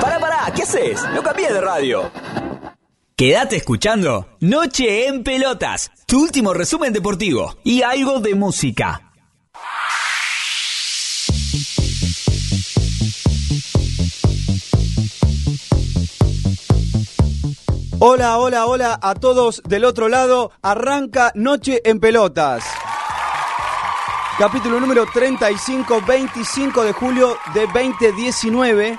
Pará, pará, ¿qué haces? No cambies de radio. Quédate escuchando Noche en Pelotas, tu último resumen deportivo y algo de música. Hola, hola, hola a todos del otro lado. Arranca Noche en Pelotas. Capítulo número 35, 25 de julio de 2019.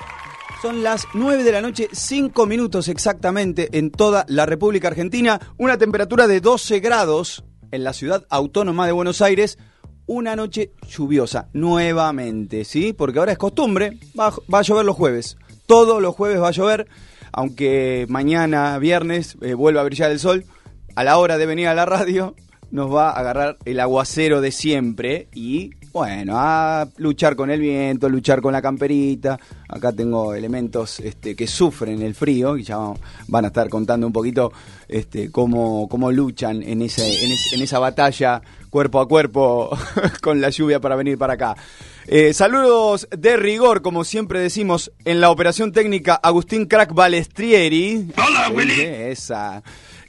Son las 9 de la noche, 5 minutos exactamente en toda la República Argentina. Una temperatura de 12 grados en la ciudad autónoma de Buenos Aires. Una noche lluviosa, nuevamente, ¿sí? Porque ahora es costumbre, va, a llover los jueves. Todos los jueves va a llover, aunque mañana, viernes, eh, vuelva a brillar el sol. A la hora de venir a la radio, nos va a agarrar el aguacero de siempre y bueno, a luchar con el viento, luchar con la camperita. Acá tengo elementos este, que sufren el frío y ya van a estar contando un poquito este, cómo, cómo luchan en, ese, en, es- en esa batalla cuerpo a cuerpo con la lluvia para venir para acá. Eh, saludos de rigor, como siempre decimos, en la operación técnica Agustín Crack Balestrieri. Hola, Willy. Esa.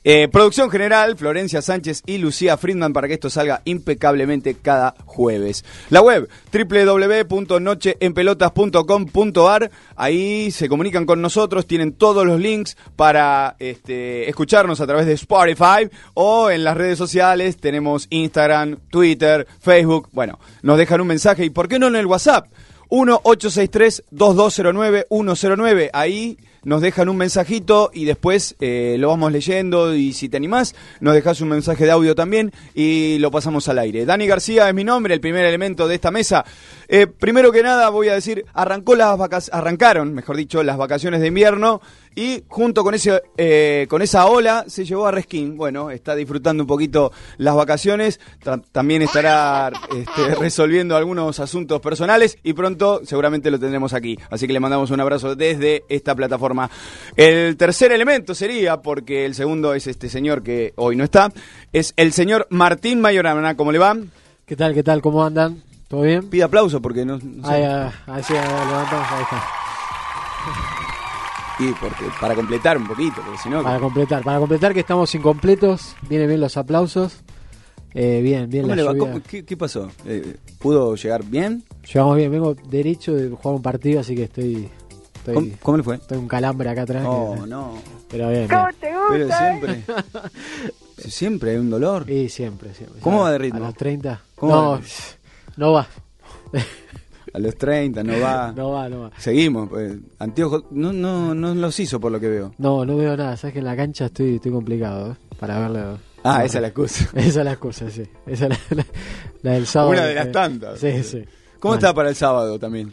Eh, producción general, Florencia Sánchez y Lucía Friedman para que esto salga impecablemente cada jueves. La web, www.nocheenpelotas.com.ar, ahí se comunican con nosotros, tienen todos los links para este, escucharnos a través de Spotify o en las redes sociales, tenemos Instagram, Twitter, Facebook, bueno, nos dejan un mensaje y ¿por qué no en el WhatsApp? 1-863-2209-109. Ahí nos dejan un mensajito y después eh, lo vamos leyendo y si te animás, nos dejas un mensaje de audio también y lo pasamos al aire. Dani García es mi nombre, el primer elemento de esta mesa. Eh, primero que nada voy a decir, arrancó las vacas arrancaron, mejor dicho, las vacaciones de invierno y junto con eh, con esa ola se llevó a Reskin. Bueno, está disfrutando un poquito las vacaciones, también estará este, resolviendo algunos asuntos personales y pronto seguramente lo tendremos aquí. Así que le mandamos un abrazo desde esta plataforma. El tercer elemento sería, porque el segundo es este señor que hoy no está, es el señor Martín Mayorana. ¿Cómo le va? ¿Qué tal, qué tal? ¿Cómo andan? ¿Todo bien? Pide aplauso porque no, no. Ahí, ah, ahí sí, levantamos, ahí está. Y porque, para completar un poquito, porque si no... Para completar, para completar que estamos incompletos, vienen bien los aplausos. Eh, bien, bien ¿Cómo la lluvia. ¿Cómo- qué, qué pasó? Eh, ¿Pudo llegar bien? Llevamos bien, vengo derecho de jugar un partido, así que estoy estoy, ¿Cómo, cómo le fue? estoy un calambre acá atrás. No, que- no. Pero bien, ¿Cómo bien. te gusta? Pero siempre. si siempre hay un dolor. Y siempre, siempre. ¿Cómo va de ritmo? A los 30. ¿Cómo va No, ritmo? no va. A los 30, no va. No va, no va. Seguimos. Pues. Anteojos no, no, no los hizo por lo que veo. No, no veo nada. Sabes que en la cancha estoy, estoy complicado, ¿eh? Para verlo. Ah, esa es la excusa. Esa es la excusa, sí. Esa es la, la- la del sábado. Una de las Eh, tantas. Sí, sí. ¿Cómo Bueno. está para el sábado también?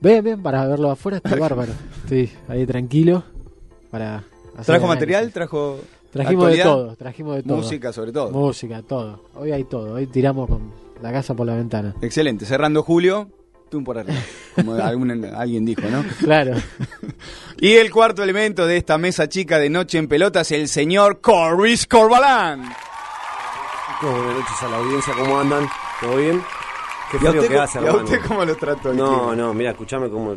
Bien, bien, para verlo afuera estoy bárbaro. Estoy ahí tranquilo. Para hacer ¿Trajo análisis. material? ¿Trajo Trajimos de todo, trajimos de todo. Música sobre todo. Música, todo. Hoy hay todo. Hoy tiramos con la casa por la ventana. Excelente. Cerrando julio, tú por arriba. Como algún- alguien dijo, ¿no? Claro. Y el cuarto elemento de esta mesa chica de Noche en Pelotas, el señor Corris Corbalán. Buenas noches a la audiencia, ¿cómo andan? ¿Todo bien? Qué ¿Y a frío usted, que hace, y a usted cómo lo trató el No, no, mira, escuchame como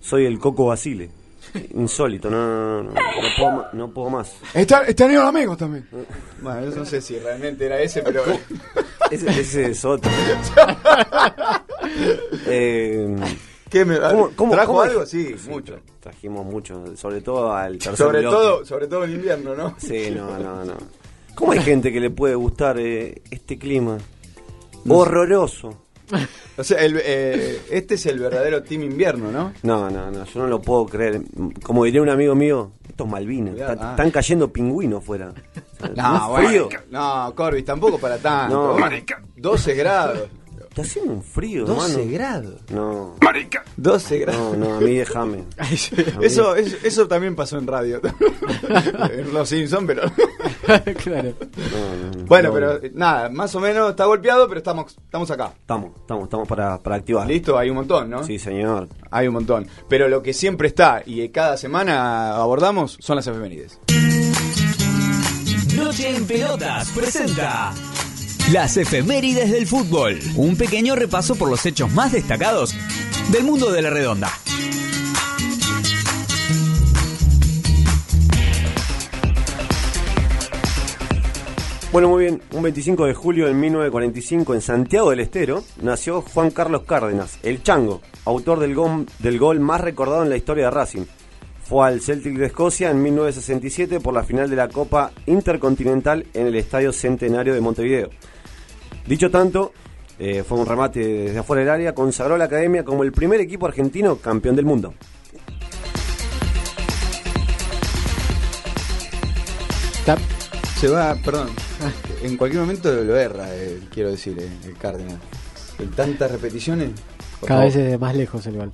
soy el Coco Basile. Insólito, no, no, no, no, no puedo, ma- no puedo más. Está, extraño amigos también. Bueno, yo no sé si realmente era ese, pero... Ese, ese es otro. eh, ¿Qué me ¿Cómo- cómo- ¿Trajo cómo- algo? Sí, sí, mucho. tra- Trajimos mucho, sobre todo al tercer Sobre bloque. todo, sobre todo en invierno, ¿no? Sí, no, no, no. ¿Cómo hay gente que le puede gustar eh, este clima? Horroroso. O sea, el, eh, este es el verdadero team invierno, ¿no? No, no, no, yo no lo puedo creer. Como diría un amigo mío, esto es Malvinas. Está- ah. Están cayendo pingüinos fuera. O sea, No, es frío. bueno, no, Corbis, tampoco para tanto. No. 12 grados. Está haciendo un frío, 12 hermano. grados. No, 12 grados. no, no, a mí déjame. Eso, eso, eso también pasó en radio. en Los Simpsons, pero. claro. No, no, no. Bueno, No, pero nada, más o menos está golpeado, pero estamos, estamos acá. Estamos, estamos, estamos para, para activar. Listo, hay un montón, ¿no? Sí, señor. Hay un montón. Pero lo que siempre está y cada semana abordamos son las efemérides. Noche en Pelotas presenta las efemérides del fútbol. Un pequeño repaso por los hechos más destacados del mundo de la redonda. Bueno, muy bien. Un 25 de julio de 1945 en Santiago del Estero nació Juan Carlos Cárdenas, el Chango, autor del gol, más recordado en la historia de Racing. Fue al Celtic de Escocia en 1967 por la final de la Copa Intercontinental en el Estadio Centenario de Montevideo. Dicho tanto, eh, fue un remate desde afuera del área, consagró a la academia como el primer equipo argentino campeón del mundo. Se va, perdón. En cualquier momento lo erra, eh, quiero decir, eh, el Cárdenas. En tantas repeticiones. Cada favor. vez es de más lejos el gol.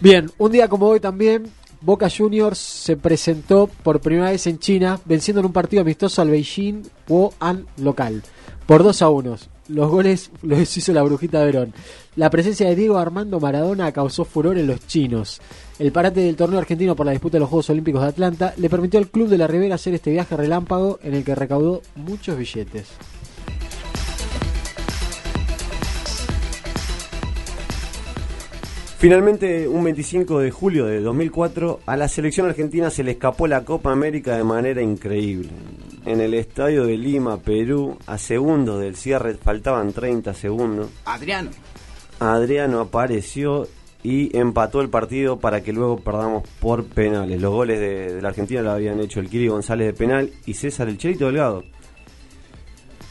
Bien, un día como hoy también, Boca Juniors se presentó por primera vez en China, venciendo en un partido amistoso al Beijing Wuhan local, por 2 a 1. Los goles los hizo la Brujita Verón. La presencia de Diego Armando Maradona causó furor en los chinos. El parate del torneo argentino por la disputa de los Juegos Olímpicos de Atlanta le permitió al Club de la Ribera hacer este viaje relámpago en el que recaudó muchos billetes. Finalmente, un 25 de julio de 2004, a la selección argentina se le escapó la Copa América de manera increíble. En el estadio de Lima, Perú, a segundos del cierre, faltaban 30 segundos, Adriano. Adriano apareció y empató el partido para que luego perdamos por penales. Los goles de, de la Argentina lo habían hecho el Kiri González de penal y César el Chelito Delgado.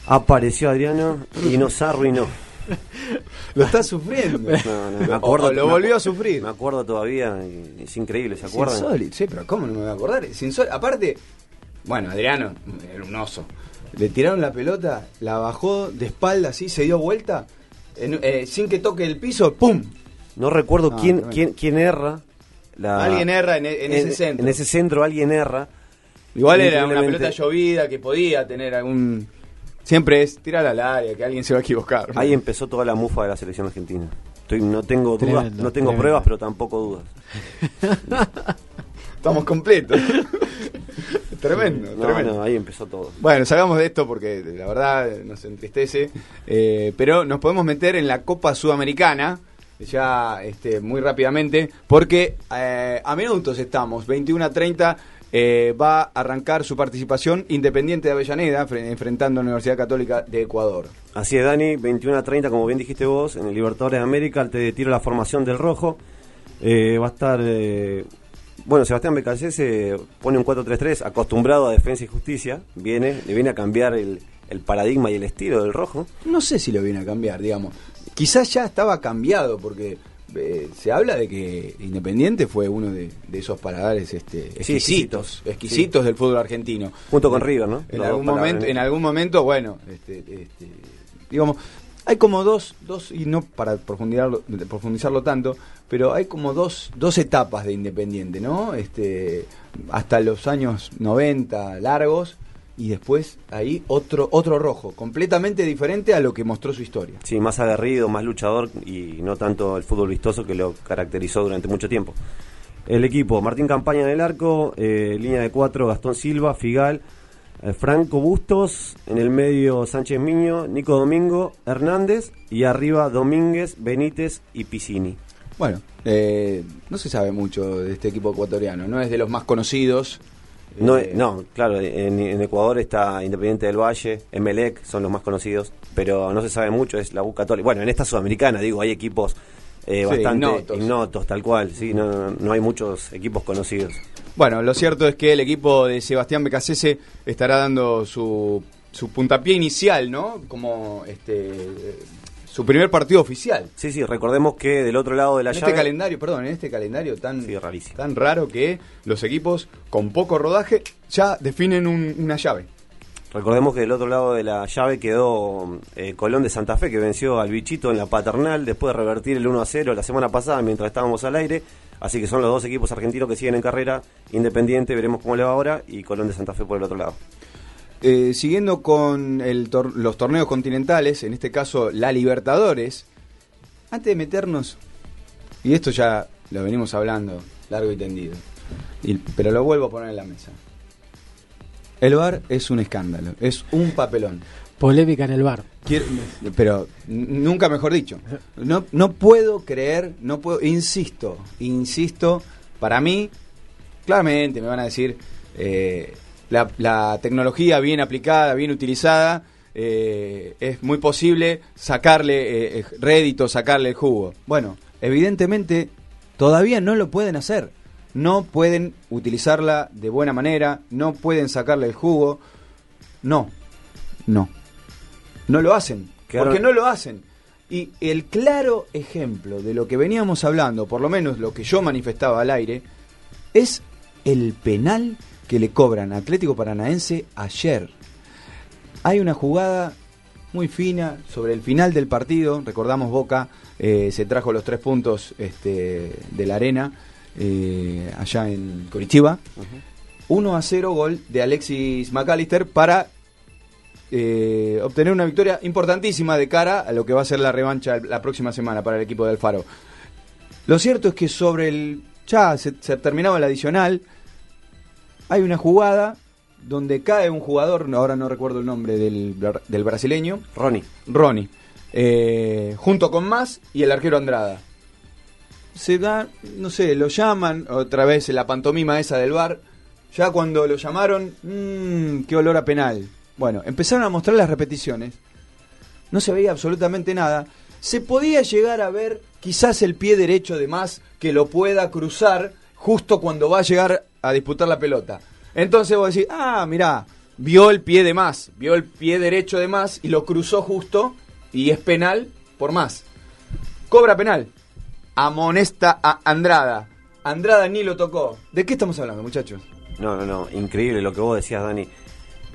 Apareció Adriano y nos arruinó. Lo está sufriendo. No, no, me acuerdo, O lo volvió a sufrir. Me acuerdo todavía, es increíble, ¿se acuerdan? insólito, sí, pero ¿cómo no me voy a acordar? Es insólito. Aparte, bueno, Adriano era un oso. Le tiraron la pelota, la bajó de espalda así, se dio vuelta, en- eh, sin que toque el piso, ¡pum! No recuerdo No, quién, quién, quién erra. la- Alguien erra en, en ese centro. En ese centro alguien erra. Igual era una pelota llovida que podía tener algún... Siempre es tirar al área, que alguien se va a equivocar. Ahí empezó toda la mufa de la selección argentina. Estoy, no tengo dudas, Tremendo, no tengo tremendo. pruebas, pero tampoco dudas. Estamos completos. tremendo, No, tremendo. no, ahí empezó todo. Bueno, salgamos de esto porque la verdad nos entristece. Eh, pero nos podemos meter en la Copa Sudamericana ya este, muy rápidamente porque eh, a minutos estamos, 21 a 30. Eh, va a arrancar su participación Independiente de Avellaneda fre- enfrentando a la Universidad Católica de Ecuador. Así es, Dani, 21 a 30, como bien dijiste vos, en el Libertadores de América, te tiro la formación del rojo. Eh, va a estar. eh, bueno, Sebastián Becasese pone un 4-3-3, acostumbrado a defensa y justicia. Viene, le viene a cambiar el, el paradigma y el estilo del rojo. No sé si lo viene a cambiar, digamos. Quizás ya estaba cambiado porque eh, se habla de que Independiente fue uno de, de esos paladares este, Sí, exquisitos, exquisitos. del fútbol argentino. Junto con River, ¿no? En Los algún momento, en algún momento, bueno, este, este, digamos, hay como dos, dos y no para profundizarlo, profundizarlo tanto, pero hay como dos, dos etapas de Independiente, ¿no? Este, hasta los años 90 largos y después ahí otro otro rojo, completamente diferente a lo que mostró su historia. Sí, más aguerrido, más luchador y no tanto el fútbol vistoso que lo caracterizó durante mucho tiempo. El equipo, Martín Campaña en el arco, eh, línea de cuatro, Gastón Silva, Figal, eh, Franco Bustos, en el medio Sánchez Miño, Nico Domingo, Hernández y arriba Domínguez, Benítez y Piscini. Bueno, eh, no se sabe mucho de este equipo ecuatoriano, no es de los más conocidos. No, Eh, no claro, en, en Ecuador está Independiente del Valle, Emelec, son los más conocidos, pero no se sabe mucho, es la U Católica. Bueno, en esta Sudamericana, digo, hay equipos eh, Sí, bastante ignotos. ignotos. tal cual, sí, no, no, no hay muchos equipos conocidos. Bueno, lo cierto es que el equipo de Sebastián Becasese estará dando su, su puntapié inicial, ¿no? Como este su primer partido oficial. Sí, sí, recordemos que del otro lado de la En llave... este calendario, perdón, en este calendario tan, Sí, tan raro que los equipos con poco rodaje ya definen un- una llave. Recordemos que del otro lado de la llave quedó eh, Colón de Santa Fe, que venció al bichito en la paternal después de revertir el 1 a 0 la semana pasada mientras estábamos al aire. Así que son los dos equipos argentinos que siguen en carrera. Independiente, veremos cómo le va ahora, y Colón de Santa Fe por el otro lado. Eh, siguiendo con el tor- los torneos continentales, en este caso la Libertadores, antes de meternos, y esto ya lo venimos hablando largo y tendido, y- pero lo vuelvo a poner en la mesa. El VAR es un escándalo, es un papelón. Polémica en el bar. Quiero- pero nunca mejor dicho. No, no puedo creer, no puedo, insisto, insisto, para mí, claramente me van a decir, eh, la, la tecnología bien aplicada, bien utilizada, eh, es muy posible sacarle eh, eh, rédito, sacarle el jugo. Bueno, evidentemente todavía no lo pueden hacer. No pueden utilizarla de buena manera, no pueden sacarle el jugo. No, no. No lo hacen. Claro. Porque no lo hacen. Y el claro ejemplo de lo que veníamos hablando, por lo menos lo que yo manifestaba al aire, es el penal que le cobran a Atlético Paranaense ayer. Hay una jugada muy fina sobre el final del partido. Recordamos Boca eh, se trajo los tres puntos este, de la arena eh, allá en Curitiba. 1 a 0 gol de Alexis McAllister para eh, obtener una victoria importantísima de cara a lo que va a ser la revancha la próxima semana para el equipo del Faro. Lo cierto es que sobre el. Ya se, se terminaba el adicional. Hay una jugada donde cae un jugador, ahora no recuerdo el nombre del, del brasileño, Ronnie. Ronnie, eh, junto con Más y el arquero Andrada. Se da, no sé, lo llaman, otra vez la pantomima esa del bar. Ya cuando lo llamaron, mmm, qué olor a penal. Bueno, empezaron a mostrar las repeticiones. No se veía absolutamente nada. Se podía llegar a ver quizás el pie derecho de Más que lo pueda cruzar justo cuando va a llegar a disputar la pelota. Entonces vos decís, ah, mirá, vio el pie de Más, vio el pie derecho de Más y lo cruzó justo y es penal por Más. Cobra penal. Amonesta a Andrada. Andrada ni lo tocó. ¿De qué estamos hablando, muchachos? No, no, no, increíble lo que vos decías, Dani.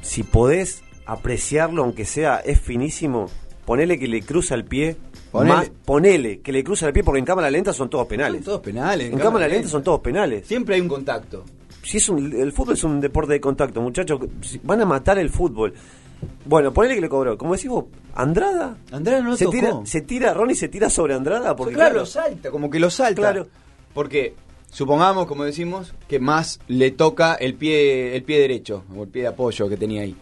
Si podés apreciarlo, aunque sea, es finísimo, ponele que le cruza el pie. Ponele. Más, ponele que le cruza el pie porque en cámara lenta son todos penales. Son todos penales. en cámara lenta son todos penales. Siempre hay un contacto. Si es un- el fútbol es un deporte de contacto, muchachos. Van a matar el fútbol. Bueno, ponele que le cobró. Como decís vos, Andrada. Andrada no lo se tocó. tira, se tira, Ronnie se tira sobre Andrada porque claro, claro, lo salta, como que lo salta. Claro. Porque supongamos, como decimos, que más le toca el pie, el pie derecho, o el pie de apoyo que tenía ahí.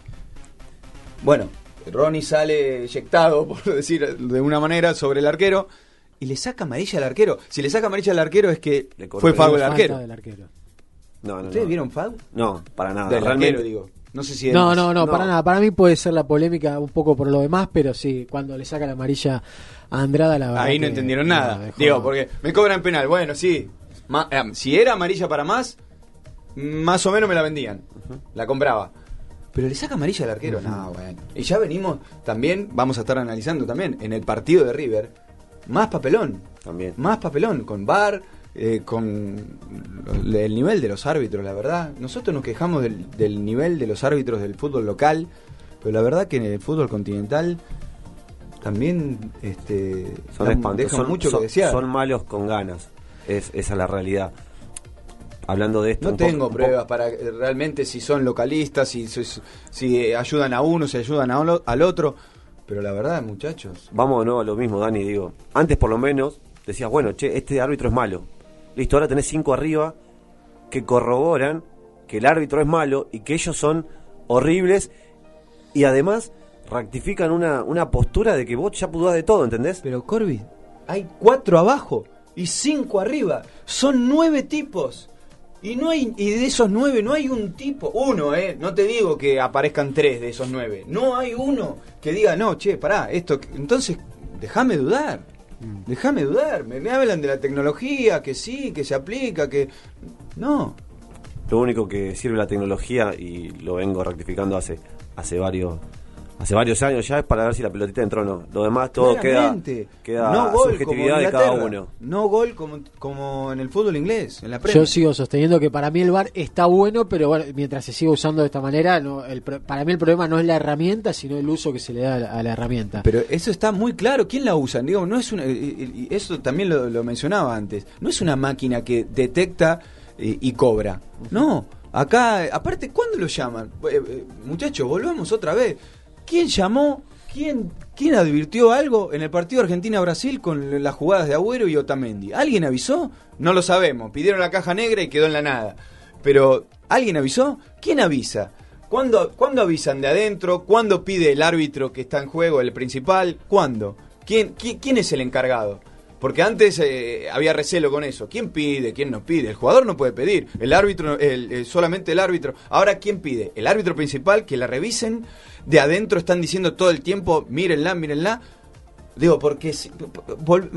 Bueno, Ronnie sale eyectado, por decir de una manera, sobre el arquero y le saca amarilla al arquero. Si le saca amarilla al arquero es que fue del Falta arquero. del arquero. no, no, ¿Ustedes no. vieron foul? No, para nada. Del realmente. arquero, digo. No sé si No, no, no, No. para nada. Para mí puede ser la polémica un poco por lo demás, pero sí, cuando le saca la amarilla a Andrada, la verdad. Ahí no que- entendieron nada. dejó- Digo, porque me cobran penal. Bueno, sí. Ma- eh, si era amarilla para más, más o menos me la vendían. La compraba. Pero le saca amarilla al arquero. No, bueno. Y ya venimos también, vamos a estar analizando también, en el partido de River, más papelón. También. Más papelón, con VAR, eh, con el nivel de los árbitros, la verdad. Nosotros nos quejamos del, del nivel de los árbitros del fútbol local, pero la verdad que en el fútbol continental también este, Son mucho son- que desear. son malos con ganas. Es, esa es la realidad. Hablando de esto. no poco- tengo pruebas para eh, realmente si son localistas, si, si, si, eh, ayudan a uno, si ayudan a al otro. Pero la verdad, muchachos, Vamos de nuevo a lo mismo, Dani. Digo, antes por lo menos decías, bueno, che, este árbitro es malo. Listo, ahora tenés cinco arriba que corroboran que el árbitro es malo y que ellos son horribles y además rectifican una, una postura de que vos ya pudás de todo, ¿entendés? Pero Corby, hay cuatro abajo y cinco arriba. Son nueve tipos. Y no hay, y de esos nueve no hay un tipo, uno, eh, no te digo que aparezcan tres de esos nueve, no hay uno que diga, no, che, pará, esto, entonces, déjame dudar, déjame dudar, me, me hablan de la tecnología, que sí, que se aplica, que... No, Lo único que sirve la tecnología, y lo vengo rectificando hace, hace varios hace varios años ya es para ver si la pelotita entró o no. Lo demás todo queda, Claramente. queda no a gol subjetividad como de cada uno. No gol como, como en el fútbol inglés, en la Premier. Yo sigo sosteniendo que para mí el VAR está bueno, pero bueno, mientras se siga usando de esta manera, no, el, pro- para mí el problema no es la herramienta, sino el uso que se le da a la, a la herramienta. Pero eso está muy claro. ¿Quién la usa? Digo, no es una, y y eso también lo, lo mencionaba antes. No es una máquina que detecta eh, y cobra. No. Acá, aparte, ¿cuándo lo llaman? Eh, eh, muchachos, volvamos otra vez. ¿Quién llamó? ¿Quién, ¿Quién advirtió algo en el partido Argentina-Brasil con las jugadas de Agüero y Otamendi? ¿Alguien avisó? No lo sabemos. Pidieron la caja negra y quedó en la nada. Pero, ¿alguien avisó? ¿Quién avisa? ¿Cuándo, ¿Cuándo avisan de adentro? ¿Cuándo pide el árbitro que está en juego, el principal? ¿Cuándo? ¿Quién, quién, es el encargado? Porque antes eh, había recelo con eso. ¿Quién pide? ¿Quién no pide? El jugador no puede pedir. El árbitro, el- solamente el árbitro. Ahora, ¿quién pide? El árbitro principal, que la revisen. De adentro están diciendo todo el tiempo, mírenla, mírenla. Digo, porque, si-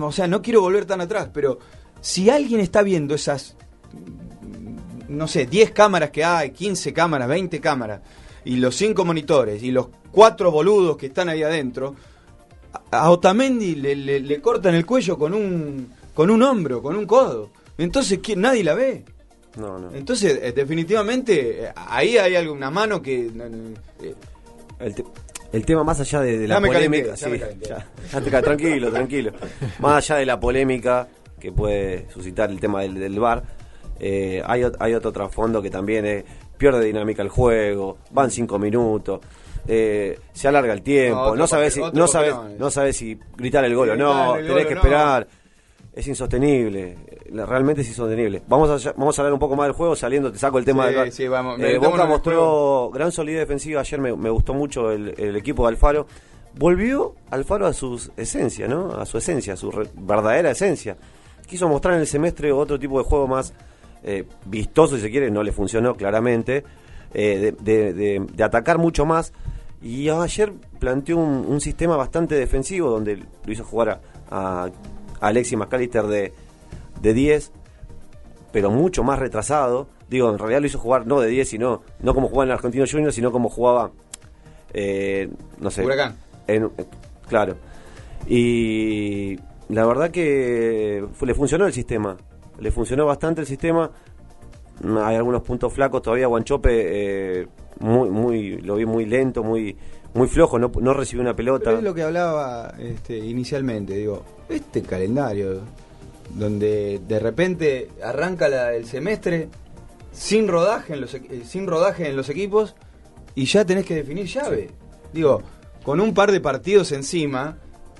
o sea, no quiero volver tan atrás, pero si alguien está viendo esas no sé, 10 cámaras que hay, 15 cámaras, 20 cámaras, y los 5 monitores, y los 4 boludos que están ahí adentro, a Otamendi le, le- le cortan el cuello con un, con un hombro, con un codo. Entonces, ¿quién? nadie la ve. No, no. Entonces, eh, definitivamente, eh, ahí hay alguna mano que... eh, El, te- el tema más allá de, de la Ya me polémica, calenté, ya sí, ya- tranquilo, tranquilo. Más allá de la polémica que puede suscitar el tema del, del bar, hay, ot- hay otro trasfondo que también es, pierde dinámica el juego, van cinco minutos. eh, se alarga el tiempo, No, no, sabes si, no sabes, no sabes si gritar el gol o no, tenés que esperar, es insostenible, realmente es insostenible. Vamos a, vamos a hablar un poco más del juego, saliendo, te saco el tema Sí, del sí, vamos, Eh, Boca mostró gran solidez defensiva. Ayer me, me gustó mucho el, el equipo de Alfaro. Volvió Alfaro a su esencia, ¿no? A su esencia, a su re- verdadera esencia. Quiso mostrar en el semestre otro tipo de juego más eh, vistoso, si se quiere. No le funcionó claramente. eh, de, de- de- de atacar mucho más. Y ayer planteó un, un sistema bastante defensivo donde lo hizo jugar a, a Alexis McAllister de, de 10 pero mucho más retrasado. Digo, en realidad lo hizo jugar no de 10, sino no como jugaba en el Argentino Junior, sino como jugaba, eh, no sé. Huracán. en- claro. Y la verdad que le funcionó el sistema. Le funcionó bastante el sistema. Hay algunos puntos flacos todavía. Guanchope, eh, muy, muy, lo vi muy lento, muy, muy flojo. No, no recibió una pelota. Pero es lo que hablaba este, inicialmente, digo, este calendario, donde de repente arranca la- el semestre sin rodaje en los eh, sin rodaje en los equipos y ya tenés que definir llave. Digo, con un par de partidos encima,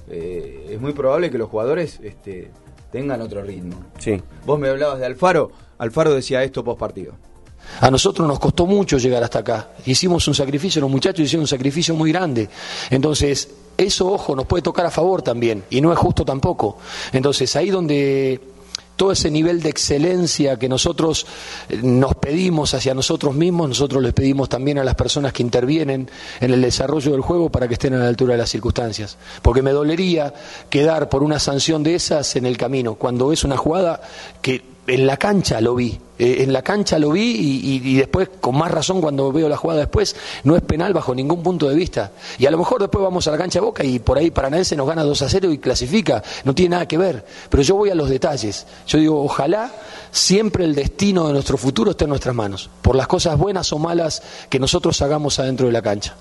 eh, es muy probable que los jugadores este, tengan otro ritmo. Sí. Vos me hablabas de Alfaro, Alfaro decía esto post partido. A nosotros nos costó mucho llegar hasta acá. Hicimos un sacrificio, los muchachos hicieron un sacrificio muy grande. Entonces, eso, ojo, nos puede tocar a favor también. Y no es justo tampoco. Entonces, ahí donde todo ese nivel de excelencia que nosotros eh, nos pedimos hacia nosotros mismos, nosotros les pedimos también a las personas que intervienen en el desarrollo del juego para que estén a la altura de las circunstancias. Porque me dolería quedar por una sanción de esas en el camino, cuando es una jugada que en la cancha lo vi, eh, en la cancha lo vi y, después, con más razón, cuando veo la jugada después, no es penal bajo ningún punto de vista. Y a lo mejor después vamos a la cancha de Boca y por ahí Paranaense nos gana 2 a 0 y clasifica, no tiene nada que ver. Pero yo voy a los detalles. Yo digo, ojalá siempre el destino de nuestro futuro esté en nuestras manos, por las cosas buenas o malas que nosotros hagamos adentro de la cancha.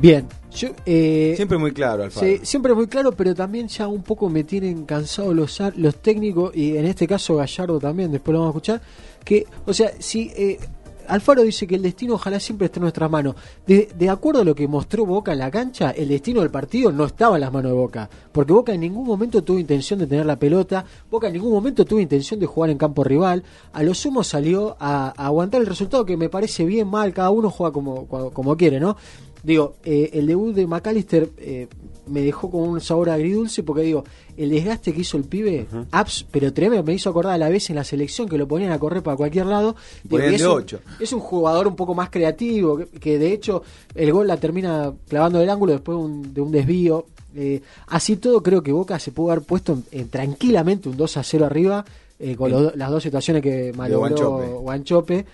Bien, yo, eh, Siempre muy claro, Alfaro. Sí, siempre muy claro, pero también ya un poco me tienen cansado los, los técnicos, y en este caso Gallardo también, después lo vamos a escuchar, que, o sea, si eh, Alfaro dice que el destino ojalá siempre esté en nuestras manos, de, de acuerdo a lo que mostró Boca en la cancha, el destino del partido no estaba en las manos de Boca, porque Boca en ningún momento tuvo intención de tener la pelota, Boca en ningún momento tuvo intención de jugar en campo rival, a lo sumo salió a, a aguantar el resultado que me parece bien, mal, cada uno juega como, como, como quiere, ¿no? Digo, eh, el debut de McAllister eh, me dejó con un sabor agridulce porque digo, el desgaste que hizo el pibe, abs, pero tremendo, me hizo acordar a la vez en la selección que lo ponían a correr para cualquier lado. Y es, de un, es un jugador un poco más creativo, que, que de hecho el gol la termina clavando del ángulo después de un, de un desvío. Eh, así todo creo que Boca se pudo haber puesto en- en tranquilamente un 2 a 0 arriba eh, con los las dos situaciones que malogró Guanchope. Guanchope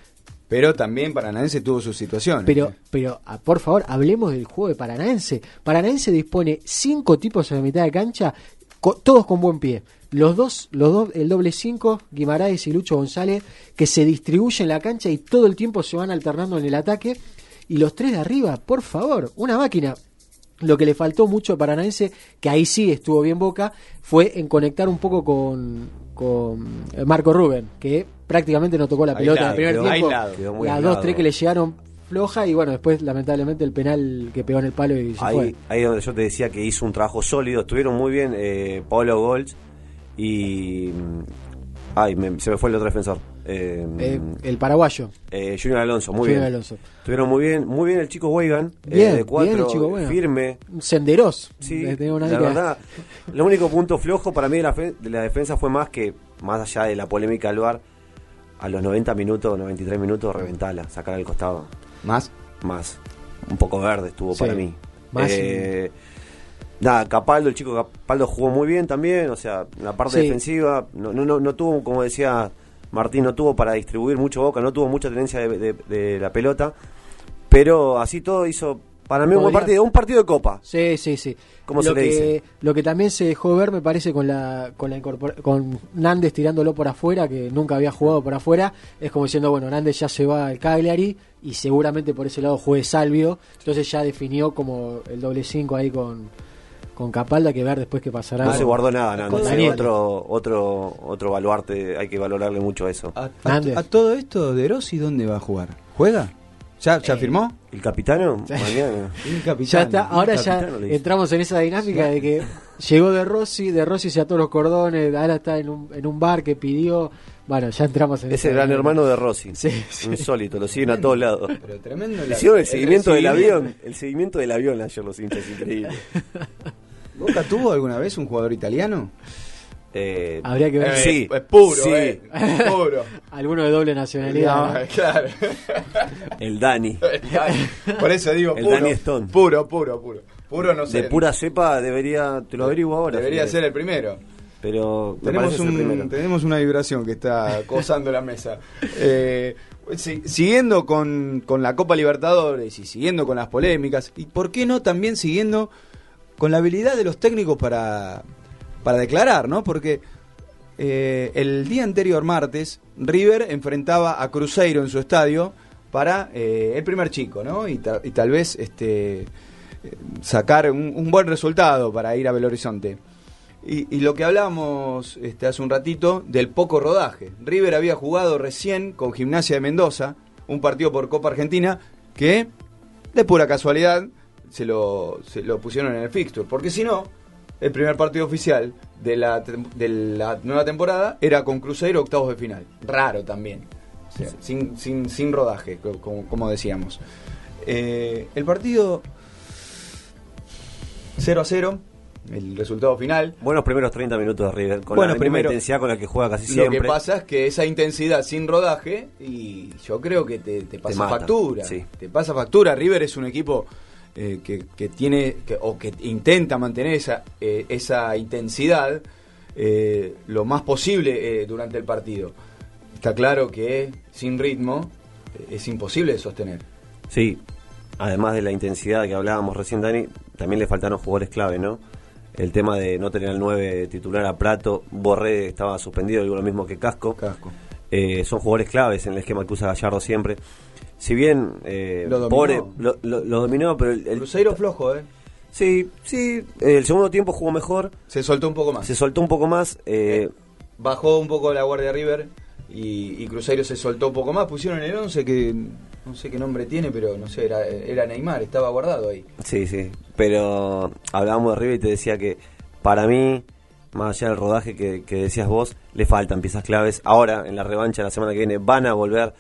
Pero también Paranaense tuvo sus situaciones. Pero, pero ah, por favor, hablemos del juego de Paranaense. Paranaense dispone cinco tipos en la mitad de cancha, todos con buen pie. Los dos, los dos, el doble cinco, Guimaraes y Lucho González, que se distribuyen la cancha y todo el tiempo se van alternando en el ataque. Y los tres de arriba, por favor, una máquina. Lo que le faltó mucho a Paranaense, que ahí sí estuvo bien Boca, fue en conectar un poco con, con eh, Marco Rubén, que prácticamente no tocó la pelota en el primer tiempo. aislado. Las dos, tres que le llegaron floja y bueno, después lamentablemente el penal que pegó en el palo y se Ahí, fue. ahí donde yo te decía que hizo un trabajo sólido. Estuvieron muy bien eh, Golds y. mm, Ay, me- se me fue el otro defensor. Eh, Eh, el paraguayo, eh, Junior Alonso, muy Junior bien. Alonso. Estuvieron muy bien, muy bien el chico Weigan. Bien, de cuatro, el chico Weigan. firme. Senderos. Sí, la una idea. verdad, lo único punto flojo para mí de la, fe- de la defensa fue más que, más allá de la polémica del VAR, a los 90 minutos, 93 minutos, reventala, sacar al costado. Más. Más, un poco verde estuvo Sí, para mí. más Eh, Nada, Capaldo, el chico Capaldo jugó muy bien también, o sea, la parte Sí. defensiva, no, no, no, no tuvo, como decía Martín, no tuvo para distribuir mucho boca, no tuvo mucha tenencia de, de- de la pelota, pero así todo hizo, para mí, un buen partido, un partido de copa. Sí, sí, sí. ¿Cómo lo se le que, dice? Lo que también se dejó ver, me parece, con la con la incorpora- con Nández tirándolo por afuera, que nunca había jugado por afuera, es como diciendo, bueno, Nández ya se va al Cagliari y seguramente por ese lado juegue Salvio, entonces ya definió como el doble 5 ahí con, con Capalda, que ver después qué pasará. No se guardó nada, Daniel. otro, otro, otro baluarte, hay que valorarle mucho eso. A, a- Nández. a todo esto, ¿De Rossi dónde va a jugar? ¿Juega? ¿Ya, ya firmó? ¿El capitano? Mañana. El capitán. Ya está, ahora ya entramos en esa dinámica de que llegó de Rossi, de Rossi se ató los cordones, ahora está en un, en un bar que pidió, bueno, ya entramos en Es el gran hermano de Rossi. Sí, sí. Insólito, lo siguen a todos lados. Pero tremendo. La- Hicieron el seguimiento del avión. El seguimiento del avión ayer los hinchas, increíble. ¿Boca tuvo alguna vez un jugador italiano? Eh, Habría que ver. Sí. Es puro, Sí. eh. Puro. Alguno de doble nacionalidad. No, ¿no? claro. el Dani. Por eso digo El puro. Danny Stone. Puro, puro, puro. Puro no sé. De pura cepa debería, te lo averiguo ahora. Debería si ser el primero. Pero Tenemos, un, una vibración que está acosando la mesa. Eh, si- siguiendo con, con la Copa Libertadores y siguiendo con las polémicas, y por qué no también siguiendo con la habilidad de los técnicos para, para declarar, ¿no? Porque eh, el día anterior, martes, River enfrentaba a Cruzeiro en su estadio para eh, el primer chico, ¿no? Y, y tal vez este, sacar un, un buen resultado para ir a Belo Horizonte. Y, y lo que hablábamos este, hace un ratito del poco rodaje. River había jugado recién con Gimnasia de Mendoza, un partido por Copa Argentina, que de pura casualidad se lo, se lo pusieron en el fixture. Porque si no, el primer partido oficial de la, de la nueva temporada era con Cruzeiro octavos de final. Raro también. O sea, sin, sin, sin rodaje, co- como, como decíamos. Eh, el partido 0 a 0, el resultado final. Buenos primeros 30 minutos de River. Con Bueno, la primero- intensidad con la que juega casi Lo siempre. que pasa es que esa intensidad sin rodaje, y yo creo que te, te pasa factura. sí. Te pasa factura. River es un equipo eh, que, que tiene, que- o que intenta mantener esa, eh, esa intensidad eh, lo más posible durante el partido. Está claro que sin ritmo es imposible de sostener. Sí, además de la intensidad que hablábamos recién, Dani, también le faltaron jugadores clave, ¿no? El tema de no tener al 9 titular a Prato, Borré estaba suspendido, digo lo mismo que Casco. Casco. Son jugadores claves en el esquema que usa Gallardo siempre. Si bien, eh, Lo dominó. pobre, lo, lo- lo dominó, pero el, el- Cruzeiro flojo, ¿eh? Sí, sí, el segundo tiempo jugó mejor, Se soltó un poco más. se soltó un poco más. eh, bajó un poco la guardia River y, y Cruzeiro se soltó un poco más. Pusieron el 11 que no sé qué nombre tiene, pero no sé, era, era Neymar, estaba guardado ahí. Sí, sí, pero hablábamos de River y te decía que para mí, más allá del rodaje que, que decías vos, le faltan piezas claves. Ahora, en la revancha la semana que viene, van a volver.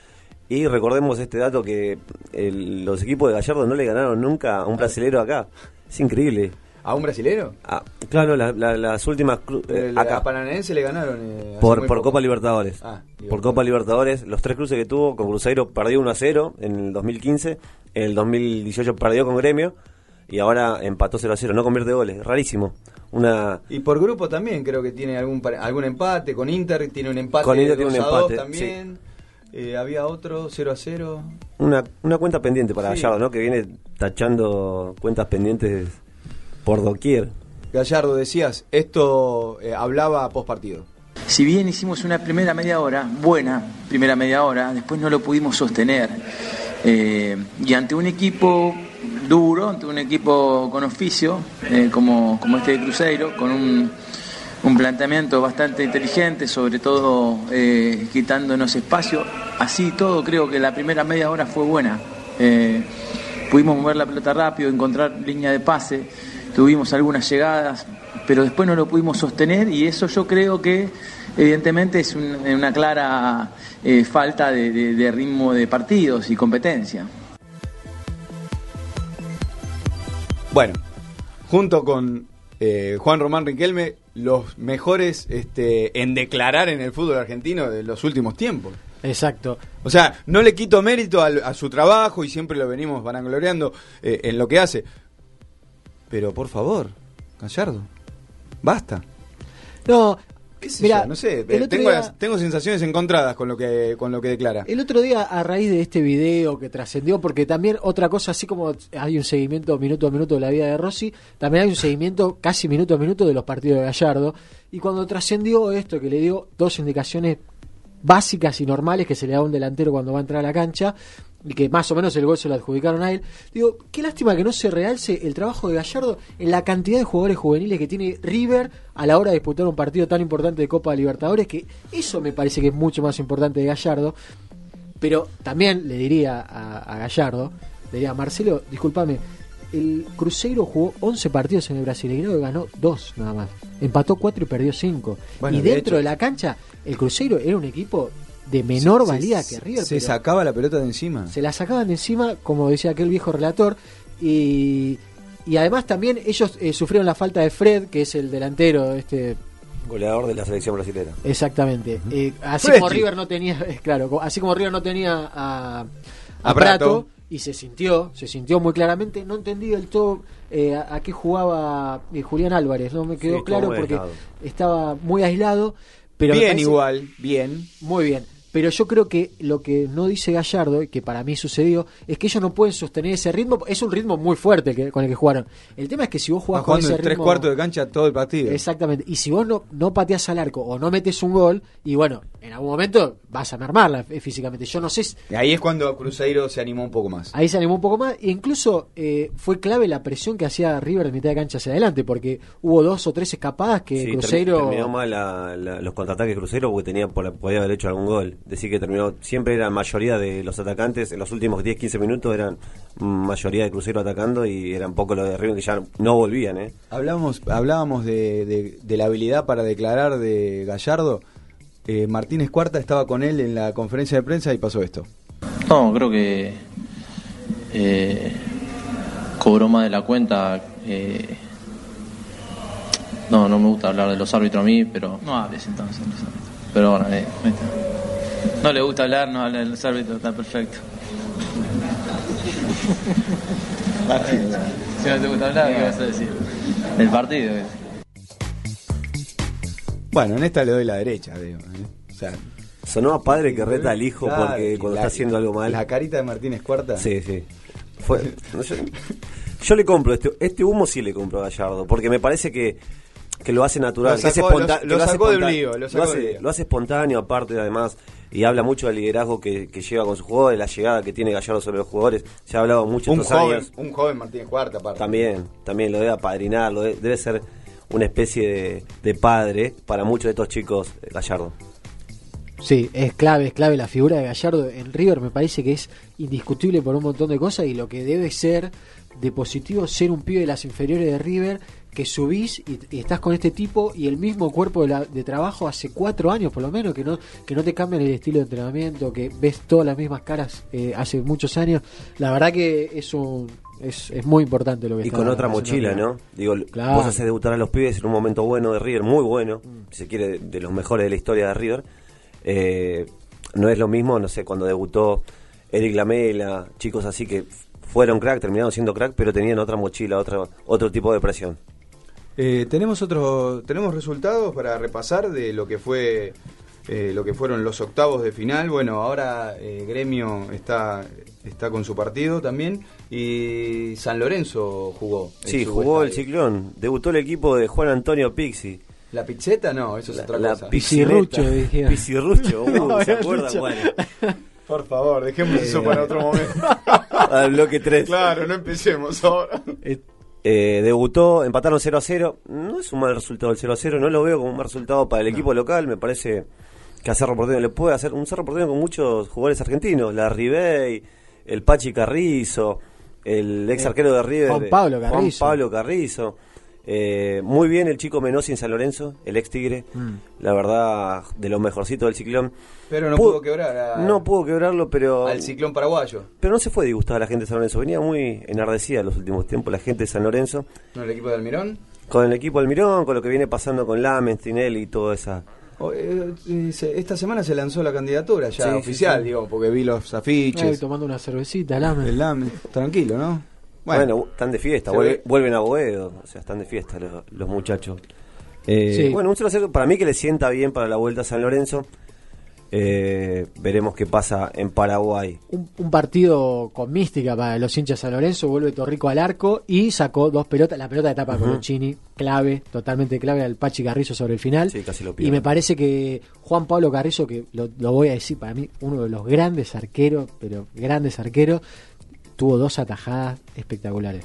Y recordemos este dato que el- los equipos de Gallardo no le ganaron nunca a un brasilero acá. Es increíble. ¿A un brasilero? Ah, claro, la- la- las últimas eh, El- a acá Paranaense le ganaron. eh, por. Copa Libertadores. Ah, por. Copa Libertadores, los tres cruces que tuvo con Cruzeiro perdió 1 a 0 en el 2015, en el 2018 perdió con Gremio y ahora empató 0 a 0, no convierte goles, rarísimo. Una Y por grupo también creo que tiene algún algún empate. Con Inter tiene un empate. Con Inter tiene 2 un a 2 empate, también. Eh, había otro 0 a 0. Una, una cuenta pendiente para Sí. Gallardo, ¿no? Que viene tachando cuentas pendientes por doquier. Gallardo, decías, esto eh, hablaba post partido. Si bien hicimos una primera media hora, buena primera media hora, después no lo pudimos sostener. Eh, y ante un equipo duro, ante un equipo con oficio, eh, como, como este de Cruzeiro, con un, un planteamiento bastante inteligente, sobre todo eh, quitándonos espacio, así todo creo que la primera media hora fue buena. Eh, pudimos mover la pelota rápido, encontrar línea de pase, tuvimos algunas llegadas, pero después no lo pudimos sostener y eso yo creo que evidentemente es un- una clara eh, falta de, ritmo de partidos y competencia. Bueno, junto con Juan Román Riquelme, los mejores este, en declarar en el fútbol argentino de los últimos tiempos. Exacto. O sea, no le quito mérito al- a, su trabajo y siempre lo venimos vanagloriando eh, en lo que hace. Pero por favor, Gallardo, basta. No, ¿Qué sé yo? no sé, eh, tengo, día- las- tengo sensaciones encontradas con lo que con lo que declara. El otro día, a raíz de este video que trascendió, porque también otra cosa, así como hay un seguimiento minuto a minuto de la vida de Rossi, también hay un seguimiento casi minuto a minuto de los partidos de Gallardo. Y cuando trascendió esto, que le dio dos indicaciones básicas y normales que se le da a un delantero cuando va a entrar a la cancha, que más o menos el gol se lo adjudicaron a él, digo, qué lástima que no se realce el trabajo de Gallardo en la cantidad de jugadores juveniles que tiene River a la hora de disputar un partido tan importante de Copa Libertadores, que eso me parece que es mucho más importante de Gallardo. Pero también le diría a, a Gallardo, le diría, Marcelo, discúlpame, el Cruzeiro jugó 11 partidos en el Brasileirão y ganó 2 nada más. Empató 4 y perdió 5. Bueno, y de dentro hecho- de la cancha, el Cruzeiro era un equipo de menor Se- valía se- que River. Se sacaba la pelota de encima. se la sacaban de encima, como decía aquel viejo relator. Y, y además también ellos eh, sufrieron la falta de Fred, que es el delantero, este Goleador de la selección brasileña. Exactamente. Eh, así como River no tenía, claro, así como River no tenía a, a A Prato, Prato. y se sintió, se sintió muy claramente, no entendí del todo eh, a, a qué jugaba eh, Julián Álvarez, no me quedó claro porque estaba muy aislado, pero bien parece- igual, bien. muy bien. Pero yo creo que lo que no dice Gallardo, y que para mí sucedió, es que ellos no pueden sostener ese ritmo. Es un ritmo muy fuerte el que, con el que jugaron. El tema es que si vos jugás con jugando ese en tres ritmo- cuartos de cancha todo el partido. Exactamente. Y si vos no, no pateás al arco o no metes un gol, y bueno, en algún momento vas a mermarla eh, físicamente. Yo no sé. si- Y ahí es cuando Cruzeiro se animó un poco más. Ahí se animó un poco más. E incluso eh, fue clave la presión que hacía River de mitad de cancha hacia adelante, porque hubo dos o tres escapadas que Sí, Cruzeiro. terminó mal la- la- los contraataques cruceros porque tenía podía haber hecho algún gol. Decir que terminó, siempre era mayoría de los atacantes, en los últimos 10-15 minutos eran mayoría de crucero atacando y eran poco los de River que ya no volvían, ¿eh? Hablábamos, hablábamos de, de- de la habilidad para declarar de Gallardo. Eh, Martínez Cuarta estaba con él en la conferencia de prensa y pasó esto. No, creo que eh, cobró más de la cuenta. eh, no, no me gusta hablar de los árbitros a mí, pero No hables entonces. de los árbitros. pero bueno, eh. No le gusta hablar, no habla de los árbitros, está perfecto. si no te gusta hablar, ¿qué vas a decir? el partido. eh. Bueno, en esta le doy la derecha, digo. ¿eh? O sea, Sonó a padre que reta al hijo claro, porque cuando la- está haciendo algo mal. La carita de Martínez Cuarta. Sí, sí. Fue, no sé. yo le compro este, este humo sí le compro a Gallardo porque me parece que, que lo hace natural, Lo que es sacó- lo- lo lo hace espontáneo aparte además y habla mucho del liderazgo que, que lleva con sus jugadores, la llegada que tiene Gallardo sobre los jugadores. Se ha hablado mucho un estos joven, años. un joven Martínez Cuarta, aparte. También, también lo debe apadrinar, lo de- debe ser una especie de, de padre para muchos de estos chicos, eh, Gallardo. Sí, es clave, es clave la figura de Gallardo en River, me parece que es indiscutible por un montón de cosas y lo que debe ser de positivo ser un pibe de las inferiores de River que subís y, y estás con este tipo y el mismo cuerpo de, la- de trabajo hace cuatro años por lo menos que no que no te cambian el estilo de entrenamiento que ves todas las mismas caras eh, hace muchos años la verdad que es un es, es muy importante lo que Y está con otra mochila. ¿no? Digo, Claro. vos haces debutar a los pibes en un momento bueno de River, muy bueno, si se quiere, de, de los mejores de la historia de River. Eh, no es lo mismo, no sé, cuando debutó Eric Lamela, chicos así que fueron crack, terminaron siendo crack, pero tenían otra mochila, otra, otro tipo de presión. Eh, tenemos otro, tenemos resultados para repasar de lo que fue eh, lo que fueron los octavos de final. Bueno, ahora eh, Gremio está, está con su partido también y San Lorenzo jugó. Sí, jugó el ciclón. Debutó el equipo de Juan Antonio Pixi. ¿La pizzeta? No, eso es La, otra la cosa. Dijeron. Pisirrucho, uh, No, ¿se acuerdan? dicho. Bueno, Por favor, dejemos eso para otro momento. al bloque 3. claro, no empecemos ahora. Eh, debutó, empataron 0 a 0. No es un mal resultado el 0 a 0, no lo veo como un mal resultado para el equipo local. Me parece que a Cerro Porteño le puede hacer un Cerro Porteño con muchos jugadores argentinos: la Ribey, el Pachi Carrizo, el ex arquero de River, Juan Pablo Juan Carrizo. Pablo Carrizo. Eh, muy bien el chico Menossi en San Lorenzo, el ex Tigre. La verdad, de lo mejorcito del ciclón. Pero no Pudo- pudo quebrar a- No pudo quebrarlo, pero. al ciclón paraguayo. Pero no se fue disgustada la gente de San Lorenzo. Venía muy enardecida en los últimos tiempos la gente de San Lorenzo. ¿No el equipo de Almirón? Con el equipo del Mirón, con lo que viene pasando con Lamen, Tinelli y toda esa. Eh, eh, esta semana se lanzó la candidatura ya Sí, oficial, sí. digo, porque vi los Ay, afiches. tomando una cervecita, lame. el tranquilo, ¿no? Bueno, están de fiesta, se vuelve- ve- vuelven a Boedo, o sea, están de fiesta los, los muchachos. Eh, Sí. Bueno, un 0 a 0 para mí que le sienta bien para la vuelta a San Lorenzo. Eh, veremos qué pasa en Paraguay. Un, un partido con mística para los hinchas San Lorenzo, vuelve Torrico al arco y sacó dos pelotas, la pelota de tapa con Colochini, clave, totalmente clave al Pachi Carrizo sobre el final. Sí, casi lo y me parece que Juan Pablo Carrizo, que lo, lo voy a decir para mí, uno de los grandes arqueros, pero grandes arqueros, tuvo dos atajadas espectaculares.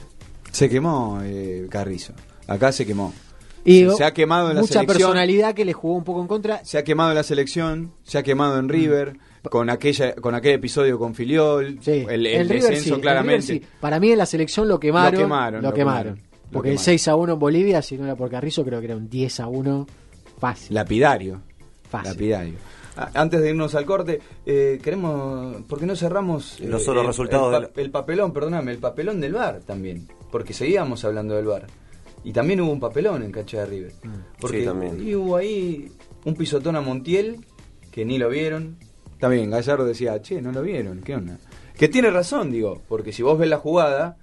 Se quemó eh, Carrizo. Acá se quemó. Y Se- se ha quemado en la mucha selección. personalidad que le jugó un poco en contra. Se ha quemado en la selección, se ha quemado Mm. en River, con aquella con aquel episodio con Filiol, Sí, el, el River descenso sí, el claramente. River sí. Para mí en la selección lo quemaron. Lo quemaron, Lo lo quemaron. quemaron, Porque el quemaron. 6 a 1 en Bolivia, si no era por Carrizo, creo que era un 10 a 1 fácil. Lapidario. Fácil. Lapidario. Antes de irnos al corte, eh, queremos, ¿por qué no cerramos eh, Los otros el- resultados el, del- pa- el papelón, perdóname, el papelón del bar también, porque seguíamos hablando del bar. Y también hubo un papelón en cancha de River. Porque Mm. Sí, también. y hubo ahí un pisotón a Montiel, que ni lo vieron. También Gallardo decía, che, no lo vieron, ¿qué onda? Que tiene razón, digo, porque si vos ves la jugada,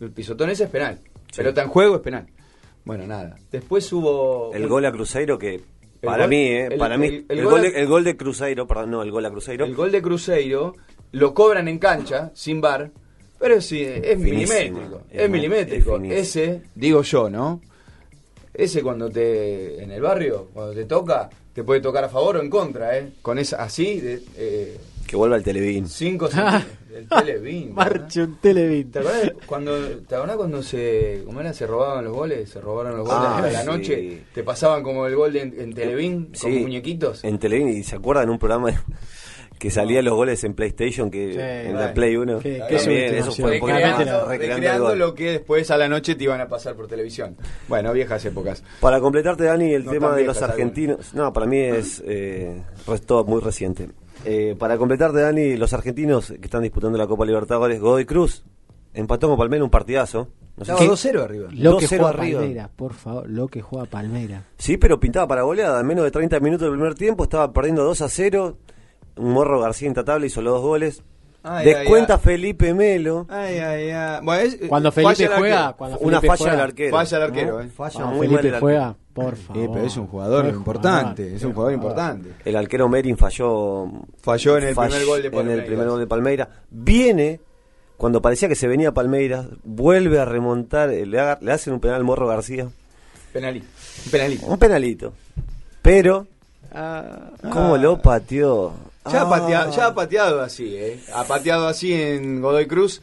el pisotón ese es penal. Pelota en juego es penal. Bueno, nada. Después hubo... El un- gol a Cruzeiro que, para gol- mí, eh, el- para mí, el- el, el gol gol de, a- el gol de Cruzeiro, perdón, no, el gol a Cruzeiro. El gol de Cruzeiro lo cobran en cancha, sin bar, pero sí, es milimétrico. es milimétrico. es finísimo. Ese, digo yo, ¿no? Ese cuando te, en el barrio, cuando te toca, te puede tocar a favor o en contra, ¿eh? Con esa, así, de, eh, Que vuelva al Televín. 5 del Televín. Marche un Televín. ¿Te acordás cuando, ¿te acordás cuando se, ¿cómo era? se robaban los goles? Se robaron los goles Ah, a la sí. noche, te pasaban como el gol de- en, en Televín, Sí, como muñequitos. En Televín, y se acuerdan un programa que salían los goles en PlayStation, que Sí, en la Play 1. Qué- qué También, subestimación. eso fue porque Recreando- recreando, el lo que después a la noche te iban a pasar por televisión. Bueno, viejas épocas. Para completarte, Dani, el No tema de los argentinos. No, para mí es eh, todo muy reciente. Eh, para completarte, Dani, los argentinos que están disputando la Copa Libertadores, Godoy Cruz empató con Palmeiras un partidazo. No sé Estaba si- 2-0 arriba. Lo que 2-0 juega arriba. Palmeira, por favor, lo que juega Palmeira. Sí, pero pintaba para goleada. En menos de 30 minutos del primer tiempo estaba perdiendo 2 a 0. Un morro García intratable hizo los dos goles. Ay, Descuenta ay, Felipe Melo. Ay, ay, ay. Bueno, es- Cuando falla Felipe el juega, arquero. cuando Una Felipe falla juega, del arquero. Falla el arquero, ¿no? eh. Falla Cuando muy Felipe mal juega, por favor. Sí, pero es un jugador importante. jugador, es un jugador importante. El arquero Merin falló. Falló en el fall- primer gol de En Palmeiras. el primer gol de Palmeiras. Viene, cuando parecía que se venía Palmeiras, vuelve a remontar. eh, Le, haga- le hacen un penal al Morro García. Penalí. Un penalito. Un penalito. Pero, ¿cómo lo pateó? Ya, ha Ah. pateado, ya ha pateado así, ¿eh? Ha pateado así en Godoy Cruz.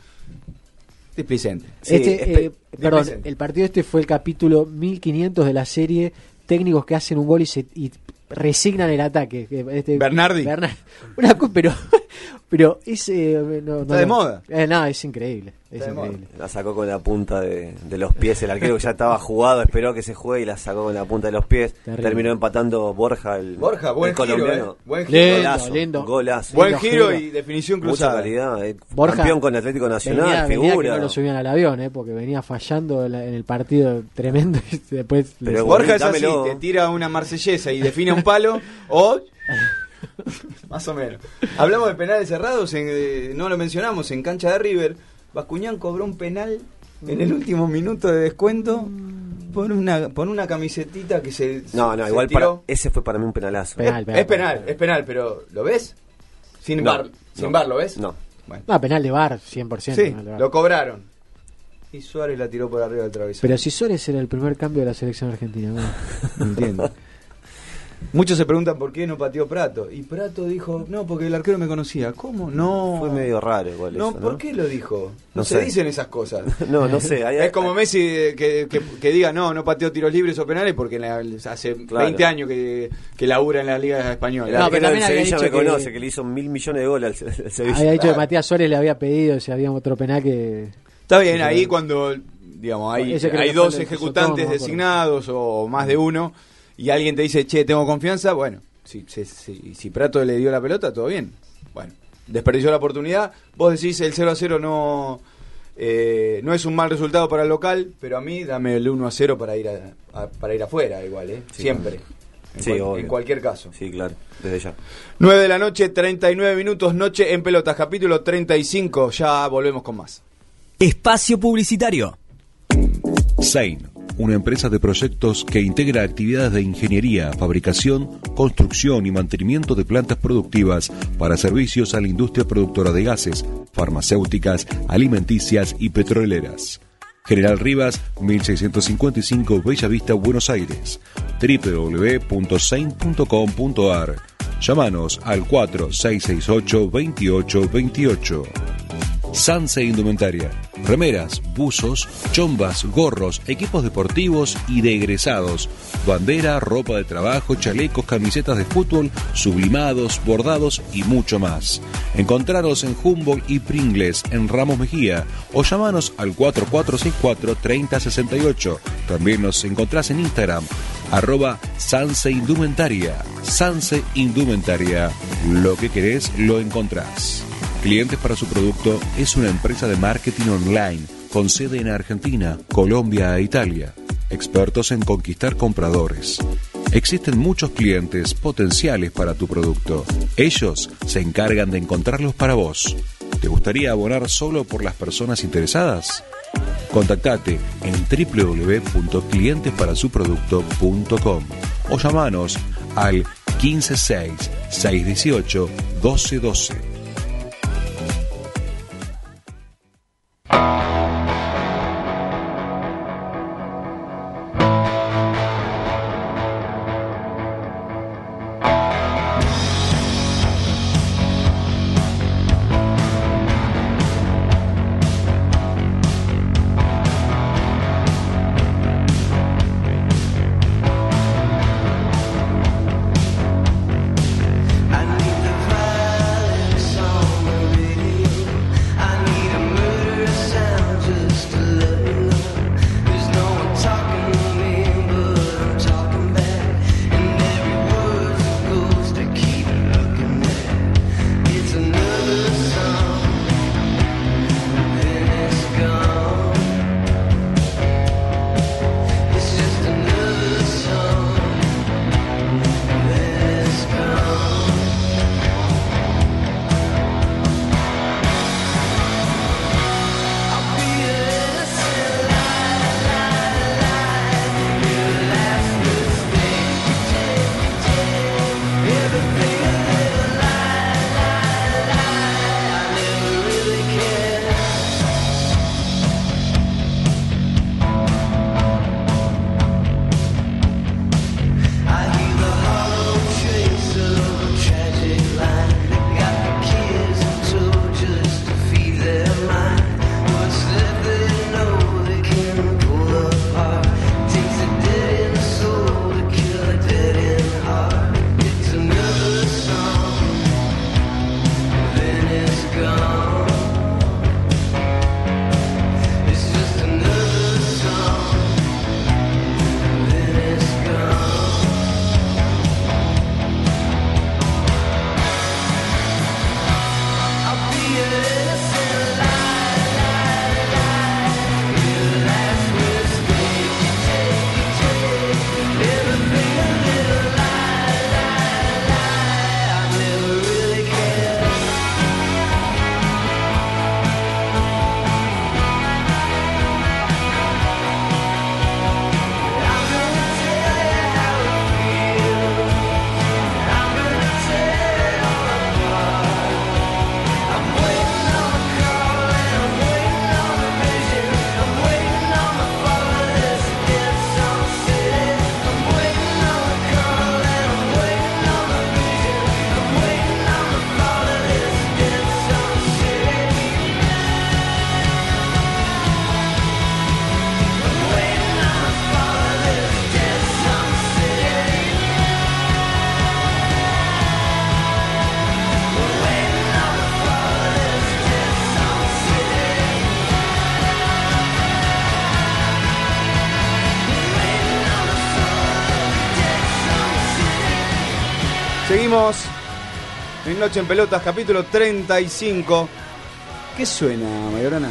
Displicente. Sí, este, eh, perdón, el partido este fue el capítulo 1500 de la serie Técnicos que hacen un gol y, se, y resignan el ataque. Que Este, Bernardi. Bernardi. Una pero, pero es, eh, no, Está no- de moda. Eh, no, es increíble. Es increíble. La sacó con la punta de, de los pies. El arquero que ya estaba jugado, esperó que se juegue y la sacó con la punta de los pies. Terrible. Terminó empatando Borja, el, Borja, buen el giro, colombiano. ¿eh? Buen giro. Lindo, Golazo, lindo. golazo. Buen Lindo giro giro. y definición Mucha cruzada. calidad. eh. Borja Campeón con Atlético Nacional, venía, venía figura. que no lo subían al avión, eh, porque venía fallando en el partido tremendo y después Pero les- Borja es así, te tira una marsellesa y define un palo o... Más o menos. Hablamos de penales cerrados, en, eh, no lo mencionamos, en cancha de River. Bascuñán cobró un penal en el último minuto de descuento Pon una, pon una camisetita que se. No, no, se igual tiró. para, ese fue para mí un penalazo. Penal, es, penal, es penal, penal. es penal, pero ¿lo ves? Sin No, bar, sin no. bar, ¿lo ves? No. Bueno. No, penal de bar, 100%. Sí, penal de VAR. lo cobraron. Y Suárez la tiró por arriba del travesaño. Pero si Suárez era el primer cambio de la selección argentina. bueno. No entiendo. Muchos se preguntan por qué no pateó Prato. Y Prato dijo, no, porque el arquero me conocía. ¿Cómo? No. Fue medio raro igual No, eso, ¿por qué lo dijo? No, No se sé. dicen esas cosas. No, no sé. hay- Es como Messi eh, que, que, que diga, no, no pateó tiros libres o penales porque la- hace Claro. 20 años que, que labura en la Liga Española. El No, pero arquero también del había Sevilla dicho me que- conoce, que le hizo mil millones de goles al, al Sevilla. Había dicho que Claro. Matías Suárez le había pedido si había otro penal que. Está bien, ahí cuando, digamos, hay, hay dos ejecutantes designados o más de uno y alguien te dice, che, tengo confianza, bueno, si, si, si, si Prato le dio la pelota, todo bien. Bueno, desperdició la oportunidad. Vos decís, el 0 a 0 no, eh, no es un mal resultado para el local, pero a mí dame el 1 a 0 para ir, a- a- para ir afuera, igual, ¿eh? Sí. Siempre. En, Sí, cual- obvio. en cualquier caso. Sí, claro, desde ya. 9 de la noche, 39 minutos, noche en pelotas, capítulo 35. Ya volvemos con más. Espacio Publicitario. Sein, una empresa de proyectos que integra actividades de ingeniería, fabricación, construcción y mantenimiento de plantas productivas para servicios a la industria productora de gases, farmacéuticas, alimenticias y petroleras. General Rivas, 1655 Bella Vista, Buenos Aires. www.sein.com.ar. Llámanos al 4668-2828. Sanse Indumentaria. Remeras, buzos, chombas, gorros, equipos deportivos y de egresados. Bandera, ropa de trabajo, chalecos, camisetas de fútbol, sublimados, bordados y mucho más. Encontraros en Humboldt y Pringles en Ramos Mejía o llamanos al 4464-3068. También nos encontrás en Instagram, arroba Sanse Indumentaria. Sanse Indumentaria. Lo que querés lo encontrás. Clientes para su producto es una empresa de marketing online con sede en Argentina, Colombia e Italia. Expertos en conquistar compradores. Existen muchos clientes potenciales para tu producto. Ellos se encargan de encontrarlos para vos. ¿Te gustaría abonar solo por las personas interesadas? Contactate en www.clientesparasuproducto.com o llamanos al 156 618 1212. Seguimos en Noche en Pelotas, capítulo 35. ¿Qué suena, Mayorana?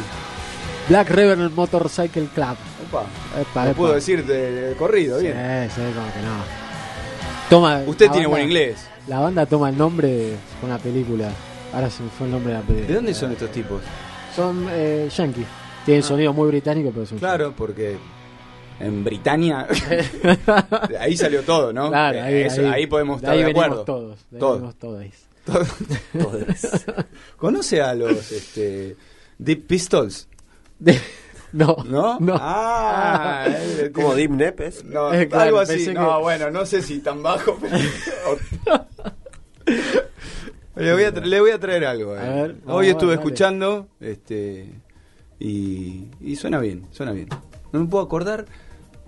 Black River Motorcycle Club. Opa, Epa, epa. puedo decir de, de corrido, Sí, bien. sí, como que no. Toma, Usted tiene banda- buen inglés. La banda toma el nombre de una película. Ahora se me fue el nombre de la película. ¿De dónde son estos tipos? Son eh, yankees. Tienen sonido muy británico, pero son Claro, porque en Britania de ahí salió todo, ¿no? Claro, Eh, ahí, eso- ahí, ahí podemos de estar ahí de acuerdo. todos. de Todos. todos. Todos. ¿Conoce a los este, Deep Pistols? De- no, ¿No? no. Ah, Como Deep Nepes. No, Eh, claro, algo así. No, que- bueno, no sé si tan bajo, pero... le, voy a tra- le voy a traer algo. eh. A ver, vamos Hoy estuve ver, escuchando este y, y suena bien, suena bien. No me puedo acordar.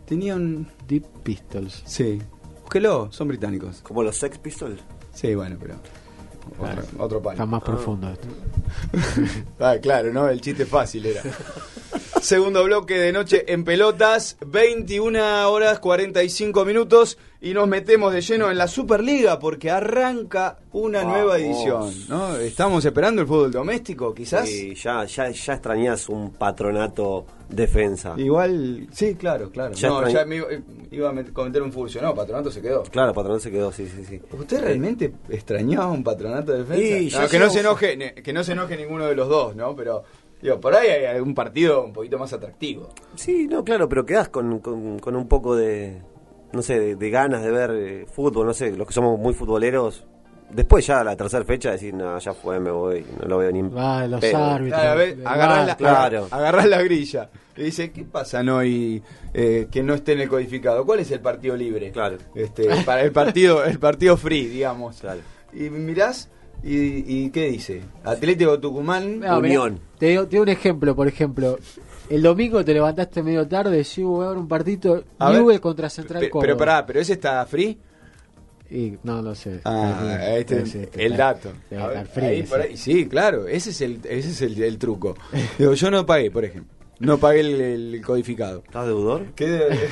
Tenía un... Deep Pistols. Sí. Búsquelo, son británicos. Como los Sex Pistols. Sí, bueno, pero... Claro. Otro, otro palo. Está más profundo esto. Ah, claro, ¿no? El chiste fácil era. Segundo bloque de noche en pelotas, 21 horas 45 minutos y nos metemos de lleno en la Superliga porque arranca una Vamos. nueva edición, ¿no? Estamos esperando el fútbol doméstico, quizás. Sí, ya, ya, ya extrañas un patronato defensa. Igual, sí, claro, claro. Ya no, ya me iba, iba a met- cometer un furcio, no, Patronato se quedó. Claro, patronato se quedó, sí, sí, sí. ¿Usted realmente extrañaba un patronato de defensa? Sí, No, que no se enoje, que no se enoje ninguno de los dos, ¿no? Pero digo, por ahí hay algún partido un poquito más atractivo. Sí, no, claro, pero quedás con, con, con un poco de, no sé, de, de ganas de ver eh, fútbol, no sé, los que somos muy futboleros. Después ya la tercera fecha decir, no, ya fue, me voy, no lo veo ni Va, los pedo". árbitros. Claro, ver, agarrás, la, claro. agarrás la grilla y dice, ¿qué pasa no y eh, que no esté en el codificado? ¿Cuál es el partido libre? Claro. Este, para el partido, el partido free, digamos. Claro. Y mirás y, y ¿qué dice? Atlético Tucumán. No, mirá, Unión. te, digo- te digo un ejemplo, por ejemplo. El domingo te levantaste medio tarde, decís, "Uh, voy a ver un partido A ver, Newell contra Central Córdoba. pero pará, pero ese está free. Y no lo sé. Ah, este, el está- dato. ver, ahí, sí. por ahí- sí, claro, ese es el, ese es el, el truco. Digo, yo no pagué, por ejemplo. No pagué el, el codificado. ¿Estás deudor? ¿Qué de-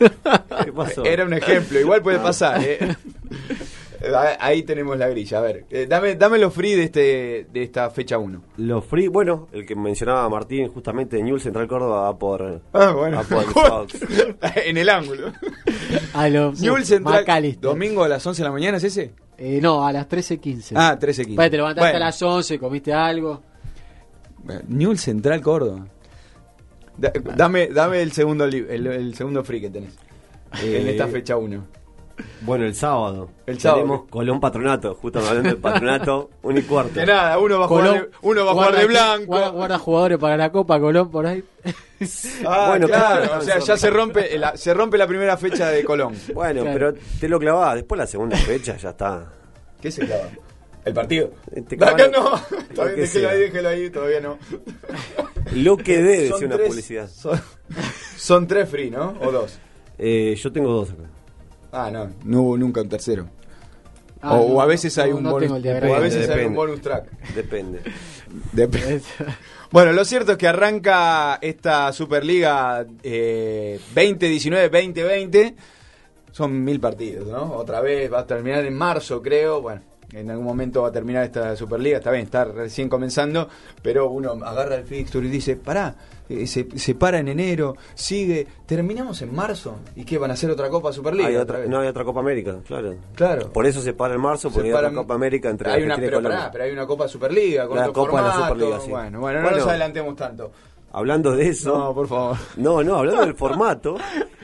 ¿Qué pasó? Era un ejemplo, igual puede pasar. ¿eh? Ah, Ahí tenemos la grilla. A ver, eh, dame, dame los free de, este, de esta fecha 1. Los free, bueno, el que mencionaba Martín, justamente Newell Central Córdoba va por, Ah, bueno. por en el ángulo. A los Newell Central, domingo a las 11 de la mañana, ¿es ese? Eh, no, a las 13.15. Ah, 13 15. Después te levantaste Bueno. a las 11, comiste algo. Newell Central Córdoba. Da- dame, dame el segundo el, el segundo free que tenés. en Eh, esta fecha 1. Bueno, el sábado. El sábado. Tenemos Colón Patronato, justo hablando del Patronato, un y cuarto. Que nada, uno va a jugar de, uno va a jugar de blanco. Guarda, guarda jugadores para la Copa Colón por ahí. Ah, Bueno, claro, claro, o sea, ya se rompe la, se rompe la primera fecha de Colón. Bueno, Claro. pero te lo clavás, después la segunda fecha ya está. ¿Qué se clava? ¿El partido? Te Acá no. Todavía que déjelo sea. ahí, déjelo ahí, todavía no. Lo que debe ser una publicidad. Son, son tres free, ¿no? O dos. Eh, yo tengo dos acá. Ah, no, no hubo nunca un tercero. Ah, o, no, o a veces hay no, un no bonus, o a veces hay Depende. un bonus track. Depende. Dep- Bueno, lo cierto es que arranca esta Superliga eh, 2019-2020. Son mil partidos, ¿no? Otra vez va a terminar en marzo, creo. Bueno, en algún momento va a terminar esta Superliga. Está bien, está recién comenzando. Pero uno agarra el fixture y dice: Pará, eh, se, se para en enero, sigue. Terminamos en marzo. ¿Y qué? ¿Van a hacer otra Copa Superliga? Hay otra no hay otra Copa América, claro. Claro. Por eso se para en marzo, porque Se hay otra Copa América entre hay una, y pero, Colombia. pará, pero hay una Copa Superliga con La otro Copa de la. Superliga, sí. Bueno, bueno, no Bueno. nos adelantemos tanto. Hablando de eso. No, por favor. No, no, hablando del formato,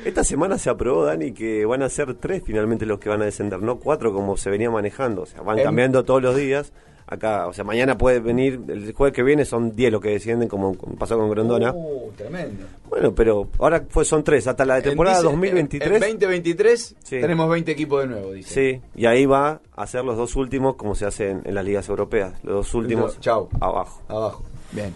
esta semana se aprobó, Dani, que van a ser tres finalmente los que van a descender, no cuatro como se venía manejando. O sea, van cambiando todos los días. Acá, o sea, mañana puede venir, el jueves que viene son diez los que descienden, como pasó con Grondona. Uh, tremendo. Bueno, pero ahora fue, son tres, hasta la temporada En dice- 2023. En 2023 Sí. tenemos 20 equipos de nuevo, dice. Sí, y ahí va a ser los dos últimos, como se hace en, en las ligas europeas. Los dos últimos Chau. abajo. Abajo. Bien.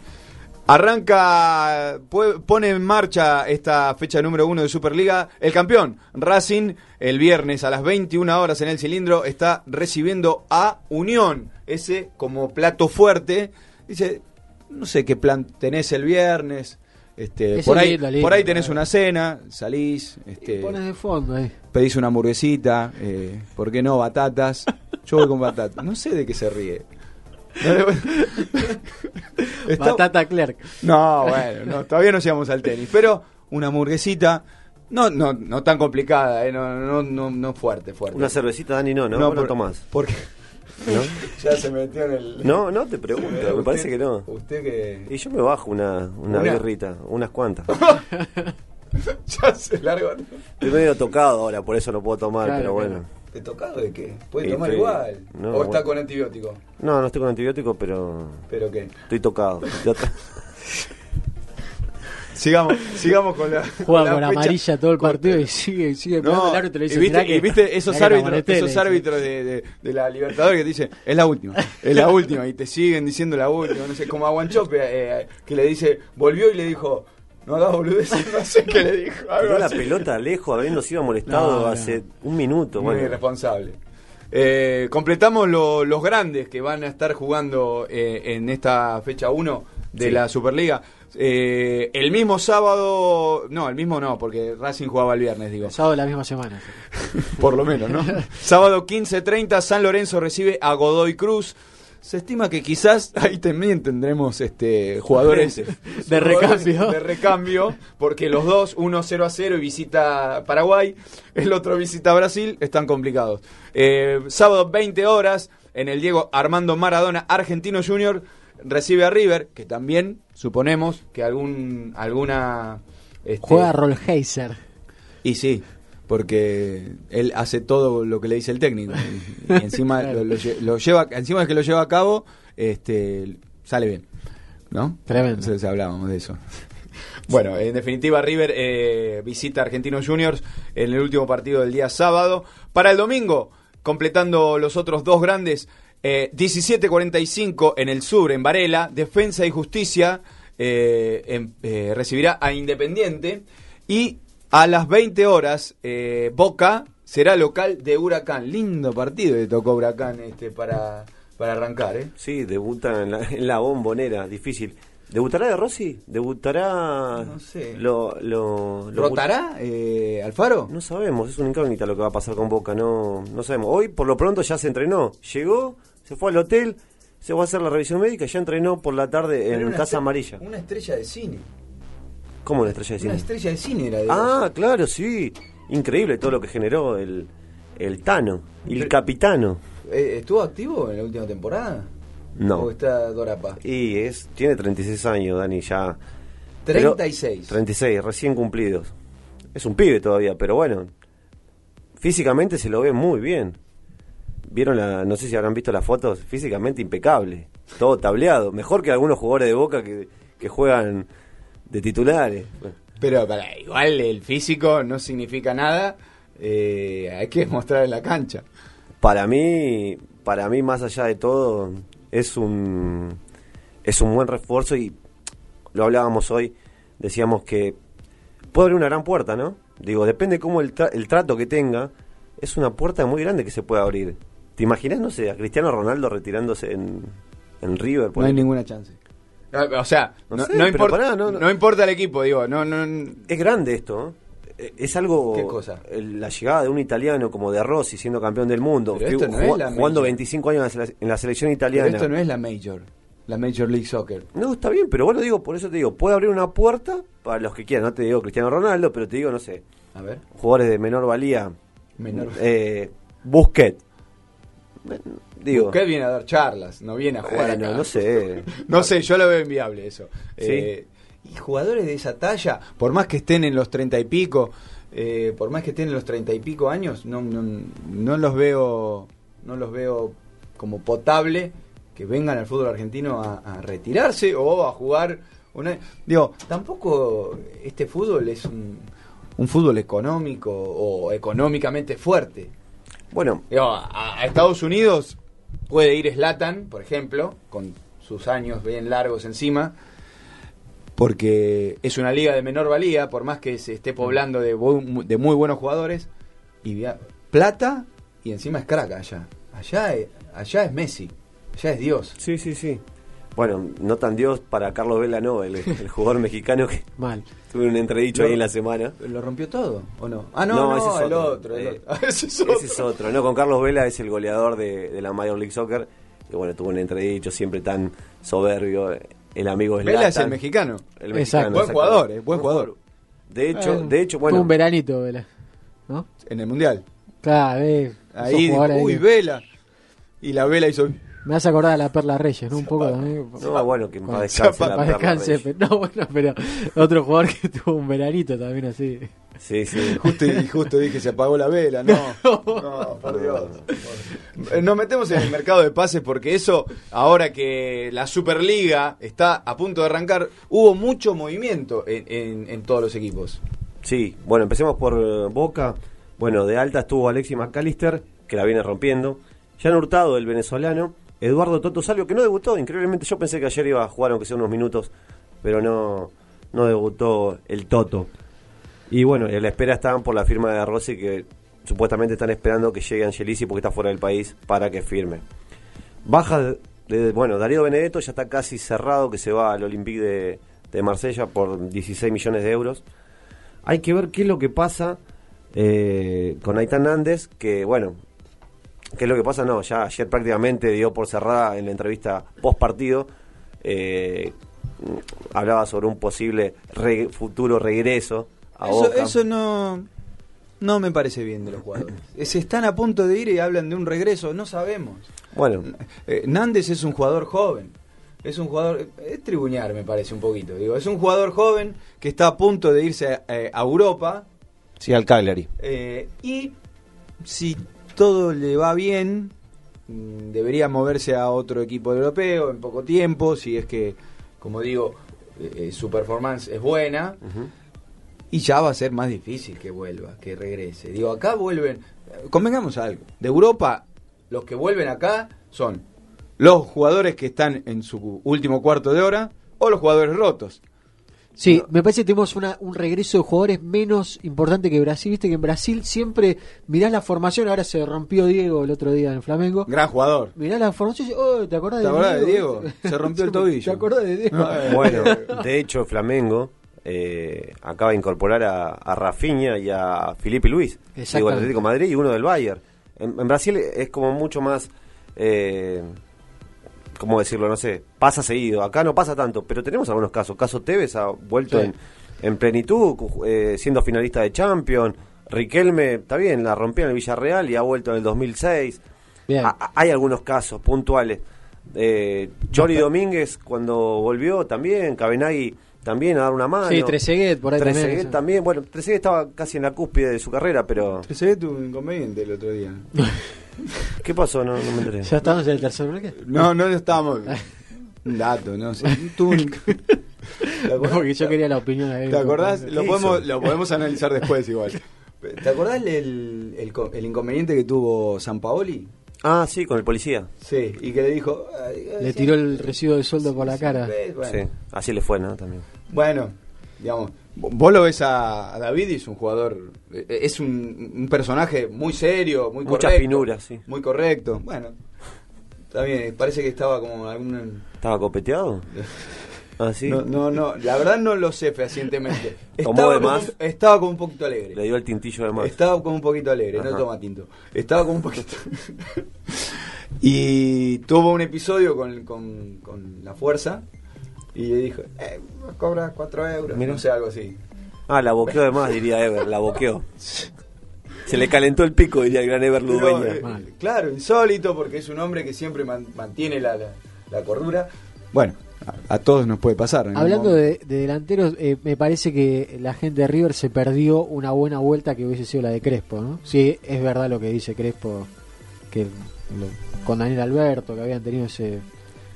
Arranca, pone en marcha esta fecha número uno de Superliga. El campeón, Racing, el viernes a las 21 horas en el cilindro, está recibiendo a Unión. Ese como plato fuerte. Dice, no sé qué plan tenés el viernes. Este, por, ahí, lindo, lindo, por ahí tenés claro. una cena, salís, Y este, pones de fondo ahí. pedís una hamburguesita, eh, ¿por qué no? Batatas, Yo voy con batata. No sé de qué se ríe. Está- Batata Clerk. No, bueno, no, todavía no llegamos al tenis. Pero una hamburguesita, no, no, no tan complicada, eh, no, no, no, no fuerte, fuerte. Una cervecita, Dani, no, ¿no? ¿Vos no por- tomás? Porque ¿No? ya se metió en el. No, no te pregunto, me Usted- parece que no. Usted que. Y yo me bajo una, una, ¿Una? birrita, unas cuantas. ya se largó. Estoy medio tocado ahora, por eso no puedo tomar, Claro, pero claro. ¿Te tocado de qué? ¿Puede Y tomar estoy- igual? no, ¿O está con antibiótico? No, no estoy con antibiótico, pero ¿Pero qué? estoy tocado. Sigamos, sigamos con la. Juega con fecha. amarilla todo el partido y sigue, sigue No, el árbitro y le dice, y viste, "Mirá que- y viste esos árbitros, amonesté", le esos árbitros de, de- de la Libertadores que te dicen, es la última, es la última, y te siguen diciendo la última, no sé, como a Guanchope, eh, que le dice, volvió y le dijo, no hagas boludeces, no sé qué le dijo. Tiró la así. pelota lejos, habiendo sido molestado No, no. hace un minuto. Muy Bueno, irresponsable. Eh, completamos lo- los grandes que van a estar jugando eh, en esta fecha 1 de Sí. la Superliga. Eh, el mismo sábado, no, el mismo no, porque Racing jugaba el viernes, digo. El sábado de la misma semana. Por lo menos, ¿no? Sábado 15.30, San Lorenzo recibe a Godoy Cruz. Se estima que quizás ahí también tendremos este jugadores De recambio. De recambio, porque los dos, uno 0 a 0 y visita Paraguay, el otro visita Brasil, están complicados. Eh, sábado 20 horas, en el Diego Armando Maradona, Argentino Junior recibe a River, que también suponemos que algún alguna este, Juega Rollheiser. y sí, porque él hace todo lo que le dice el técnico. Y, y encima Claro. lo, lo lle- lo lleva, encima de que lo lleva a cabo, este sale bien. ¿No? Tremendo. Entonces hablábamos de eso. Bueno, en definitiva, River eh, visita a Argentinos Juniors en el último partido del día sábado. Para el domingo, completando los otros dos grandes, eh, 17.45 en el sur, en Varela, Defensa y Justicia eh, em- eh, recibirá a Independiente. Y a las 20 horas, eh, Boca será local de Huracán. Lindo partido le tocó Huracán este, para, para arrancar, ¿eh? sí, debuta en la, en la bombonera, difícil. ¿Debutará de Rossi? ¿Debutará? No sé. Lo, lo, lo- ¿Rotará eh, Alfaro? No sabemos, es una incógnita lo que va a pasar con Boca, no, no sabemos. Hoy, por lo pronto, ya se entrenó. Llegó, se fue al hotel, se fue a hacer la revisión médica y ya entrenó por la tarde en Casa Amarilla. Una estrella de cine. ¿Cómo una estrella de Una cine? estrella de cine era Ah, claro, sí. Increíble todo lo que generó el, el Tano, el Pero- Capitano. Eh, ¿Estuvo activo en la última temporada? No. ¿O está Dorapa? Y es tiene 36 años, Dani, ya. Pero- 36. 36, recién cumplidos. Es un pibe todavía, pero bueno. Físicamente se lo ve muy bien. Vieron la, no sé si habrán visto las fotos, físicamente impecable. Todo tableado. Mejor que algunos jugadores de boca que, que juegan de titulares. Bueno, Pero para, igual el físico no significa nada. eh, hay que mostrar en la cancha. Para mí, para mí, más allá de todo, es un es un buen refuerzo y lo hablábamos hoy, decíamos que puede abrir una gran puerta, ¿no? Digo, depende cómo el, tra- el trato que tenga, es una puerta muy grande que se puede abrir. ¿Te imaginas, no sé, a Cristiano Ronaldo retirándose en, en River? por No hay ejemplo? ninguna chance. O sea, No sé, importa, pará, no, importa el equipo, digo, no, no, Es grande esto, ¿eh? Eh, Es algo. ¿Qué cosa? el- la llegada de un italiano como de Rossi siendo campeón del mundo, Pero esto no jugando es la jugando Major. 25 años en la, en la selección pero italiana. esto no es la Major, la Major League Soccer. No, está bien, pero bueno, digo, por eso te digo, puede abrir una puerta para los que quieran. No te digo Cristiano Ronaldo, pero te digo, no sé, A ver, jugadores de menor valía. menor. Eh, Busquet. Digo, Busquets viene a dar charlas, no viene a jugar bueno, acá. no sé. No sé, yo lo veo inviable eso. Sí. Eh, y jugadores de esa talla, por más que estén en los treinta y pico, eh, por más que estén en los treinta y pico años, no, no, no los veo, no los veo como potable que vengan al fútbol argentino a, a retirarse o a jugar. Una, digo, tampoco este fútbol es un, un fútbol económico o económicamente fuerte. Bueno, Digo, a, a Estados Unidos puede ir Slatan, por ejemplo, con sus años bien largos encima, porque es una liga de menor valía, por más que se esté poblando de, de muy buenos jugadores, y plata y encima es crack allá. Allá es, allá es Messi, allá es Dios. sí, sí, sí. Bueno, no tan Dios para Carlos Vela, no, el, el jugador mexicano que Mal. tuve un entredicho ahí en la semana. ¿Lo rompió todo o no? Ah, no, no, ese es el otro. el Eh, otro. ese es otro. Ese es otro. No, con Carlos Vela es el goleador de, de la Major League Soccer. Y bueno, tuvo un entredicho siempre tan soberbio. El amigo es Vela es el mexicano. El Exacto. mexicano, Buen exacto. jugador, eh, buen jugador. De hecho, Eh, de hecho, bueno, un veranito, Vela. ¿No? En el mundial. Claro, eh, Ahí, uy, ahí. Vela. Y la Vela hizo. Me hace acordar a la Perla Reyes, ¿no? Un poco también. no, bueno, que paz descanse la perla descanse, no, bueno, pero otro jugador que tuvo un veranito también así. Sí, sí. Justo, y justo dije, se apagó la vela. No, no, por Dios. Nos metemos en el mercado de pases porque eso, ahora que la Superliga está a punto de arrancar, hubo mucho movimiento en, en- en todos los equipos. Sí, bueno, empecemos por eh, Boca. Bueno, de alta estuvo Alexis McAllister, que la viene rompiendo. Jan Hurtado, el venezolano. Eduardo Toto Salvio, que no debutó, increíblemente. Yo pensé que ayer iba a jugar, aunque sea unos minutos, pero no, no debutó el Toto. Y bueno, a la espera estaban por la firma de Rossi, que supuestamente están esperando que llegue Angelici porque está fuera del país para que firme. Baja de- bueno, Darío Benedetto ya está casi cerrado que se va al Olympique de, de Marsella por 16 millones de euros. Hay que ver qué es lo que pasa eh, con Aitán Nández, que bueno, qué es lo que pasa, no, ya ayer prácticamente dio por cerrada en la entrevista post partido, eh, hablaba sobre un posible re- futuro regreso a Eso, Boca. eso no, no me parece bien de los jugadores. Se están a punto de ir y hablan de un regreso, no sabemos. Bueno, Eh, Nández es un jugador joven. Es un jugador. Es tribuñar, me parece un poquito. Digo, es un jugador joven que está a punto de irse eh, a Europa. sí, al Cagliari. eh, y si todo le va bien, mm, debería moverse a otro equipo europeo en poco tiempo. Si es que, como digo, eh, eh, su performance es buena. Y ya va a ser más difícil que vuelva, que regrese. Digo, acá vuelven. Convengamos algo. De Europa, los que vuelven acá son los jugadores que están en su último cuarto de hora o los jugadores rotos. Sí, me parece que tenemos una, un regreso de jugadores menos importante que Brasil. Viste que en Brasil siempre mirás la formación. Ahora se rompió Diego el otro día en Flamengo. Gran jugador. Mirás la formación y oh, ¿te acordás ¿Te de acordás de Diego? Diego? Se rompió el tobillo. ¿Te acordás de Diego? Bueno, de hecho, Flamengo eh, acaba de incorporar a, a Rafinha y a Felipe Luis, digo, el Exactamente. Atlético de Madrid y uno del Bayern. En, en Brasil es como mucho más, eh, ¿cómo decirlo? No sé, pasa seguido. Acá no pasa tanto, pero tenemos algunos casos. Caso Tevez ha vuelto Sí. en, en plenitud, eh, siendo finalista de Champions. Riquelme, está bien, la rompió en el Villarreal y ha vuelto en el 2006. Bien. A- hay algunos casos puntuales. Eh, Johnny Domínguez cuando volvió también, Cabenagui también a dar una mano. Sí, Trezeguet por ahí también, también. Bueno, Trezeguet estaba casi en la cúspide de su carrera, pero Se ve tu inconveniente el otro día. ¿qué pasó? No, no me enteré. ¿Ya estamos en el tercer bloque? No, no estábamos. Un dato, no sé. Tuvo un- ¿Te acordás? Porque yo quería la opinión de él. ¿Te acordás? ¿Qué Lo podemos, lo podemos analizar después igual. ¿Te acordás el, el, co- el inconveniente que tuvo San Paoli? Ah, sí, con el policía. Sí, y que le dijo... "Ay, ay, Le tiró el recibo de sueldo por la cara. Bueno, Sí, así le fue, ¿no? También. bueno, digamos, vos lo ves a, David y es un jugador, eh, es un, un personaje muy serio, muy Mucha correcto. finura, sí. Muy correcto, bueno. Está bien, parece que estaba como algún... ¿Estaba copeteado? Ah, sí. No, no, no, la verdad no lo sé fehacientemente. ¿Tomó Estaba de como, más? estaba como un poquito alegre. Le dio el tintillo de más. Estaba como un poquito alegre, no toma tinto. Estaba como un poquito. y tuvo un episodio con, con, con la fuerza y le dijo: eh, nos cobra 4 euros. Mira. No sé, algo así. Ah, la boqueó de más, diría Ever, la boqueó. Se le calentó el pico, diría el gran Ever Ludueña. eh, claro, insólito porque es un hombre que siempre man- mantiene la, la, la cordura. Bueno, a, a todos nos puede pasar. Hablando de, de delanteros, eh, me parece que la gente de River se perdió una buena vuelta que hubiese sido la de Crespo, ¿no? Sí, es verdad lo que dice Crespo, que lo- con Daniel Alberto, que habían tenido ese,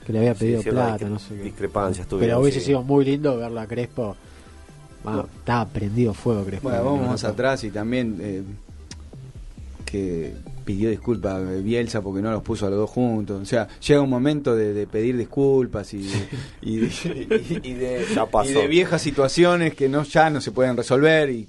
que le había pedido plata, no sé qué. Discrepancias tuvieron, Pero hubiese sí. sido muy lindo verlo a Crespo. Ah, estaba prendido fuego Crespo. Bueno, vamos No, más no, atrás y también eh, que pidió disculpas a Bielsa porque no los puso a los dos juntos. O sea, llega un momento de, de pedir disculpas y, y, de, y- y de, Ya pasó. y de viejas situaciones que no ya no se pueden resolver y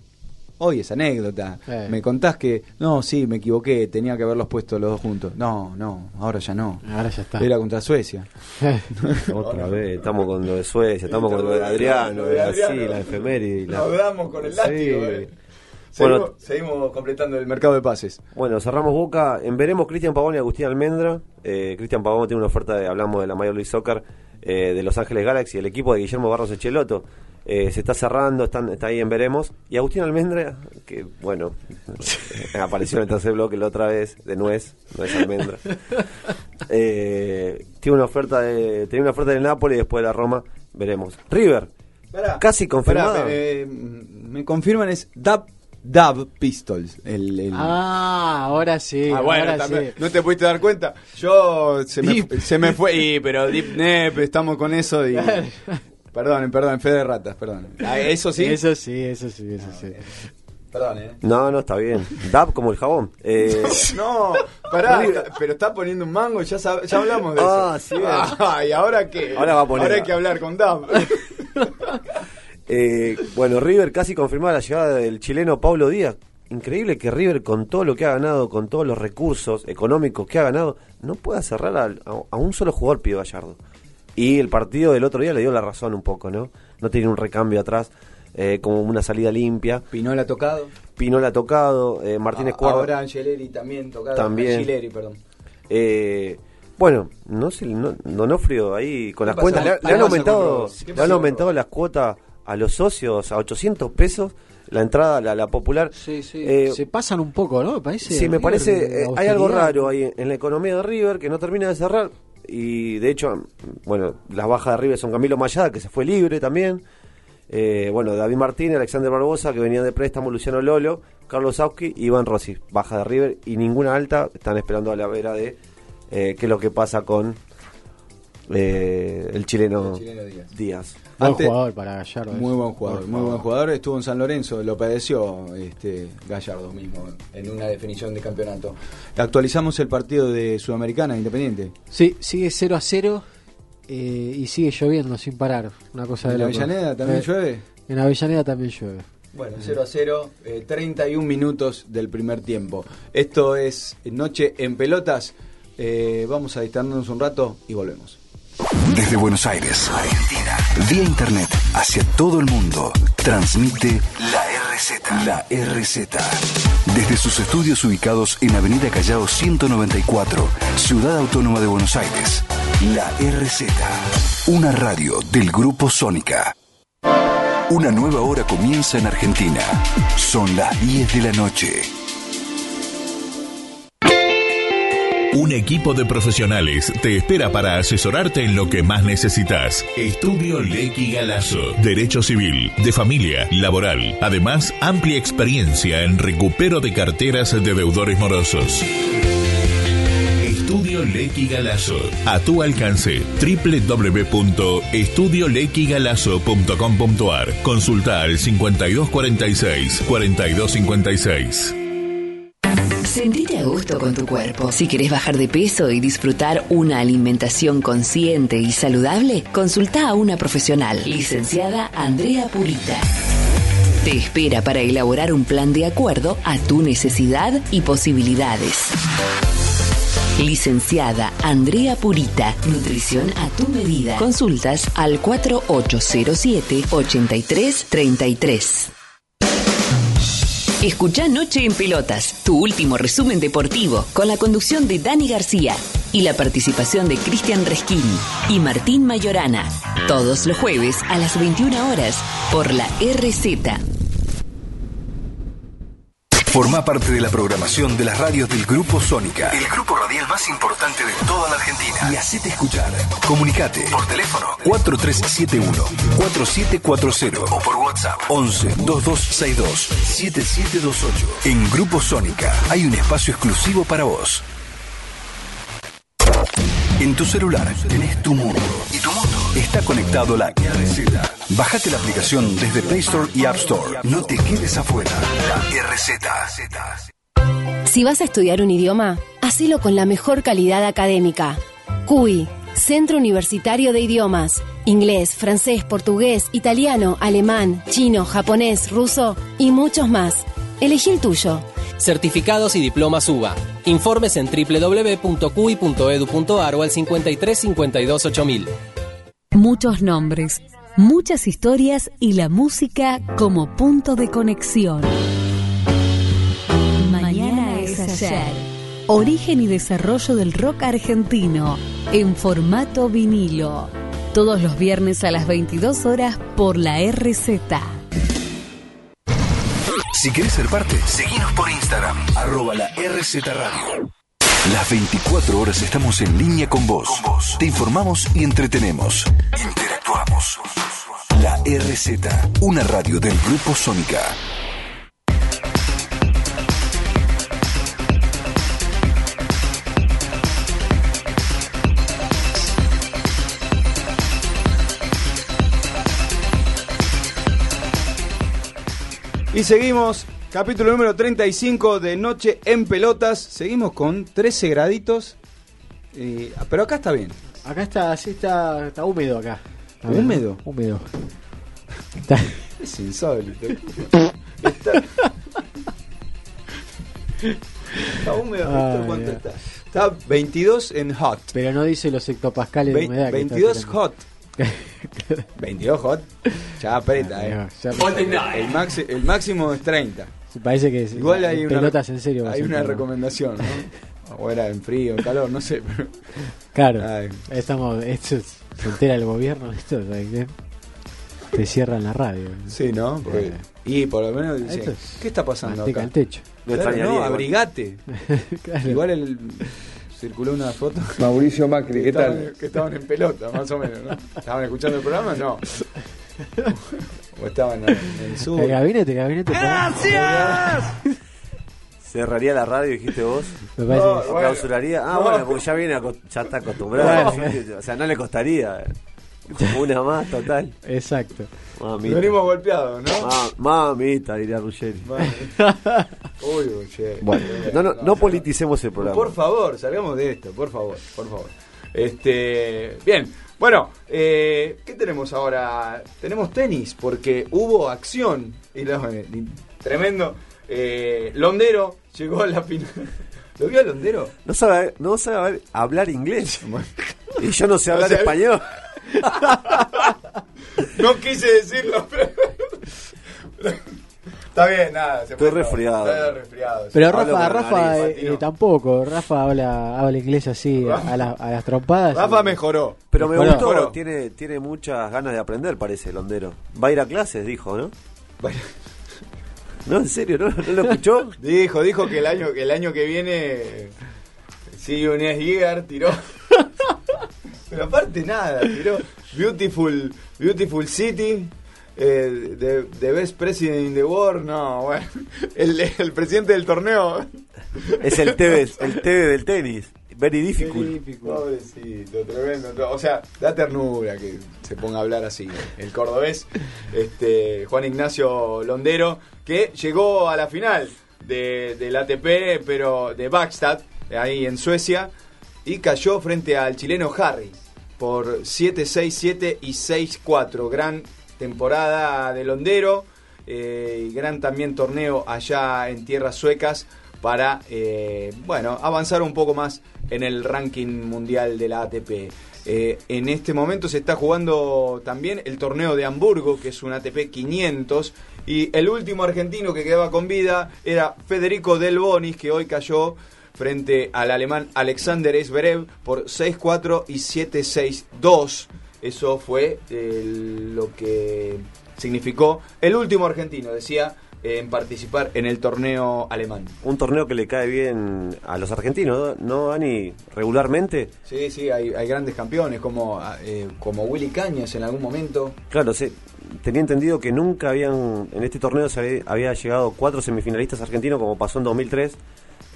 Hoy es anécdota. Eh. Me contás que, no, sí, me equivoqué, tenía que haberlos puesto los dos juntos. No, no, ahora ya no. Ahora ya está. Era contra Suecia. Otra vez, estamos con lo de Suecia, estamos con lo de Adriano, Lo de así, Adriano. la efeméride. y la- Nos damos con el Sí. látigo, eh. Bueno, Seguimos, seguimos completando el mercado de pases. Bueno, cerramos boca. En veremos Cristian Pavón y Agustín Almendra. Eh, Cristian Pavón tiene una oferta, de, hablamos de la Major League Soccer, eh, de Los Ángeles Galaxy, el equipo de Guillermo Barros Echeloto. Eh, se está cerrando, están, está ahí en veremos. Y Agustín Almendra, que bueno, eh, apareció en el tercer bloque la otra vez, de nuez, no es almendra. Eh, tiene una oferta de, tenía una oferta del Napoli y después de la Roma, veremos. River, casi confirmado. Pará, eh, me confirman es Dab, Dab Pistols. El, el- Ah, ahora sí. Ah, bueno, ahora también, sí. ¿no te pudiste dar cuenta? Yo se me, se me fue, y, pero Deep Nep, estamos con eso y... Perdonen, perdonen, fe de ratas, perdón. Ah, Eso sí. Eso sí, eso sí, eso sí. Perdón, eh. No, no, está bien. Dab como el jabón. Eh, No, pará, está- pero está poniendo un mango, ya, sab- ya hablamos de Ah, eso. sí, bien. Ah, ¿y ahora qué? Ahora va a poner- Ahora hay que hablar con Dab. Eh, bueno, River casi confirmada la llegada del chileno Paulo Díaz. Increíble que River, con todo lo que ha ganado, con todos los recursos económicos que ha ganado, no pueda cerrar a, a un solo jugador, Pío Gallardo. Y el partido del otro día le dio la razón un poco, ¿no? No tiene un recambio atrás, eh, como una salida limpia. Pinola ha tocado. Pinola ha tocado, eh, Martínez Ah, Cuardo. Ahora Angeleri también tocado. También. Angileri, perdón. Eh, bueno, no sé, no, Donofrio ahí con las pasa? cuentas, le, le ¿Qué han aumentado, le han aumentado las cuotas a los socios a 800 pesos, la entrada, la, la popular. Sí, sí. Eh, Se pasan un poco, ¿no? Me parece. Sí, me River, parece, eh, hay algo raro ahí en la economía de River que no termina de cerrar. Y de hecho, bueno, las bajas de River son Camilo Mayada, que se fue libre también. Eh, bueno, David Martínez, Alexander Barbosa, que venía de préstamo, Luciano Lolo, Carlos Sauski y Iván Rossi. Baja de River y ninguna alta. Están esperando a la vera de eh, qué es lo que pasa con eh, el chileno, El chileno Díaz. Díaz. Buen Antes- jugador para Gallardo. Muy eso. buen jugador, muy buen jugador. Estuvo en San Lorenzo, lo padeció este Gallardo mismo en una definición de campeonato. Actualizamos el partido de Sudamericana Independiente. Sí, sigue 0 a 0 eh, y sigue lloviendo sin parar. Una cosa de ¿En la loco. Avellaneda también Eh, llueve? En Avellaneda también llueve. Bueno, 0 a 0, eh, 31 minutos del primer tiempo. Esto es Noche en Pelotas. Eh, vamos a distraernos un rato y volvemos. Desde Buenos Aires, Argentina, vía internet hacia todo el mundo, transmite la RZ. La RZ. Desde sus estudios ubicados en Avenida Callao 194, Ciudad Autónoma de Buenos Aires, la RZ. Una radio del Grupo Sónica. Una nueva hora comienza en Argentina. Son las 10 de la noche. Un equipo de profesionales te espera para asesorarte en lo que más necesitas. Estudio Lecky Galazo. Derecho civil, de familia, laboral. Además, amplia experiencia en recupero de carteras de deudores morosos. Estudio Lecky Galazo. A tu alcance. www.estudiolequigalazo.com.ar. Consulta al 5246 4256. Sentite a gusto con tu cuerpo. Si querés bajar de peso y disfrutar una alimentación consciente y saludable, consulta a una profesional, licenciada Andrea Purita. Te espera para elaborar un plan de acuerdo a tu necesidad y posibilidades. Licenciada Andrea Purita, nutrición a tu medida. Consultas al 4807-8333. Escucha Noche en Pelotas, tu último resumen deportivo, con la conducción de Dani García y la participación de Cristian Resquín y Martín Mayorana. Todos los jueves a las 21 horas por la RZ. Forma parte de la programación de las radios del Grupo Sónica. El grupo radial más importante de toda la Argentina. Y hacete escuchar. Comunicate por teléfono 4371-4740 o por WhatsApp 11 2262 7728. En Grupo Sónica hay un espacio exclusivo para vos. En tu celular tenés tu mundo. Y tu mundo está conectado la RZ. Bájate la aplicación desde Play Store y App Store. No te quedes afuera. La RZ. Si vas a estudiar un idioma, hacelo con la mejor calidad académica. CUI, Centro Universitario de Idiomas. Inglés, francés, portugués, italiano, alemán, chino, japonés, ruso y muchos más. Elegí el tuyo. Certificados y diplomas UBA. Informes en www.cui.edu.ar o al 53 52 8000. Muchos nombres, muchas historias y la música como punto de conexión. Mañana es ayer. Origen y desarrollo del rock argentino en formato vinilo. Todos los viernes a las 22 horas por la RZ. Si querés ser parte, seguinos por Instagram, arroba la RZ Radio. Las 24 horas estamos en línea con vos. Te informamos y entretenemos. Interactuamos. La RZ, una radio del Grupo Sónica. Y seguimos, capítulo número 35 de Noche en Pelotas. Seguimos con 13 graditos. Eh, pero acá está bien. Acá está, así está, está húmedo acá. Está bien, ¿Húmedo? Húmedo. Es insólito. está... está húmedo. Ay, ¿Esto ¿Cuánto ay. está? Está 22 en hot. Pero no dice los hectopascales de Ve- humedad. que está 22 tirando. hot. 22 hot. Ya aprieta, eh. Ya El, maxi- el máximo es 30. Parece que Igual hay en una, pelotas en serio. hay una recomendación, ¿no? O era en frío, en calor, no sé. Pero... Claro. Ay. Estamos, esto es- se entera el gobierno, esto. Te cierran la radio. Sí, ¿no? Porque- Eh, y por lo menos dice, Esto es ¿qué está pasando acá? al techo. Claro, no, abrigate. Claro. Igual el, circuló una foto. Mauricio Macri, ¿qué estaban- tal? Que estaban en pelota, más o menos, ¿no? ¿Estaban escuchando el programa? No. O estaban en el sur. El gabinete, el gabinete. Cerraría la radio, dijiste vos. Me parece No, que- ¿O bueno. clausuraría? Ah, No. bueno, porque ya viene, ya está acostumbrado. O sea, no le costaría. Una más, total. Exacto. Mamita. Venimos golpeados, ¿no? Ma- mamita, diría Ruggeri. Uy, che. Bueno, no, no, no politicemos el programa. Por favor, salgamos de esto, por favor, por favor. Este, bien, bueno, eh, ¿qué tenemos ahora? Tenemos tenis, porque hubo acción. Y lo- eh, tremendo. Eh, Londero llegó a la final. ¿Lo vio a Londero? No sabe, no sabe hablar inglés. Y yo no sé hablar español. No quise decirlo, pero... Está bien, nada. Se Estoy fue todo. resfriado. Está resfriado. Pero Rafa, Rafa eh, eh, tampoco. Rafa habla, habla inglés así a, a la- a las trompadas. Rafa y- mejoró. Pero me gustó, tiene, tiene muchas ganas de aprender, parece, Londero. Va a ir a clases, dijo, ¿no? Bueno. No, en serio, ¿no, ¿No lo escuchó? Dijo, dijo que el año, que el año que viene sí un year tiró. Pero aparte nada, tiró Beautiful, Beautiful City, eh, the, the best president in the world, no, bueno, el, el presidente del torneo. Es el TV, el TV del tenis. Very difficult. Pobrecito, tremendo. O sea, da ternura que se ponga a hablar así. El cordobés, este, Juan Ignacio Londero, que llegó a la final de, del ATP, pero de Backstad, ahí en Suecia, y cayó frente al chileno Harry por 7-6-7 y 6-4. Gran temporada de Londero eh, y gran también torneo allá en tierras suecas para eh, bueno avanzar un poco más en el ranking mundial de la ATP. Eh, en este momento se está jugando también el torneo de Hamburgo, que es un ATP 500, y el último argentino que quedaba con vida era Federico Del Bonis, que hoy cayó frente al alemán Alexander Zverev por 6-4 y 7-6-2. Eso fue eh, lo que significó el último argentino, decía, eh, en participar en el torneo alemán. Un torneo que le cae bien a los argentinos, ¿no, ¿No, Dani? Regularmente. Sí, sí, hay, hay grandes campeones como, eh, como Willy Cañas en algún momento. Claro, sí, tenía entendido que nunca habían, en este torneo se había, había llegado cuatro semifinalistas argentinos, como pasó en 2003,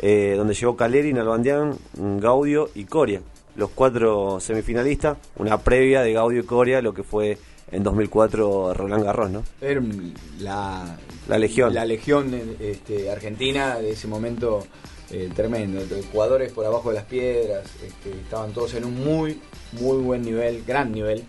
eh, donde llegó Caleri, Nalbandián, Gaudio y Coria. Los cuatro semifinalistas, una previa de Gaudio y Coria, lo que fue en 2004 Roland Garros, ¿no? Era la, La Legión. La Legión este, argentina de ese momento eh, tremendo. Jugadores por abajo de las piedras, este, estaban todos en un muy, muy buen nivel, gran nivel.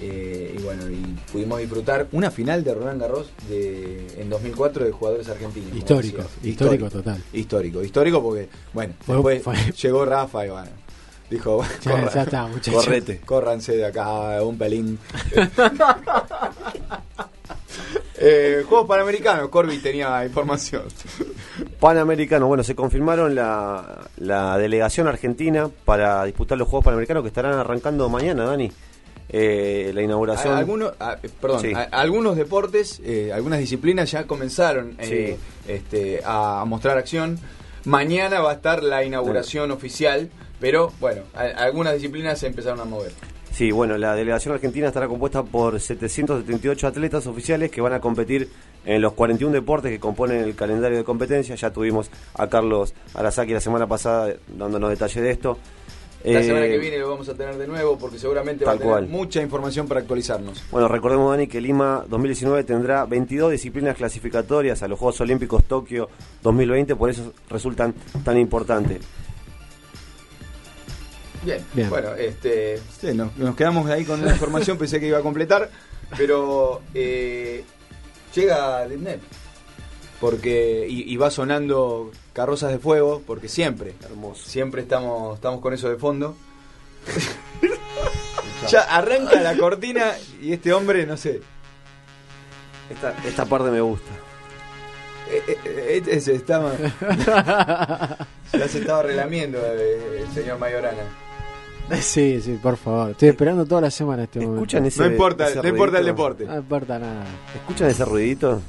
Eh, y bueno, y pudimos disfrutar una final de Roland Garros de, en 2004 de jugadores argentinos. Histórico, histórico total. Histórico, histórico porque, bueno, Fue- después fue- llegó Rafa y bueno, dijo, Ya- ya está, muchachos. correte, córranse de acá un pelín. Eh, Juegos Panamericanos, Corby tenía información. Panamericano, bueno, se confirmaron la, la delegación argentina para disputar los Juegos Panamericanos que estarán arrancando mañana, Dani. Eh, la inauguración. Algunos, perdón, Sí. a- algunos deportes, eh, algunas disciplinas ya comenzaron eh, este, a mostrar acción. Mañana va a estar la inauguración oficial, pero bueno, a- algunas disciplinas se empezaron a mover. Sí, bueno, la delegación argentina estará compuesta por 778 atletas oficiales que van a competir en los 41 deportes que componen el calendario de competencia. Ya tuvimos a Carlos Arasaki la semana pasada dándonos detalles de esto. La Eh, semana que viene lo vamos a tener de nuevo porque seguramente va a tener cual. mucha información para actualizarnos. Bueno, recordemos, Dani, que Lima 2019 tendrá 22 disciplinas clasificatorias a los Juegos Olímpicos Tokio 2020, por eso resultan tan importantes. Bien, Bien. bueno, este, sí, nos, nos quedamos ahí con una información, pensé que iba a completar, pero eh, llega Lindner, porque y, y va sonando carrozas de fuego, porque siempre, siempre estamos, estamos con eso de fondo. ya arranca la cortina y este hombre, no sé, Esta, esta parte me gusta. eh, eh, eh, eh, se estaba, ya se estaba relamiendo eh, el señor Mayorana. Sí, sí, por favor. Estoy esperando toda la semana este momento. ¿Escuchan ese- No importa, ese no importa el deporte. No importa nada. ¿Escuchan ese ruidito?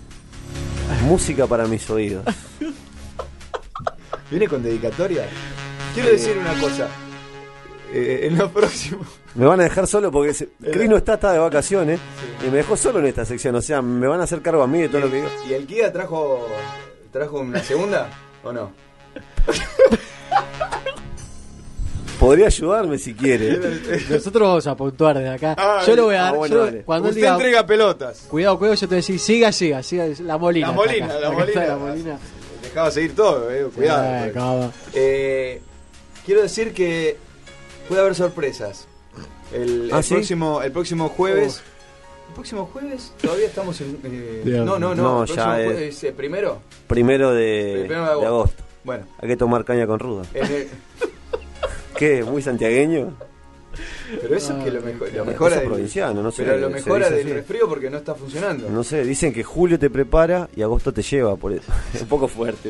Música para mis oídos. ¿Viene con dedicatoria? Quiero Sí. decir una cosa. Eh, en lo próximo. Me van a dejar solo porque se- Chris no está, está de vacaciones y me dejó solo en esta sección. O sea, me van a hacer cargo a mí de todo lo que digo. ¿Y el Kia trajo, trajo una segunda o no? Podría ayudarme si quiere. Nosotros vamos a puntuar desde acá. Ay, yo lo voy a ah, dar. bueno, yo- cuando Usted diga, entrega pelotas. Cuidado, cuidado, yo te voy a decir, siga, siga, siga. La Molina. La Molina, acá. la Acá Molina. la Molina. Dejaba seguir todo, eh, cuidado. Eh. Eh, quiero decir que puede haber sorpresas. El, ¿Ah, el sí? próximo, el próximo jueves. ¿El próximo jueves? Todavía estamos en. eh, no, no, no. No, el ya es- eh, primero. Primero de, Primero de de agosto. agosto. Bueno. Hay que tomar caña con ruda. ¿Qué? ¿Muy santiagueño? pero eso es que lo, mejor, lo Eso mejora es del- provinciano, no sé, Pero lo mejora del así. resfrío porque no está funcionando. No sé, dicen que julio te prepara y agosto te lleva. Por eso. Es un poco fuerte.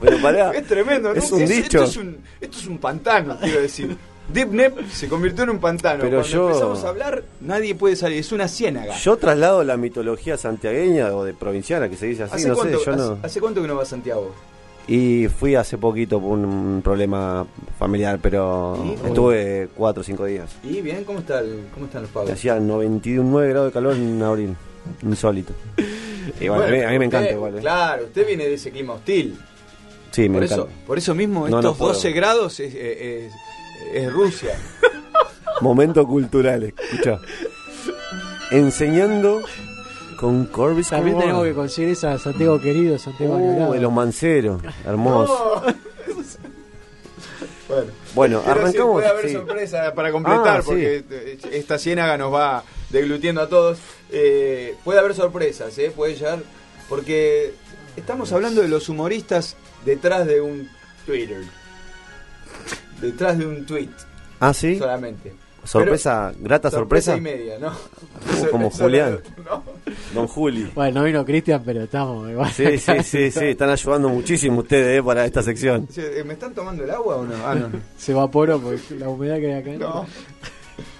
Pero pará. Es tremendo, ¿no? Es un Es- dicho. Esto es un, esto es un pantano, quiero decir. Deep Nep se convirtió en un pantano. Pero Cuando yo- empezamos a hablar, nadie puede salir. Es una ciénaga. Yo traslado la mitología santiagueña o de provinciana, que se dice así, ¿Hace, no cuánto, sé, yo hace- no. hace cuánto que no va a Santiago? Y fui hace poquito por un, problema familiar, pero estuve cuatro o cinco días. ¿Y bien? ¿Cómo, está el- cómo están los pagos? Hacía 99 grados de calor en abril, insólito. Y bueno, a, mí, a mí me encanta usted- igual. ¿eh? Claro, usted viene de ese clima hostil. Sí, me por, encanta. eso, por eso mismo, No, no estos puedo. 12 grados es, es- es Rusia. Momento cultural, escucha. Enseñando con Corbis También tenemos que conseguir esa Santiago querido, Santiago de los manceros, hermoso. bueno, Bueno, arrancamos. puede haber sí. sorpresa para completar, Ah, sí. porque eh, esta ciénaga nos va deglutiendo a todos. Eh, puede haber sorpresas, ¿eh? puede llegar, porque estamos hablando de los humoristas detrás de un Twitter. Detrás de un tweet. Ah, sí. Solamente. Sorpresa, grata sorpresa. y media, ¿no? Como Julián. no. Don Juli. Bueno, no vino Cristian, pero estamos igual. Sí, sí, sí, sí, están ayudando muchísimo ustedes eh, para esta sección. Eh, ¿Me están tomando el agua o no? Ah, no. Se evaporó porque la humedad que hay acá. No.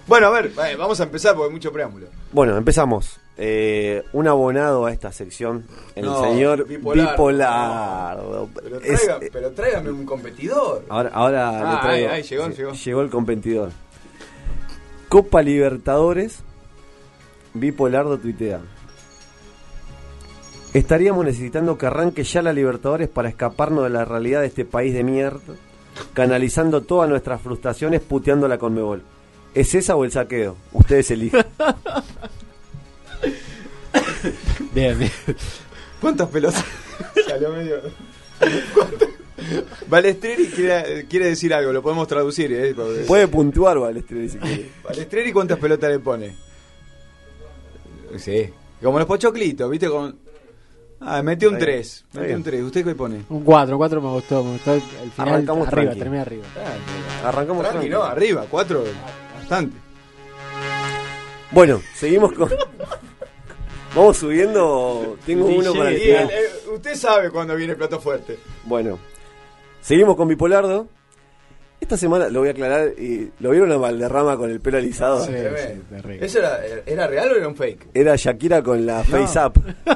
Bueno, a ver, eh, vamos a empezar porque hay mucho preámbulo. Bueno, empezamos. Eh, un abonado a esta sección, el No, señor bipolar. Bipolar. Pero, Es- traiga- pero tráigame un competidor. ahora ahora Ah, le traigo- ahí, ahí, llegó, llegó. llegó el competidor. Copa Libertadores, Bipolardo tuitea. Estaríamos necesitando que arranque ya la Libertadores para escaparnos de la realidad de este país de mierda, canalizando todas nuestras frustraciones puteando la Conmebol. ¿Es esa o el saqueo? Ustedes eligen. Bien, bien. ¿Cuántas pelotas? Salió medio. Balestreri quiere, quiere decir algo, lo podemos traducir, ¿eh? Puede puntuar Balestreri si quiere. Balestreri, ¿cuántas pelotas le pone? Sí. Como los pochoclitos, ¿viste? Con... Ah, metió un Está bien, 3. está Metió un 3. ¿Usted qué pone? Un 4, 4 me gustó, me gustó el final Arrancamos arriba, tranqui. terminé arriba. Arrancamos Tranqui, tranqui. no, arriba, 4, bastante. Bueno, seguimos con. Vamos subiendo. Tengo uno para el- usted sabe cuando viene el plato fuerte. Bueno, seguimos con Bipolardo. Esta semana, lo voy a aclarar, y ¿lo vieron a Valderrama con el pelo alisado? Sí, tremendo. ¿Eso era, era real o era un fake? Era Shakira con la No. face up.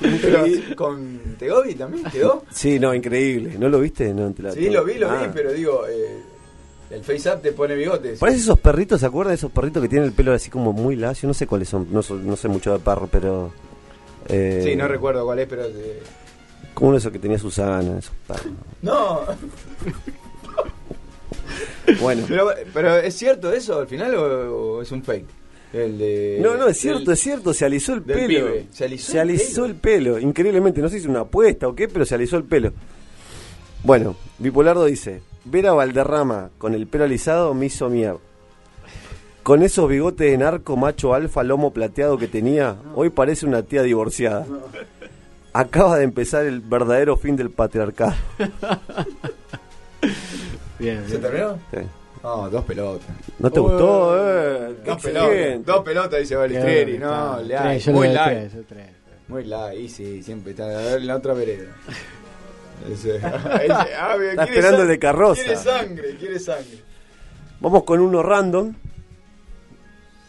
Pero, ¿Con Tegobi también quedó? Sí, no, increíble. ¿No lo viste? No, te la- Sí, lo vi, lo Ah. vi, pero digo, eh, el face up te pone bigotes. Parece esos perritos, ¿se acuerdan de esos perritos que tienen el pelo así como muy lacio? No sé cuáles son, no, sé mucho de perro, pero... eh, Sí, no recuerdo cuál es, pero... eh, Como uno de esos que tenía Susana, esos perros. No. Bueno. Pero, pero ¿es cierto eso al final o, o es un fake? El de... No, no, es cierto, del- es cierto, se alisó el pelo. pibe. ¿Se alisó el el pelo, increíblemente. No sé si es una apuesta o qué, pero se alisó el pelo. Bueno, Bipolardo dice: Ver a Valderrama con el pelo alisado me hizo mierda. Con esos bigotes de narco macho alfa lomo plateado que tenía, hoy parece una tía divorciada. Acaba de empezar el verdadero fin del patriarcado. Bien, ¿Se terminó? Sí. No, dos pelotas. ¿No te gustó? Eh, Dos pelotas, dos pelotas, dice Balistreri. Qué No, está. hay. Tres, Muy light. tres, tres. Muy light, y sí, siempre está a ver, en la otra vereda. Ese- ese- ah, bien, Está esperando el de carroza. Quiere sangre, quiere sangre. Vamos con uno random.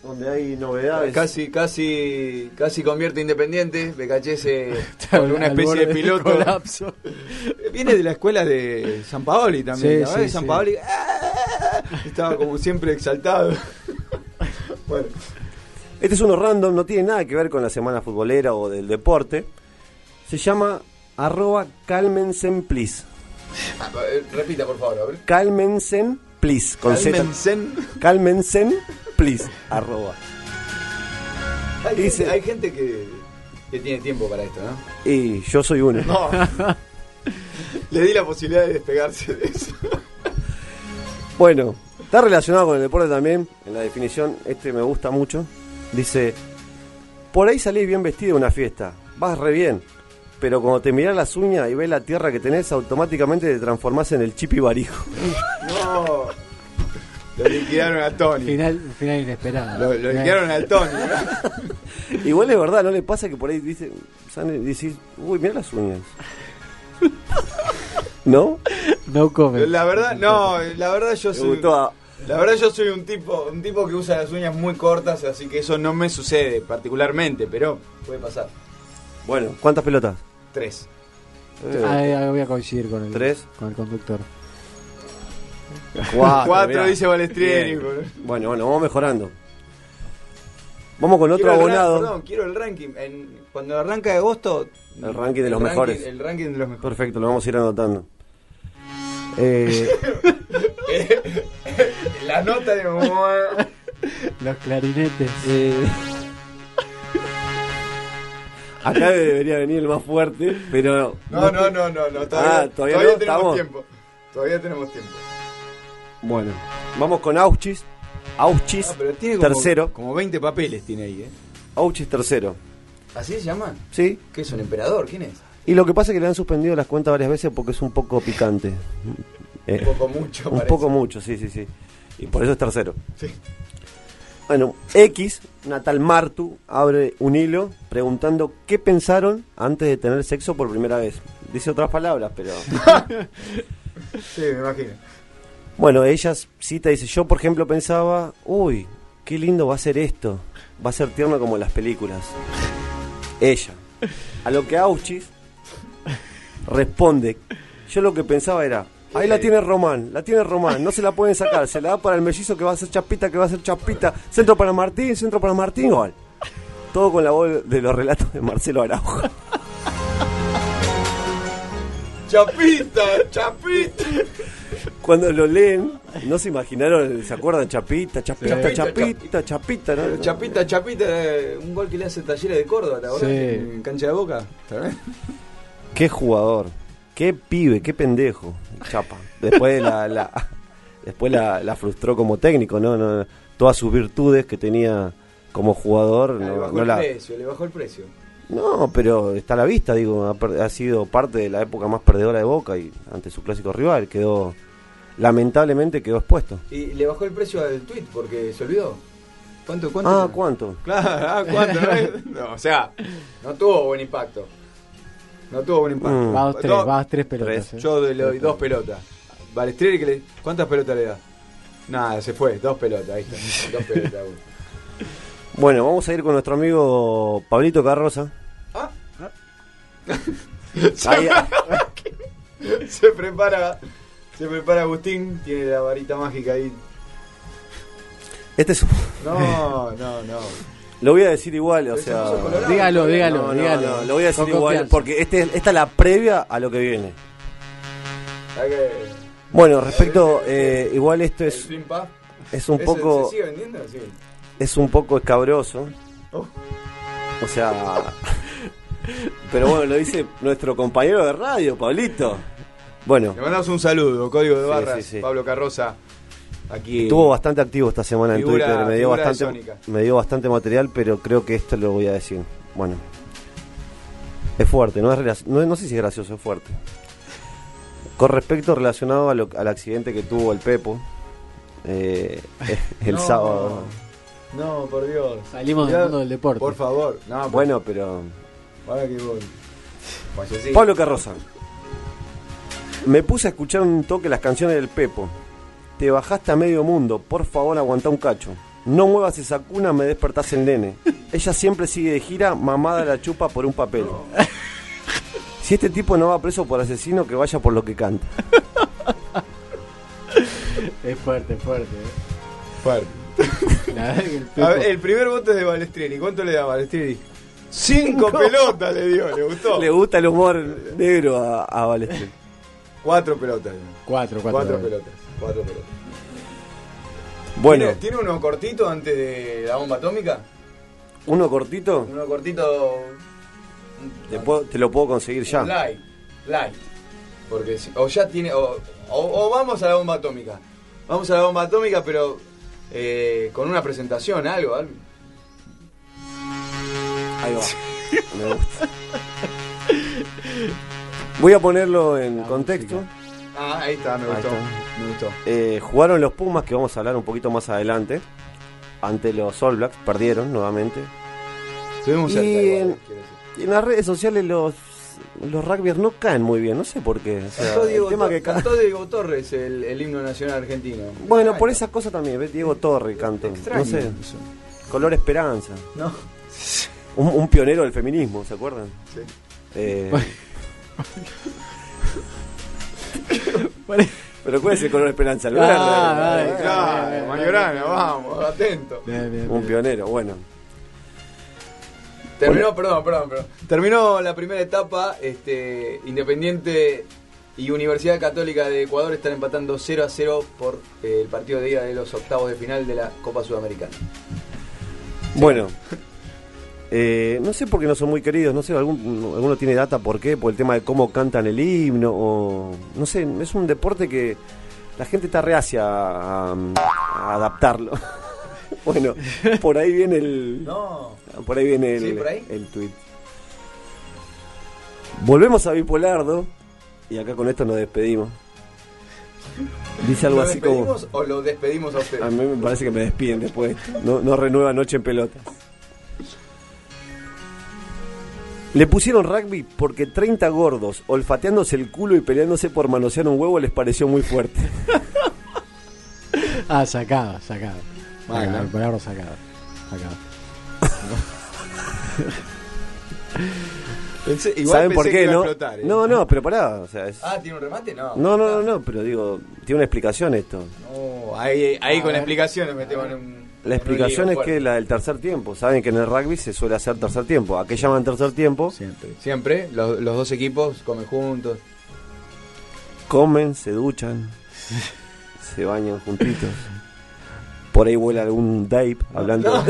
Donde hay novedades. Casi, casi, casi convierte Independiente. Becachese con una especie de piloto. colapso. Viene de la escuela de San Paoli también. Sí, ¿la sí, verdad que San sí. Paoli ¡ah! estaba como siempre exaltado. bueno, Este es uno random, no tiene nada que ver con la semana futbolera o del deporte. Se llama arroba calmensen please. Ah, eh, repita por favor. a ver. Calmensen please. Con Z. Calmensen. Please. Arroba. Hay, Dice- gente, hay gente que, que tiene tiempo para esto, ¿no? Y yo soy uno. No. Le di la posibilidad de despegarse de eso. Bueno, está relacionado con el deporte también. En la definición, este me gusta mucho. Dice: Por ahí salís bien vestido a una fiesta. Vas re bien. Pero cuando te mirás las uñas y ves la tierra que tenés, automáticamente te transformás en el chipi barijo. No. Lo liquidaron a Tony. Final, final inesperado. Lo, lo liquidaron al Tony. Igual es verdad, ¿no le pasa que por ahí dice, sale- decís, uy, mira las uñas? ¿No? No comment. La verdad, no, la verdad yo soy. gustó a- La verdad yo soy un tipo, un tipo que usa las uñas muy cortas, así que eso no me sucede particularmente, pero puede pasar. Bueno, ¿cuántas pelotas? Tres. Eh, Ahí, ahí voy a coincidir con el, Tres. con el conductor. cuatro, dice Balestrieri. Bueno, bueno, vamos mejorando. Vamos con otro Quiero el ra- abonado. Perdón, quiero el ranking. En- cuando arranca agosto. El ranking de los ranking- mejores. El ranking de los mejores. Perfecto, lo vamos a ir anotando. Eh, La nota de. Los clarinetes. eh, acá debería venir el más fuerte, pero. No, no, no, no, no. Todavía, Ah, todavía no, tenemos estamos. tiempo. Todavía tenemos tiempo. Bueno, vamos con Auchis. Auchis, Ah, pero tiene como, tercero. como 20 papeles tiene ahí, ¿eh? Auchis, tercero. ¿Así se llama? Sí. ¿Qué es un emperador? ¿Quién es? Y lo que pasa es que le han suspendido las cuentas varias veces porque es un poco picante. Eh, Un poco mucho, Un parece. poco mucho, sí, sí, sí. Y por eso es tercero. Sí. Bueno, X, Natal Martu, abre un hilo preguntando qué pensaron antes de tener sexo por primera vez. Dice otras palabras, pero... Sí, me imagino. Bueno, ella cita, dice, yo por ejemplo pensaba, uy, qué lindo va a ser esto. Va a ser tierno como las películas. Ella. A lo que Auchis responde, yo lo que pensaba era, ahí la tiene Román, la tiene Román, no se la pueden sacar, se la da para el mellizo que va a ser chapita, que va a ser chapita, centro para Martín, centro para Martín, gol. Todo con la voz de los relatos de Marcelo Araujo. Chapita, chapita. Cuando lo leen, no se imaginaron, ¿se acuerdan? Chapita, chapita, Sí. chapita, chapita, ¿no? Pero Chapita, Chapita, eh, un gol que le hace Talleres de Córdoba, ¿te acordás? Sí. En cancha de Boca. Qué jugador, qué pibe, qué pendejo, Chapa. Después la, la- después la, la frustró como técnico, ¿no? no todas sus virtudes que tenía como jugador, le no, bajó no el la, precio, le bajó el precio. No, pero está a la vista, digo, ha, per- ha sido parte de la época más perdedora de Boca y ante su clásico rival quedó, lamentablemente quedó expuesto. Y le bajó el precio al tweet porque se olvidó. ¿Cuánto? cuánto Ah, ¿cuánto? Claro, ah, ¿cuánto? no? No, o sea, no tuvo buen impacto. No tuvo buen impacto. Mm. Vas tres, vas tres pelotas. eh. Yo le doy dos pelotas. Balestrieri, que le... ¿cuántas pelotas le da? Nada, se fue, dos pelotas, ahí está. Dos pelotas. Bueno, vamos a ir con nuestro amigo Pablito Carroza. Ahí- se prepara, se prepara Agustín, tiene la varita mágica ahí. este es un- No, no, no. Lo voy a decir igual, o sea. Dígalo, dígalo, No, no, dígalo. no, lo voy a decir Con igual confianza. porque este, esta es la previa a lo que viene. Bueno, respecto, eh, igual esto es, es un ¿Ese poco, ¿Se sigue vendiendo? Sí. es un poco escabroso. Oh. O sea, pero bueno, lo dice nuestro compañero de radio, Pablito. Bueno, Le mandamos un saludo, código de Sí, barras, sí, sí. Pablo Carroza. Aquí. estuvo bastante activo esta semana en Twitter, me dio bastante, me dio bastante material, pero creo que esto lo voy a decir. Bueno, es fuerte, no es no, no sé si es gracioso, es fuerte. Con respecto relacionado a lo- al accidente que tuvo el Pepo eh, el No. sábado. No, por Dios. Salimos del mundo del deporte. Por favor. No, por- Bueno, pero Ahora que voy. Fallecí. Pablo Carroza. Me puse a escuchar un toque las canciones del Pepo. Te bajaste a medio mundo, por favor aguanta un cacho. No muevas esa cuna, me despertás el nene. Ella siempre sigue de gira, mamada la chupa por un papel. Si este tipo no va preso por asesino, que vaya por lo que canta. Es fuerte, fuerte. eh. Fuerte. La verdad que el A ver, el primer voto es de Balestrieri. ¿Cuánto le da Balestrieri? Cinco pelotas le dio, le gustó. Le gusta el humor negro a, a. Cuatro pelotas. Cuatro, cuatro. Cuatro pelotas. Cuatro pelotas. Bueno, ¿Tiene, tiene uno cortito antes de la bomba atómica? uno cortito, Uno cortito. te, puedo- te lo puedo conseguir ya. Light. Light. Porque si- o ya tiene. O, o- o vamos a la bomba atómica. Vamos a la bomba atómica, pero eh, con una presentación, algo, algo. Ahí va. Me gusta. Voy a ponerlo en contexto. Ah, ahí está, me Ahí gustó. está. Me gustó. Eh, jugaron los Pumas, que vamos a hablar un poquito más adelante, ante los All Blacks, perdieron nuevamente. Estuvimos Y cerca, en, igual, las redes sociales los, los rugbyers no caen muy bien, no sé por qué. O sea, el Diego, tema que ca- cantó Diego Torres el, el himno nacional argentino. Bueno, por esa cosa también, ¿ves? Diego Torre cantó. No sé. Color Esperanza. No. Un, un pionero del feminismo, ¿se acuerdan? Sí. Eh, Pero ¿cuál es el color Esperanza? ¿El verde? Ah, ay, Claro, Mayorana, vamos, atento. Bien, bien, Un pionero, bueno. Terminó, perdón, perdón, perdón. Terminó la primera etapa, este, Independiente y Universidad Católica de Ecuador están empatando 0 a 0 por eh, el partido de ida de los octavos de final de la Copa Sudamericana. Bueno, eh, no sé por qué no son muy queridos, no sé, algún, alguno tiene data por qué, por el tema de cómo cantan el himno, o no sé, es un deporte que la gente está reacia a, a adaptarlo. bueno, por ahí viene el... No. Por ahí viene el, ¿Sí, por ahí? el tweet. Volvemos a Bipolardo, y acá con esto nos despedimos. Dice algo ¿Lo así como... despedimos o lo despedimos a ustedes? A mí me parece que me despiden después. No, no renueva Noche en Pelota. Le pusieron rugby porque 30 gordos olfateándose el culo y peleándose por manosear un huevo les pareció muy fuerte. Ah, sacado, sacado. Mal, Sacado, ¿no? el palabra sacado. Sacado. Pensé- igual ¿Saben por pensé qué, que iba a no? explotar, ¿eh? No, no, pero pará. O sea, es- Ah, ¿tiene un remate? No. No, no, no, no, pero digo, tiene una explicación esto. No, ahí, ahí con ver. explicaciones metemos en un. La explicación es que la del tercer tiempo. Saben que en el rugby se suele hacer tercer tiempo. ¿A qué llaman tercer tiempo? Siempre. Siempre, los, los dos equipos comen juntos. Comen, se duchan. Se bañan juntitos. Por ahí vuela algún Dave hablando.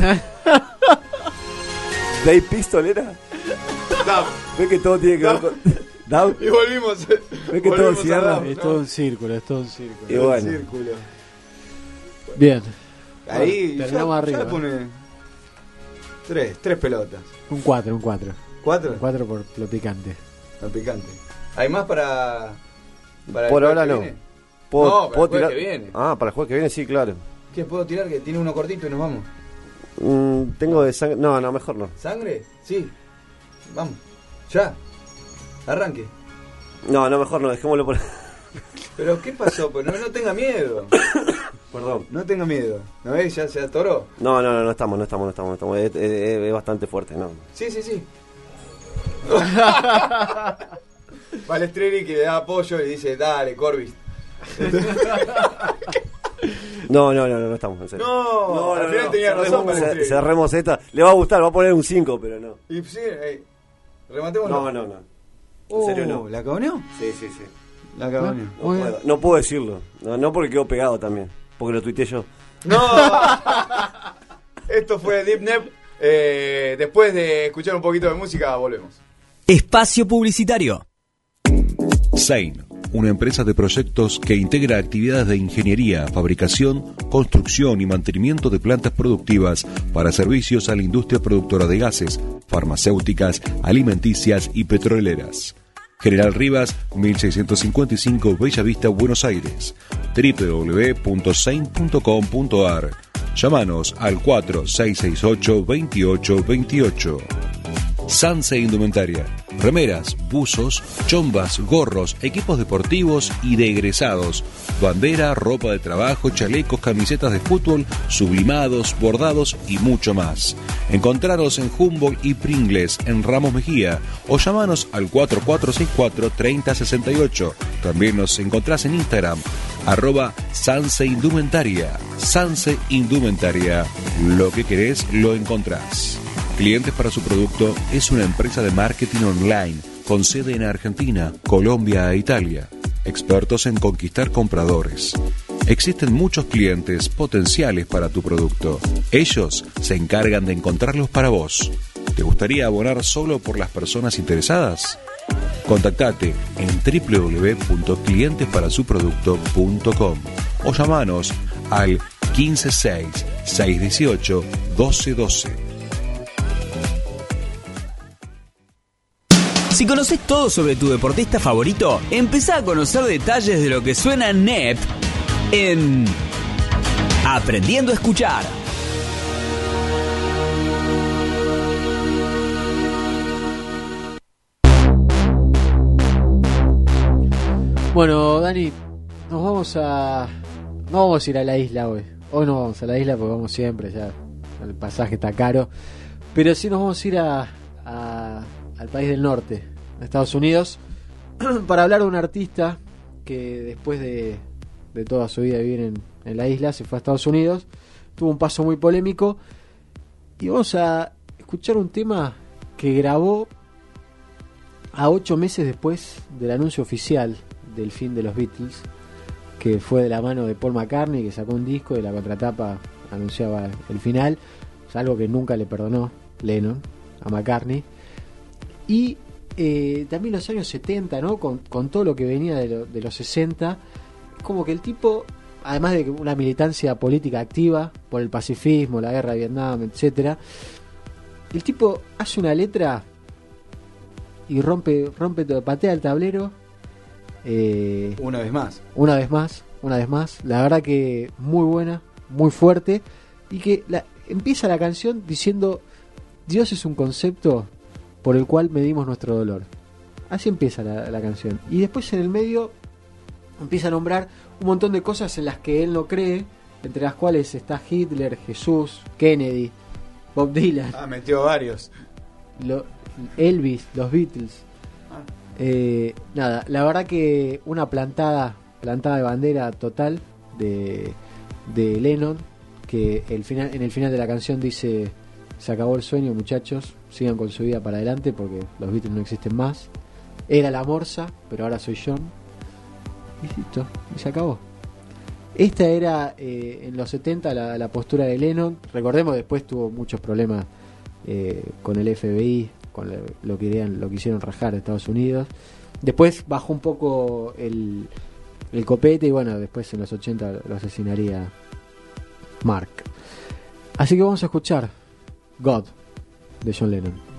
¿Dave Pistol era? ¿Ves que todo tiene que ver con. Dave? Y volvimos. ¿Ves que todo volvimos cierra? Dab, Es ¿no? todo un círculo, es todo un círculo. Y bueno. Círculo. Bien. Ahí Bueno, ya, terminamos ya arriba. le pone tres, tres pelotas. Un 4, un 4. ¿Cuatro? Un 4 por lo picante. Lo picante. ¿Hay más para, para Por ahora no. viene? ¿Puedo, No, para puedo el jueves tirar? que viene. Ah, para el jueves que viene, sí, claro. ¿Qué puedo tirar? Que tiene uno cortito y nos vamos. Mm, tengo de sangre. No, no, mejor no. ¿Sangre? Sí. Vamos. Ya. Arranque. No, no, mejor no, dejémoslo por. Pero ¿qué pasó? Pues no, no tenga miedo. Perdón. No tenga miedo. ¿No ves? Ya se atoró. No, no, no, no estamos, no estamos, no estamos. No estamos. Es, es- es bastante fuerte, no. Sí, sí, sí. Palestreri que le da apoyo y dice, dale, Corbis. No, no, no, no, no estamos, en serio. No, al final tenía razón Cerremos, cerremos esta. Le va a gustar, va a poner un 5, pero no. Y sí, eh, rematémoslo. No, no, no. En Oh, serio no. ¿La cagoneó? Sí, sí, sí. La cagoneó. No, puedo, no puedo decirlo. No, no porque quedó pegado también. Porque lo tuiteé yo. ¡No! Esto fue Deep Nep. Eh, después de escuchar un poquito de música, volvemos. Espacio publicitario. Sein, una empresa de proyectos que integra actividades de ingeniería, fabricación, construcción y mantenimiento de plantas productivas para servicios a la industria productora de gases, farmacéuticas, alimenticias y petroleras. General Rivas, 1655 Bella Vista, Buenos Aires. www.sein.com.ar. Llámanos al 4668-2828. Sanse Indumentaria. Remeras, buzos, chombas, gorros, equipos deportivos y de egresados. Bandera, ropa de trabajo, chalecos, camisetas de fútbol, sublimados, bordados y mucho más. Encontraros en Humboldt y Pringles en Ramos Mejía o llamanos al 4464-3068. También nos encontrás en Instagram, arroba Sanse Indumentaria. Sanse Indumentaria. Lo que querés lo encontrás. Clientes para su producto es una empresa de marketing online con sede en Argentina, Colombia e Italia. Expertos en conquistar compradores. Existen muchos clientes potenciales para tu producto. Ellos se encargan de encontrarlos para vos. ¿Te gustaría abonar solo por las personas interesadas? Contactate en www.clientesparasuproducto.com o llamanos al 156 618 1212. Si conoces todo sobre tu deportista favorito, empezá a conocer detalles de lo que suena NEP en Aprendiendo a Escuchar. Bueno, Dani, nos vamos a. No vamos a ir a la isla hoy. Hoy no vamos a la isla porque vamos siempre, ya el pasaje está caro. Pero sí nos vamos a ir a, al país del norte, Estados Unidos, para hablar de un artista que después de, toda su vida vivir en, en la isla se fue a Estados Unidos. Tuvo un paso muy polémico. Y vamos a escuchar un tema que grabó a ocho meses después del anuncio oficial del fin de los Beatles, que fue de la mano de Paul McCartney, que sacó un disco y la contratapa anunciaba el final, es algo que nunca le perdonó Lennon a McCartney. Y eh, también los años 70, ¿no? Con, con todo lo que venía de, lo- de los 60, es como que el tipo, además de una militancia política activa por el pacifismo, la guerra de Vietnam, etcétera, el tipo hace una letra y rompe, rompe todo, patea el tablero. eh, Una vez más. una vez más, una vez más. La verdad que muy buena, muy fuerte. Y que la, empieza la canción diciendo, Dios es un concepto por el cual medimos nuestro dolor. Así empieza la, la canción. Y después en el medio empieza a nombrar un montón de cosas en las que él no cree, entre las cuales está Hitler, Jesús, Kennedy, Bob Dylan. Ah, metió varios. Lo- Elvis, los Beatles. Eh, nada, la verdad que una plantada, plantada de bandera total de, de Lennon, que el final, en el final de la canción dice, se acabó el sueño muchachos, sigan con su vida para adelante porque los Beatles no existen más. Era la morsa, pero ahora soy John. Y listo, y se acabó. Esta era eh, en los 70 la, postura de Lennon. Recordemos, después tuvo muchos problemas eh, con el FBI, con lo, que querían, lo quisieron rajar a Estados Unidos. Después bajó un poco el, el copete y bueno, después en los 80 lo asesinaría Mark. Así que vamos a escuchar God de John Lennon.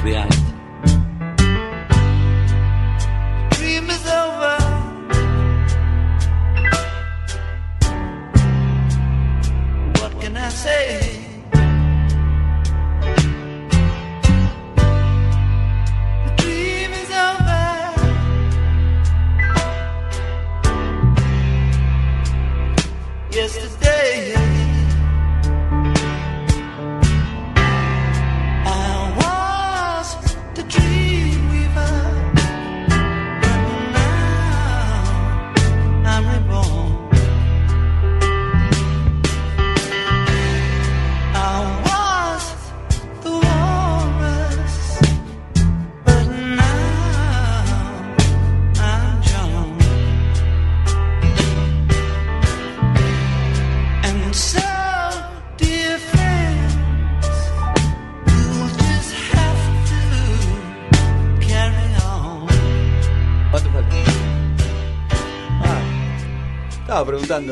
Dream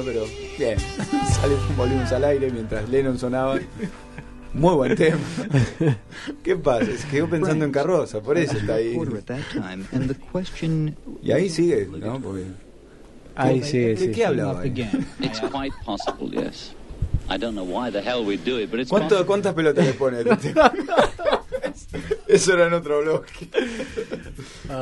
pero bien. Sale volvimos al aire mientras Lennon sonaba. Muy buen tema. ¿Qué pasa? Se quedó pensando en carroza, por eso está ahí. Y ahí sigue, ¿no? Porque- Ahí ¿Qué- sigue, ¿De sí. qué hablaba? ahí? It's quite possible, yes. I don't know why the hell we do it, but it's ¿Cuánto- possible. ¿Cuántas pelotas le pone a este tema? Eso era en otro bloque.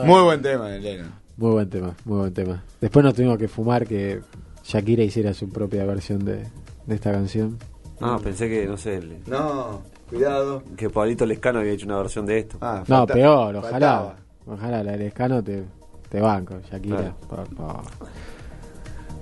Muy buen tema, Lennon. Muy buen tema, muy buen tema. Después nos tuvimos que fumar que Shakira hiciera su propia versión de, de esta canción. Ah, pensé que, no sé, el- No, cuidado. que Pablito Lescano había hecho una versión de esto. Ah, No, falta- peor, ojalá. faltaba. Ojalá la del escano te, te banco, Shakira. Claro. por favor.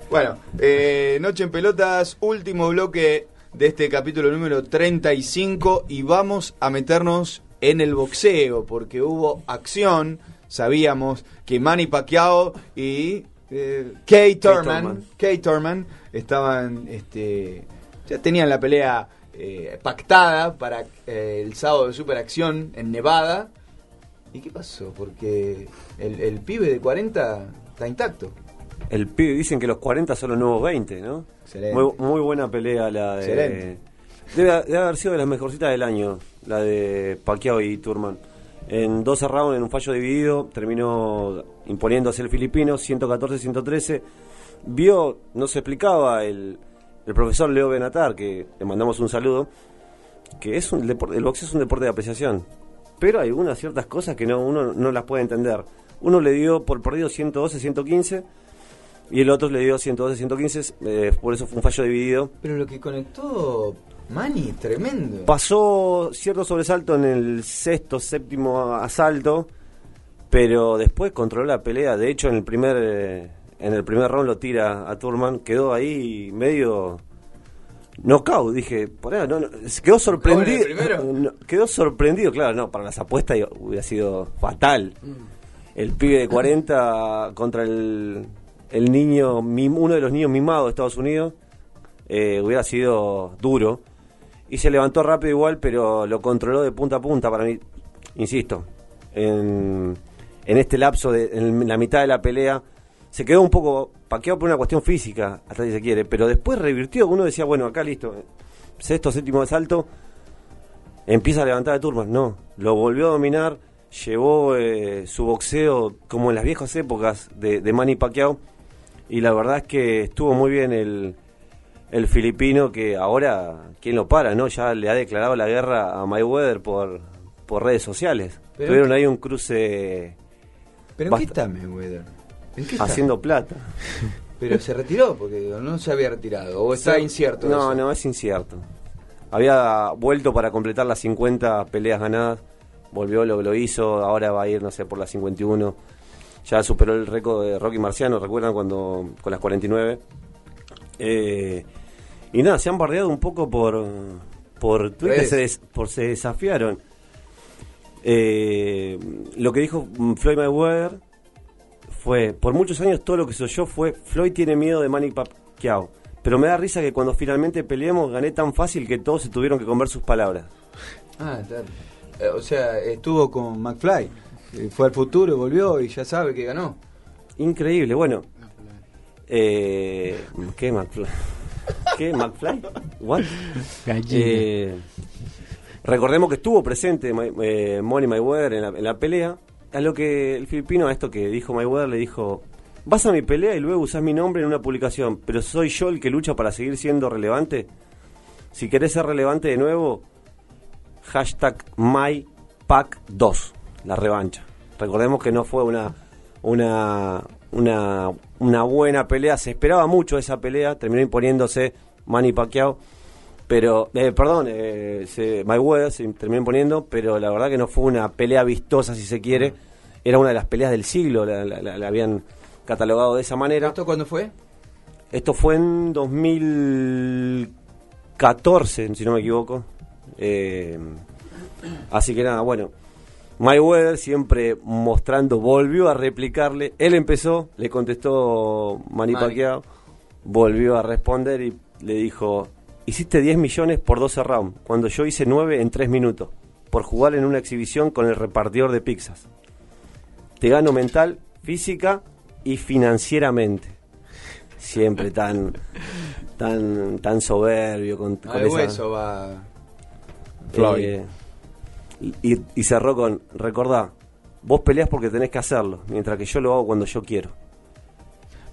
Bueno, eh, Noche en Pelotas, último bloque de este capítulo número 35 y vamos a meternos en el boxeo porque hubo acción, sabíamos que Manny Pacquiao y eh, Kay Thurman, Thurman. Kay Thurman estaban, este, ya tenían la pelea eh, pactada para eh, el sábado de superacción en Nevada. ¿Y qué pasó? Porque el, el pibe de 40 está intacto. El pibe, dicen que los 40 son los nuevos 20, ¿no? Excelente. Muy, muy buena pelea la de... Excelente. Debe, debe haber sido de las mejorcitas del año, la de Pacquiao y Turman. En 12 rounds, en un fallo dividido, terminó imponiéndose el filipino, 114-113. Vio, no se explicaba, el, profesor Leo Benatar, que le mandamos un saludo, que es un deporte, el boxeo es un deporte de apreciación. Pero hay algunas ciertas cosas que no, uno no las puede entender. Uno le dio por perdido 112-115 y el otro le dio 112-115, eh, por eso fue un fallo dividido. Pero lo que conectó Manny, tremendo. Pasó cierto sobresalto en el sexto, séptimo asalto, pero después controló la pelea. De hecho, en el primer eh, en el primer round lo tira a Turman, quedó ahí medio knockout. Dije, por ahí, no, no, quedó sorprendido. No, quedó sorprendido, claro, no, para las apuestas hubiera sido fatal. El pibe de 40 contra el, el niño, uno de los niños mimados de Estados Unidos, eh, hubiera sido duro. Y se levantó rápido igual, pero lo controló de punta a punta para mí. Insisto, en, en este lapso, de, en la mitad de la pelea, se quedó un poco paqueado por una cuestión física, hasta si se quiere, pero después revirtió. Uno decía, bueno, acá listo, sexto, séptimo asalto, empieza a levantar de turmas. No, lo volvió a dominar, llevó eh, su boxeo como en las viejas épocas de, de Manny Pacquiao, y la verdad es que estuvo muy bien el, el filipino que ahora, ¿quién lo para? no Ya le ha declarado la guerra a Mayweather por, por redes sociales. Pero- Tuvieron ahí un cruce ¿Pero en qué está Mayweather? ¿En qué está? haciendo plata. Pero se retiró porque no se había retirado. O está Sí. incierto. No, eso? no, es incierto. Había vuelto para completar las 50 peleas ganadas. Volvió, lo, lo hizo. Ahora va a ir, no sé, por las 51. Ya superó el récord de Rocky Marciano, ¿recuerdan? cuando Con las 49. Eh, y nada, se han bardeado un poco por, por Twitter, se, des- por se desafiaron. Eh, lo que dijo mm, Floyd Mayweather fue, por muchos años todo lo que se oyó fue, Floyd tiene miedo de Manny Pacquiao, pero me da risa que cuando finalmente peleemos gané tan fácil que todos se tuvieron que comer sus palabras. Ah. Eh, o sea, estuvo con McFly. Eh, Fue al futuro, volvió y ya sabe que ganó. Increíble, bueno. Eh, ¿Qué McFly? ¿Qué McFly? What? Eh, recordemos que estuvo presente eh, Money Mayweather en la, en la pelea. A lo que el filipino, a esto que dijo Mayweather, le dijo: Vas a mi pelea y luego usás mi nombre en una publicación, pero soy yo el que lucha para seguir siendo relevante. Si querés ser relevante de nuevo, hashtag MyPac2, la revancha. Recordemos que no fue una, una, una, una buena pelea, se esperaba mucho esa pelea, terminó imponiéndose Manny Pacquiao, pero, eh, perdón, eh, se, Mayweather se terminó imponiendo, pero la verdad que no fue una pelea vistosa, si se quiere, era una de las peleas del siglo, la, la- la- la habían catalogado de esa manera. ¿Esto cuándo fue? Esto fue en 2014, si no me equivoco. Eh, así que nada, bueno. Mayweather siempre mostrando, volvió a replicarle. Él empezó, le contestó Manny. Pacquiao, volvió a responder y le dijo: Hiciste 10 millones por 12 rounds, cuando yo hice 9 en 3 minutos, por jugar en una exhibición con el repartidor de pizzas. Te gano mental, física y financieramente. Siempre tan tan tan soberbio con, con Al esa- hueso va. Floyd. Eh, y, y cerró con, recordá, vos peleás porque tenés que hacerlo, mientras que yo lo hago cuando yo quiero.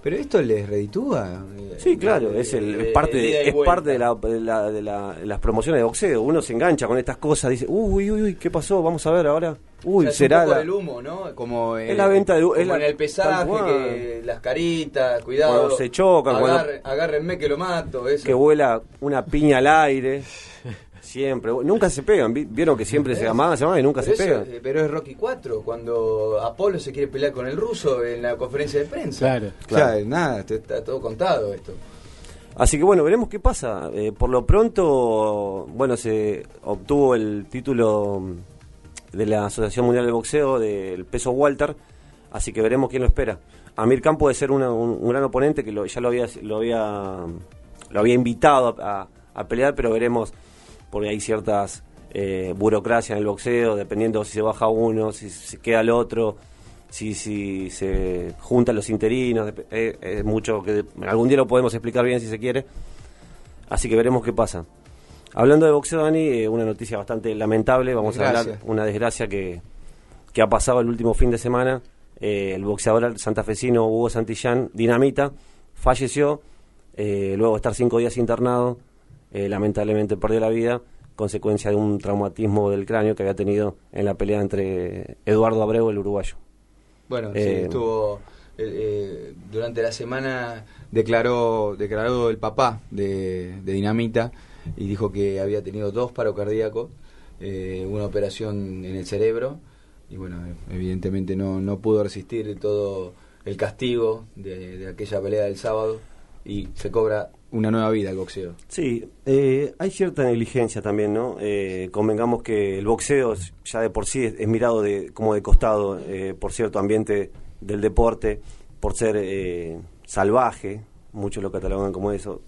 Pero esto les reditúa. Sí, claro, es, el, es parte, de, es parte de, la, de, la- de la- de las promociones de boxeo. Uno se engancha con estas cosas, dice, uy, uy, uy, ¿qué pasó? Vamos a ver ahora. Uy, O sea, es será un poco la- del humo, ¿no? Como eh, Es la venta de- es como la- en el pesaje, que las caritas, cuidado. Cuando se chocan, cuando- agarre- agárrenme que lo mato. Eso. que vuela una piña al aire. Siempre, nunca se pegan. Vi- Vieron que siempre se amaban, se amaban y nunca pero se pegan. eh, pero es Rocky 4, cuando Apolo se quiere pelear con el ruso en la conferencia de prensa. Claro. Claro, nada, te- está todo contado esto. Así que bueno, veremos qué pasa. Eh, por lo pronto, bueno, se obtuvo el título de la Asociación Mundial de Boxeo del peso Walter, así que veremos quién lo espera. Amir Khan puede ser una- un, un gran oponente que lo- ya lo había, lo había lo había invitado a, a- a pelear, pero veremos porque hay ciertas eh, burocracia en el boxeo, dependiendo si se baja uno, si se queda el otro, si, si se juntan los interinos, eh, es mucho que algún día lo podemos explicar bien si se quiere. Así que veremos qué pasa. Hablando de boxeo, Dani, eh, una noticia bastante lamentable, vamos a hablar una desgracia que, que ha pasado el último fin de semana. Eh, el boxeador santafesino Hugo Santillán, Dinamita, falleció luego de estar cinco días internado. Eh, lamentablemente perdió la vida, consecuencia de un traumatismo del cráneo que había tenido en la pelea entre Eduardo Abreu, el uruguayo. Bueno, sí, Eh, estuvo. eh, durante la semana declaró, declaró el papá de, de Dinamita y dijo que había tenido dos paros cardíacos, eh, una operación en el cerebro y bueno, evidentemente no, no pudo resistir todo el castigo de, de aquella pelea del sábado y se cobra una nueva vida el boxeo. Sí, eh, hay cierta negligencia también, ¿no? Eh, convengamos que el boxeo ya de por sí es, mirado de, como de costado eh, por cierto ambiente del deporte, por ser eh, salvaje, muchos lo catalogan como eso,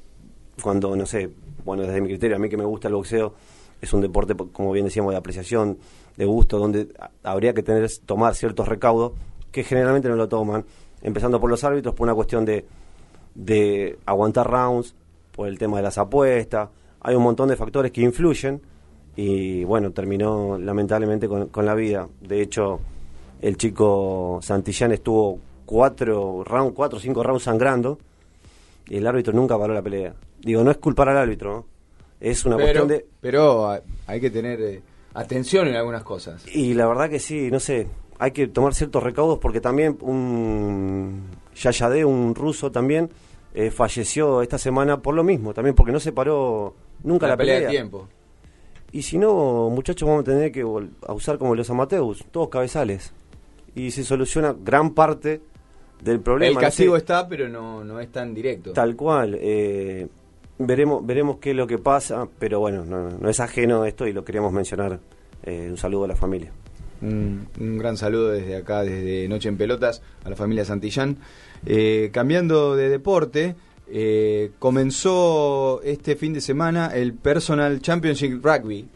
cuando, no sé, bueno, desde mi criterio, a mí que me gusta el boxeo, es un deporte, como bien decíamos, de apreciación, de gusto, donde habría que tener tomar ciertos recaudos que generalmente no lo toman, empezando por los árbitros, por una cuestión de de aguantar rounds, por el tema de las apuestas. Hay un montón de factores que influyen y bueno, terminó lamentablemente con, con la vida. De hecho, el chico Santillán estuvo cuatro rounds, cuatro o cinco rounds sangrando y el árbitro nunca paró la pelea. Digo, no es culpar al árbitro, ¿no? Es una pero, cuestión de... pero hay- hay que tener eh, atención en algunas cosas. Y la verdad que sí, no sé, hay que tomar ciertos recaudos porque también un Yayade, un ruso también, eh, falleció esta semana por lo mismo, también porque no se paró nunca la, pelea pelea. de tiempo. Y si no, muchachos, vamos a tener que a usar como los amateurs, todos cabezales. Y se soluciona gran parte del problema. el no castigo sé, está, pero no, no es tan directo. Tal cual. eh, veremos, veremos qué es lo que pasa, pero bueno, no, no es ajeno esto y lo queríamos mencionar. eh, un saludo a la familia. Un, un gran saludo desde acá, desde Noche en Pelotas, a la familia Santillán. Eh, cambiando de deporte, eh, comenzó este fin de semana el Personal Championship Rugby.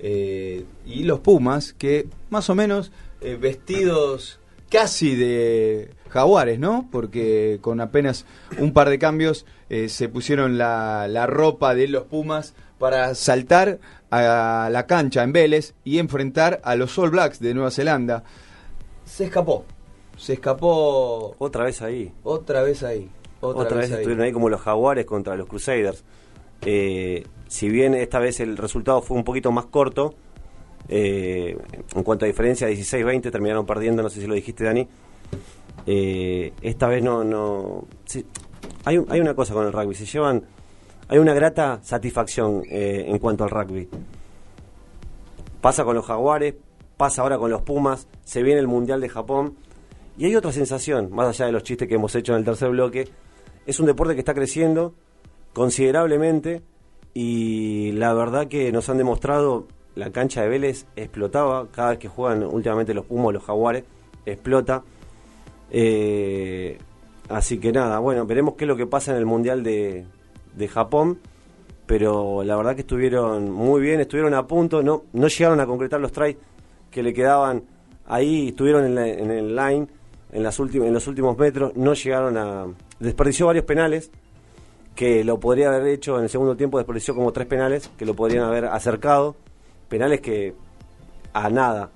eh, y los Pumas, que más o menos eh, vestidos casi de jaguares, ¿no? Porque con apenas un par de cambios se pusieron la, la ropa de los Pumas para saltar a la cancha en Vélez y enfrentar a los All Blacks de Nueva Zelanda. Se escapó. Se escapó Otra vez ahí. otra vez ahí. Otra, Otra, vez, ahí. estuvieron ahí como los jaguares contra los Crusaders. Eh, si bien esta vez el resultado fue un poquito más corto, eh, en cuanto a diferencia, 16-20 terminaron perdiendo, no sé si lo dijiste, Dani. Eh, esta vez no... no sí, hay, hay una cosa con el rugby, se llevan... Hay una grata satisfacción eh, en cuanto al rugby. Pasa con los jaguares, pasa ahora con los Pumas, se viene el Mundial de Japón. Y hay otra sensación, más allá de los chistes que hemos hecho en el tercer bloque, es un deporte que está creciendo considerablemente y la verdad que nos han demostrado, la cancha de Vélez explotaba, cada vez que juegan últimamente los Pumas, los Jaguares, explota. Eh, así que nada, bueno, veremos qué es lo que pasa en el Mundial de, de Japón, pero la verdad que estuvieron muy bien, estuvieron a punto, no, no llegaron a concretar los tries que le quedaban ahí, estuvieron en, la- en el line en, las últimas, en los últimos metros, no llegaron a... Desperdició varios penales, que lo podría haber hecho en el segundo tiempo, desperdició como tres penales, que lo podrían haber acercado, penales que a nada.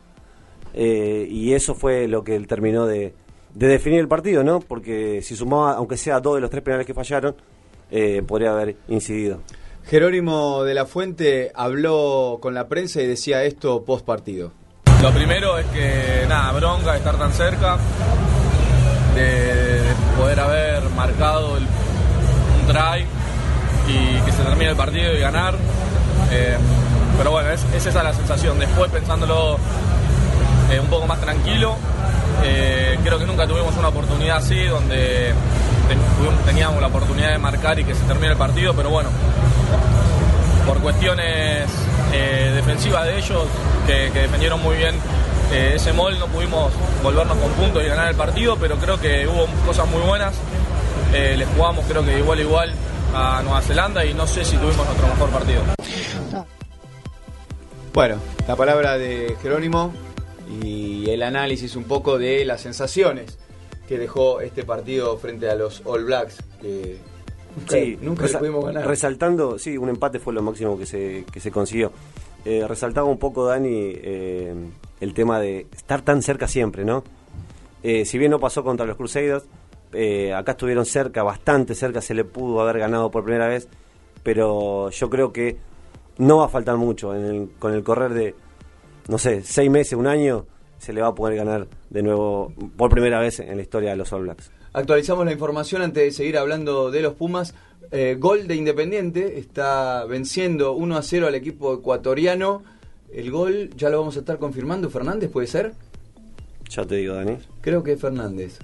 Eh, y eso fue lo que terminó de, de definir el partido, ¿no? Porque si sumaba, aunque sea dos de los tres penales que fallaron, eh, podría haber incidido. Jerónimo de la Fuente habló con la prensa y decía esto post partido. Lo primero es que, nada, bronca de estar tan cerca, de, de poder haber marcado el- un try y que se termine el partido y ganar. Eh, pero bueno, es, es esa la sensación. Después pensándolo eh, un poco más tranquilo, eh, creo que nunca tuvimos una oportunidad así donde teníamos la oportunidad de marcar y que se termine el partido, pero bueno, por cuestiones eh, defensivas de ellos, que, defendieron muy bien ese mol, no pudimos volvernos con puntos y ganar el partido, pero creo que hubo cosas muy buenas. Les jugamos creo que igual igual a Nueva Zelanda y no sé si tuvimos nuestro mejor partido. Bueno, la palabra de Jerónimo y el análisis un poco de las sensaciones que dejó este partido frente a los All Blacks, que nunca, Sí, nunca le resa- pudimos ganar. Resaltando, sí, un empate fue lo máximo que se, que se consiguió. Eh, resaltaba un poco, Dani, eh, el tema de estar tan cerca siempre, ¿no? Eh, si bien no pasó contra los Crusaders, eh, acá estuvieron cerca, bastante cerca, se le pudo haber ganado por primera vez, pero yo creo que no va a faltar mucho. En el- con el correr de, no sé, seis meses, un año, se le va a poder ganar de nuevo por primera vez en la historia de los All Blacks. Actualizamos la información antes de seguir hablando de los Pumas. Eh, gol de Independiente, está venciendo 1 a 0 al equipo ecuatoriano. El gol ya lo vamos a estar confirmando. ¿Fernández puede ser? Ya te digo, Dani. Creo que es Fernández.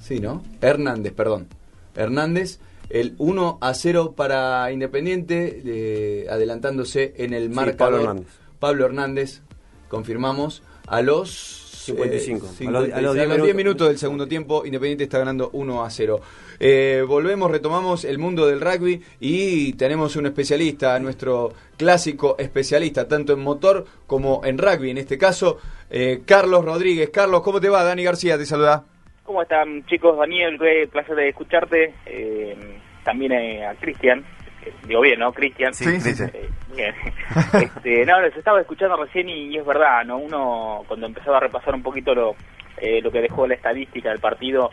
Sí, ¿no? Hernández, perdón. Hernández, el 1 a 0 para Independiente, eh, adelantándose en el Sí, marcador. Pablo Hernández. Pablo Hernández, confirmamos, a los... 55. eh, A los- a los 56, 10 10 minutos. minutos del segundo tiempo, Independiente está ganando 1 a 0. Eh, volvemos, retomamos el mundo del rugby y tenemos un especialista, nuestro clásico especialista, tanto en motor como en rugby. En este caso, eh, Carlos Rodríguez. Carlos, ¿cómo te va? Dani García te saluda. ¿Cómo están chicos? Daniel, qué placer de escucharte. Eh, también eh, a Cristian. Digo bien, ¿no? Cristian. Sí, Sí, Cristian. Eh, bien. este, no, los estaba escuchando recién y, y es verdad, ¿no? Uno cuando empezaba a repasar un poquito lo, eh, lo que dejó la estadística del partido,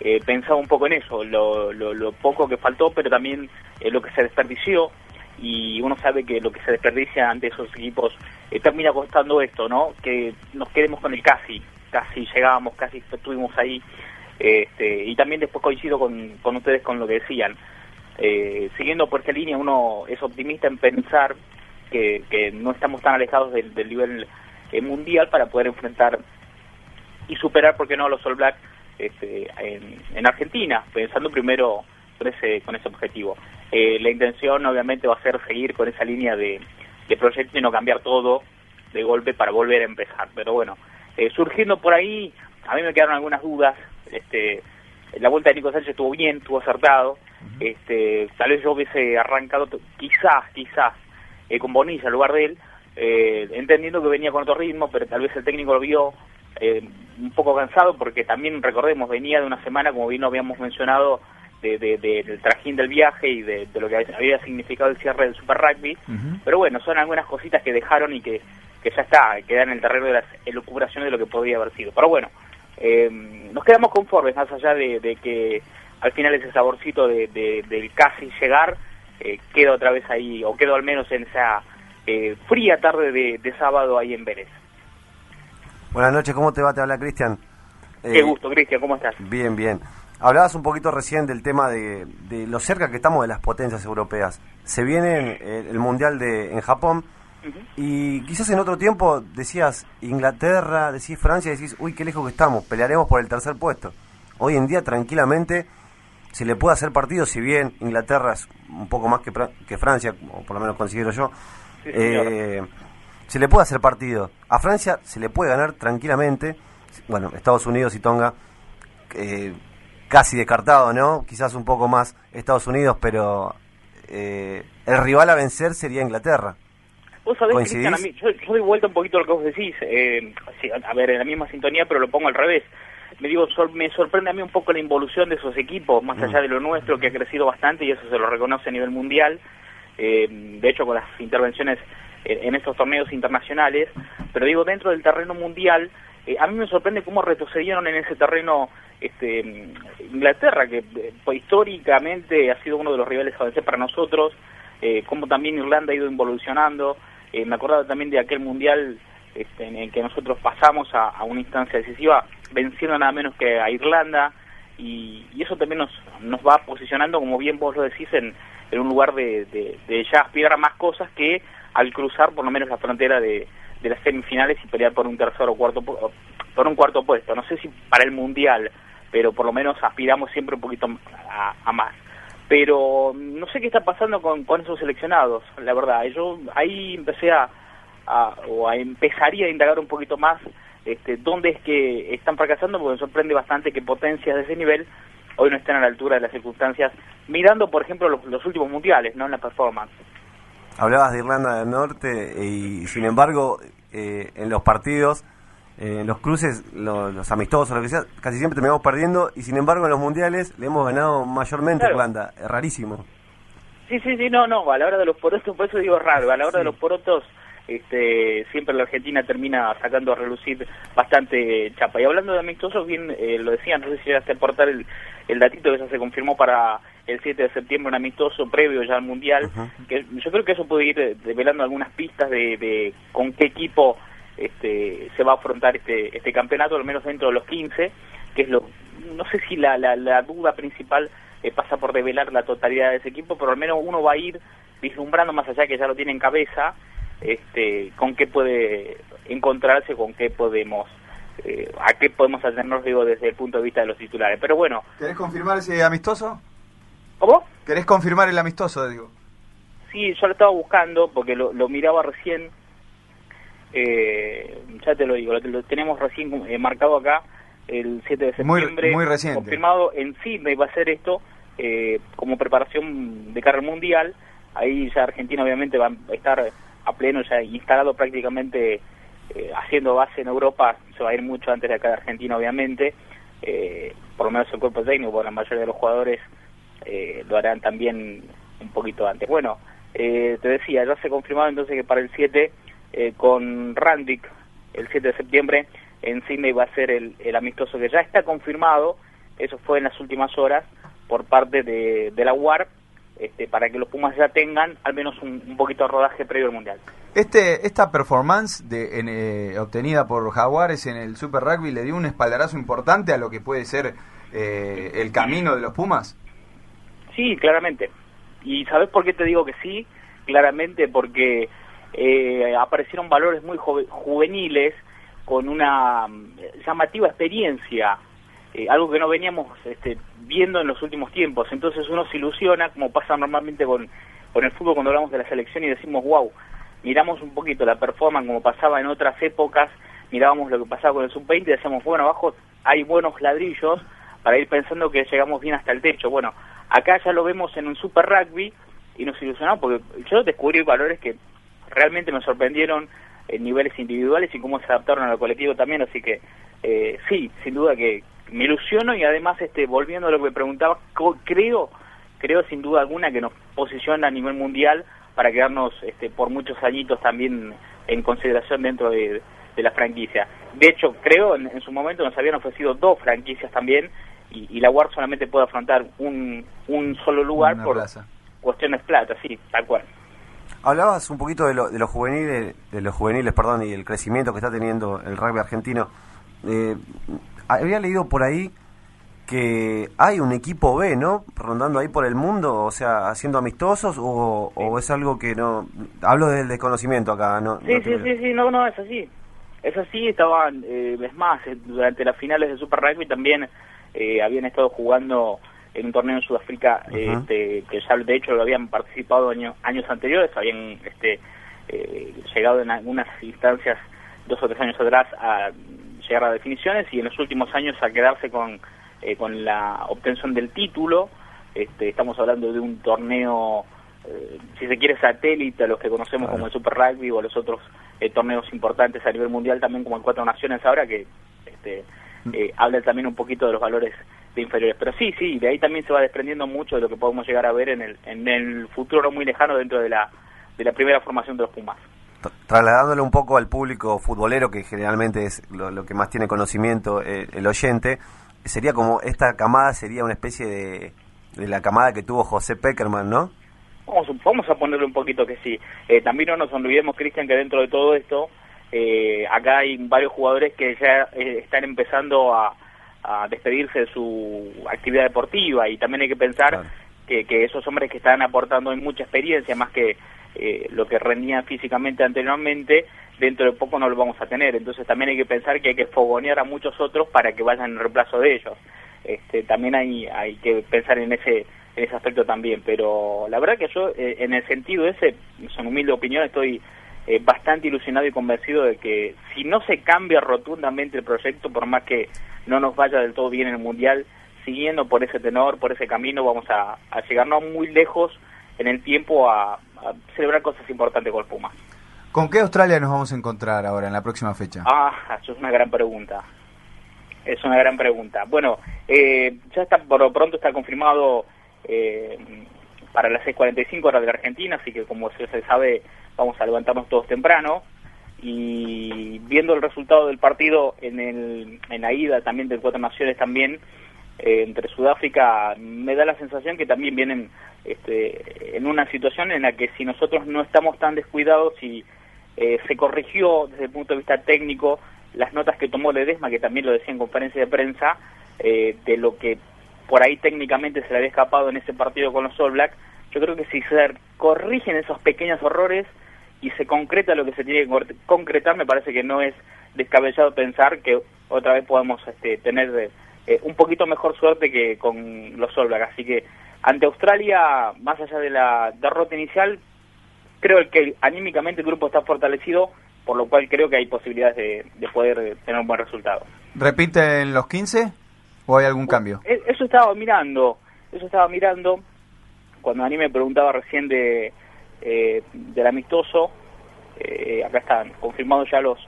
eh, pensaba un poco en eso, lo, lo, lo poco que faltó, pero también lo que se desperdició. Y uno sabe que lo que se desperdicia ante esos equipos termina costando esto, ¿no? Que nos quedemos con el casi, casi llegábamos, casi estuvimos ahí. Este, y también después coincido con, con ustedes con lo que decían. Eh, siguiendo por esa línea, uno es optimista en pensar que, no estamos tan alejados del, nivel eh, mundial para poder enfrentar y superar, ¿por qué no?, a los All Blacks este, en, en Argentina, pensando primero con ese, con ese objetivo. Eh, la intención, obviamente, va a ser seguir con esa línea de, de proyecto y no cambiar todo de golpe para volver a empezar. Pero bueno, eh, surgiendo por ahí, a mí me quedaron algunas dudas. Este, la vuelta de Nico Sánchez estuvo bien, estuvo acertado. Este, tal vez yo hubiese arrancado, quizás, quizás, eh, con Bonilla en lugar de él, eh, entendiendo que venía con otro ritmo, pero tal vez el técnico lo vio eh, un poco cansado, porque también, recordemos, venía de una semana, como bien lo habíamos mencionado, de, de- de- del trajín del viaje y de, lo que había significado el cierre del Super Rugby. Pero bueno, son algunas cositas que dejaron y que, que ya está, quedan en el terreno de las elucubraciones de lo que podría haber sido. Pero bueno, eh, nos quedamos conformes, más allá de que al final ese saborcito de, de- del casi llegar eh, queda otra vez ahí, o quedó al menos en esa eh, fría tarde de, de sábado ahí en Vélez. Buenas noches, ¿cómo te va? Te habla Cristian. Qué Eh, gusto, Cristian, ¿cómo estás? Bien, bien. Hablabas un poquito recién del tema de, de lo cerca que estamos de las potencias europeas. Se viene el, el Mundial de, en Japón y quizás en otro tiempo decías Inglaterra, decís Francia, decís, uy, qué lejos que estamos, pelearemos por el tercer puesto. Hoy en día tranquilamente se le puede hacer partido, si bien Inglaterra es un poco más que, que Francia, o por lo menos considero yo, Sí, eh, se le puede hacer partido. A Francia se le puede ganar tranquilamente. Bueno, Estados Unidos y Tonga eh, casi descartado, ¿no? Quizás un poco más Estados Unidos, pero eh, el rival a vencer sería Inglaterra. Vos sabés. Cristian, a mí, yo, yo doy vuelta un poquito a lo que vos decís. eh, sí, a ver, en la misma sintonía, pero lo pongo al revés. Me digo, sor- me sorprende a mí un poco la involución de esos equipos, más allá de lo nuestro, que ha crecido bastante y eso se lo reconoce a nivel mundial. eh, de hecho, con las intervenciones en, estos torneos internacionales. Pero digo, dentro del terreno mundial, eh, a mí me sorprende cómo retrocedieron en ese terreno este, Inglaterra, que eh, históricamente ha sido uno de los rivales a para nosotros, eh, cómo también Irlanda ha ido involucionando. Eh, me acordaba también de aquel mundial este, en el que nosotros pasamos a, una instancia decisiva, venciendo nada menos que a Irlanda, y, eso también nos, nos va posicionando, como bien vos lo decís, en, en un lugar de, de, ya aspirar a más cosas que al cruzar por lo menos la frontera de, de las semifinales y pelear por un tercer o cuarto por un cuarto puesto. No sé si para el mundial, pero por lo menos aspiramos siempre un poquito a, a más. Pero no sé qué está pasando con, con esos seleccionados, la verdad. Yo ahí empecé a, a- o a empezaría a indagar un poquito más este, dónde es que están fracasando, porque me sorprende bastante que potencias de ese nivel hoy no estén a la altura de las circunstancias, mirando, por ejemplo, los, los últimos mundiales, no en la performance. Hablabas de Irlanda del Norte y sin embargo eh, en los partidos, eh, los cruces, lo- los amistosos, lo que sea, casi siempre terminamos perdiendo y sin embargo en los mundiales le hemos ganado mayormente a. Irlanda. Es rarísimo. Sí, sí, sí, no, no, a la hora de los porotos, por eso digo raro, a la hora de los porotos este, siempre la Argentina termina sacando a relucir bastante chapa. Y hablando de amistosos, bien eh, lo decían, no sé si llegaste a aportar el, el datito que ya se confirmó para el 7 de septiembre, un amistoso previo ya al Mundial, que yo creo que eso puede ir develando algunas pistas de, de con qué equipo este, se va a afrontar este, este campeonato, al menos dentro de los 15, que es lo, no sé si la, la, la duda principal eh, pasa por revelar la totalidad de ese equipo, pero al menos uno va a ir vislumbrando más allá que ya lo tiene en cabeza, este, con qué puede encontrarse, con qué podemos, eh, a qué podemos atenernos digo desde el punto de vista de los titulares. Pero bueno, ¿Querés confirmar ese amistoso? ¿Cómo? ¿Querés confirmar el amistoso, digo? sí, yo lo estaba buscando porque lo, lo miraba recién, eh, ya te lo digo, lo, lo tenemos recién eh, marcado acá, el 7 de Muy- septiembre, muy reciente. confirmado en Sydney va a ser esto eh, como preparación de cara al Mundial, ahí ya Argentina obviamente va a estar a pleno ya instalado prácticamente eh, haciendo base en Europa, se va a ir mucho antes de acá de Argentina obviamente, eh, por lo menos el cuerpo técnico, por la mayoría de los jugadores eh, lo harán también un poquito antes. Bueno, te decía, ya se ha confirmado entonces que para el 7 eh, con Randic, el 7 de septiembre, en Sydney va a ser el, amistoso que ya está confirmado, eso fue en las últimas horas por parte de, de la UAR, este, para que los Pumas ya tengan al menos un, un poquito de rodaje previo al Mundial. Este, esta performance de, en, eh, obtenida por Jaguares en el Super Rugby le dio un espaldarazo importante a lo que puede ser eh, el camino de los Pumas. Sí, claramente. ¿Y sabes por qué te digo que sí? Claramente porque eh, aparecieron valores muy juveniles con una mm, llamativa experiencia, eh, algo que no veníamos este, viendo en los últimos tiempos. Entonces uno se ilusiona, como pasa normalmente con, con el fútbol cuando hablamos de la selección y decimos, wow, miramos un poquito la performance como pasaba en otras épocas, mirábamos lo que pasaba con el sub-20 y decíamos, bueno, abajo hay buenos ladrillos para ir pensando que llegamos bien hasta el techo. Bueno, acá ya lo vemos en un super rugby y nos ilusionamos porque yo descubrí valores que realmente me sorprendieron en niveles individuales y cómo se adaptaron a lo colectivo también, así que eh, sí, sin duda que me ilusiono y además este volviendo a lo que me preguntaba, creo creo sin duda alguna que nos posiciona a nivel mundial para quedarnos este, por muchos añitos también en consideración dentro de, de la franquicia. De hecho, creo en, en su momento nos habían ofrecido dos franquicias también y, y la UAR solamente puede afrontar un, un solo lugar Una por plaza. cuestiones plata, sí, tal cual. Hablabas un poquito de, lo- de los juveniles, de los juveniles, perdón, y el crecimiento que está teniendo el rugby argentino. Eh, había leído por ahí que hay un equipo B, ¿no? Rondando ahí por el mundo, o sea, haciendo amistosos, o, o es algo que no. Hablo del desconocimiento acá, ¿no? Sí, no sí, sí, sí, no, no, es así. Es así, estaban, eh, es más, eh, durante las finales de Super Rugby también eh, habían estado jugando en un torneo en Sudáfrica, este, que ya de hecho lo habían participado año- años anteriores, habían este, eh, llegado en algunas instancias dos o tres años atrás a llegar a definiciones y en los últimos años a quedarse con, eh, con la obtención del título. Este, estamos hablando de un torneo eh, si se quiere, satélite a los que conocemos como el Super Rugby o los otros eh, torneos importantes a nivel mundial, también como el Cuatro Naciones ahora, que este, eh, habla también un poquito de los valores de inferiores. Pero sí, sí, de ahí también se va desprendiendo mucho de lo que podemos llegar a ver en el, en el futuro no muy lejano dentro de la, de la primera formación de los Pumas. Trasladándolo un poco al público futbolero, que generalmente es lo, lo que más tiene conocimiento eh, el oyente, sería como esta camada sería una especie de, de la camada que tuvo José Peckerman, ¿no? Vamos, vamos a ponerle un poquito que sí. Eh, también no nos olvidemos, Cristian, que dentro de todo esto, eh, acá hay varios jugadores que ya eh, están empezando a, a despedirse de su actividad deportiva y también hay que pensar que, que esos hombres que están aportando hoy mucha experiencia, más que eh, lo que rendían físicamente anteriormente, dentro de poco no lo vamos a tener. Entonces también hay que pensar que hay que fogonear a muchos otros para que vayan en reemplazo de ellos. Este, también hay, hay que pensar en ese en ese aspecto también, pero la verdad que yo eh, en el sentido ese, son humilde opinión, estoy eh, bastante ilusionado y convencido de que si no se cambia rotundamente el proyecto, por más que no nos vaya del todo bien en el Mundial, siguiendo por ese tenor, por ese camino, vamos a, a llegar no muy lejos en el tiempo a, a celebrar cosas importantes con Puma. ¿Con qué Australia nos vamos a encontrar ahora en la próxima fecha? Ah, eso es una gran pregunta. Es una gran pregunta. Bueno, eh, ya está por lo pronto está confirmado eh, para las 6.45 horas de la Argentina, así que como se sabe, vamos a levantarnos todos temprano. Y viendo el resultado del partido en, el, en la ida también de Cuatro Naciones también, eh, entre Sudáfrica, me da la sensación que también vienen este, en una situación en la que si nosotros no estamos tan descuidados y eh, se corrigió desde el punto de vista técnico las notas que tomó Ledesma, que también lo decía en conferencia de prensa, eh, de lo que por ahí técnicamente se le había escapado en ese partido con los All Black, yo creo que si se corrigen esos pequeños errores y se concreta lo que se tiene que concretar, me parece que no es descabellado pensar que otra vez podemos este, tener eh, un poquito mejor suerte que con los All Black. Así que ante Australia, más allá de la derrota inicial, creo que anímicamente el grupo está fortalecido, por lo cual creo que hay posibilidades de, de poder tener un buen resultado. ¿Repiten los 15 o hay algún cambio? E- Eso estaba mirando, eso estaba mirando cuando Ani me preguntaba recién de eh, del amistoso. eh, acá están confirmados ya los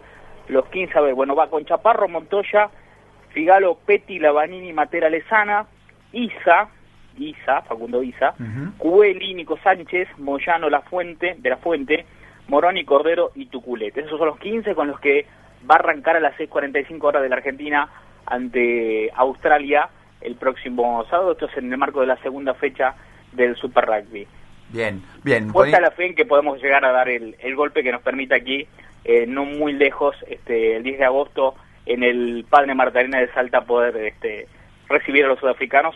los 15. A ver, bueno, va con Chaparro, Montoya, Figalo, Peti, Lavanini, Matera, Lezana, Isa, Isa, Facundo Isa, Cueli, Nico Sánchez, Moyano, La Fuente, de La Fuente, Moroni, Cordero y Tuculete. Esos son los 15 con los que va a arrancar a las 6.45 horas de la Argentina ante Australia el próximo sábado. Esto es en el marco de la segunda fecha del Super Rugby. Bien, bien. Puesta la fe en que podemos llegar a dar el, el golpe que nos permite aquí, eh, no muy lejos, este, el 10 de agosto, en el Padre Martarena de Salta, poder este, recibir a los sudafricanos.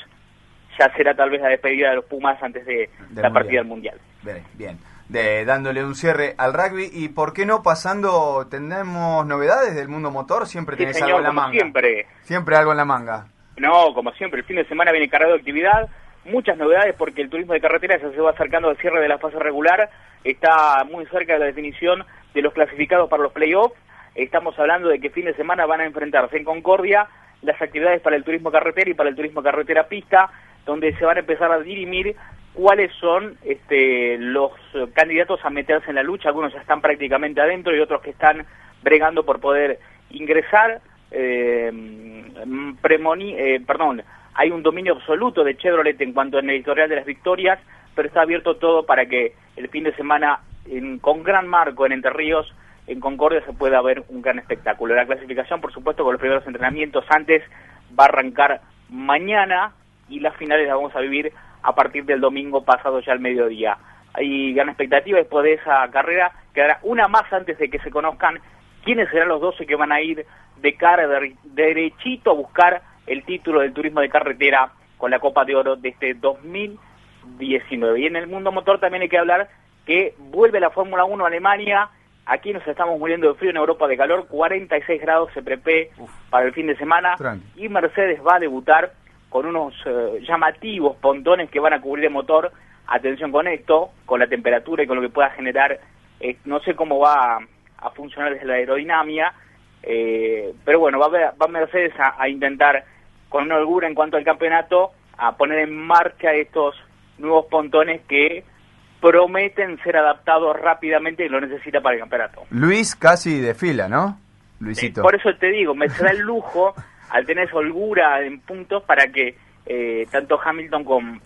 Ya será tal vez la despedida de los Pumas antes de Del la Mundial. partida del Mundial. Bien, bien. De, dándole un cierre al rugby y por qué no pasando, tenemos novedades del mundo motor, siempre Sí, tenés señor, algo en la manga. siempre. Siempre algo en la manga. No, como siempre, el fin de semana viene cargado de actividad, muchas novedades porque el turismo de carretera ya se va acercando al cierre de la fase regular, está muy cerca de la definición de los clasificados para los playoffs. Estamos hablando de que fin de semana van a enfrentarse en Concordia las actividades para el turismo carretera y para el turismo carretera pista, donde se van a empezar a dirimir cuáles son este, los candidatos a meterse en la lucha. Algunos ya están prácticamente adentro y otros que están bregando por poder ingresar. Eh, eh, perdón, hay un dominio absoluto de Chevrolet en cuanto al editorial de las victorias, pero está abierto todo para que el fin de semana, en- con gran marco en Entre Ríos, en Concordia se pueda ver un gran espectáculo. La clasificación, por supuesto, con los primeros entrenamientos antes, va a arrancar mañana y las finales las vamos a vivir a partir del domingo pasado ya al mediodía. Hay gran expectativa después de esa carrera, quedará una más antes de que se conozcan quiénes serán los 12 que van a ir de cara de- derechito a buscar el título del turismo de carretera con la Copa de Oro de este 2019. Y en el mundo motor también hay que hablar que vuelve la Fórmula 1 a Alemania, aquí nos estamos muriendo de frío en Europa de calor, 46 grados se prevé para el fin de semana. Y Mercedes va a debutar con unos eh, llamativos pontones que van a cubrir el motor. Atención con esto, con la temperatura y con lo que pueda generar, eh, no sé cómo va a, a funcionar desde la aerodinámica, eh, pero bueno, va, va Mercedes a, a intentar, con una holgura en cuanto al campeonato, a poner en marcha estos nuevos pontones que prometen ser adaptados rápidamente y lo necesita para el campeonato. Luis casi de fila, ¿no? Luisito. Por eso te digo, me será el lujo al tener esa holgura en puntos para que eh, tanto Hamilton como,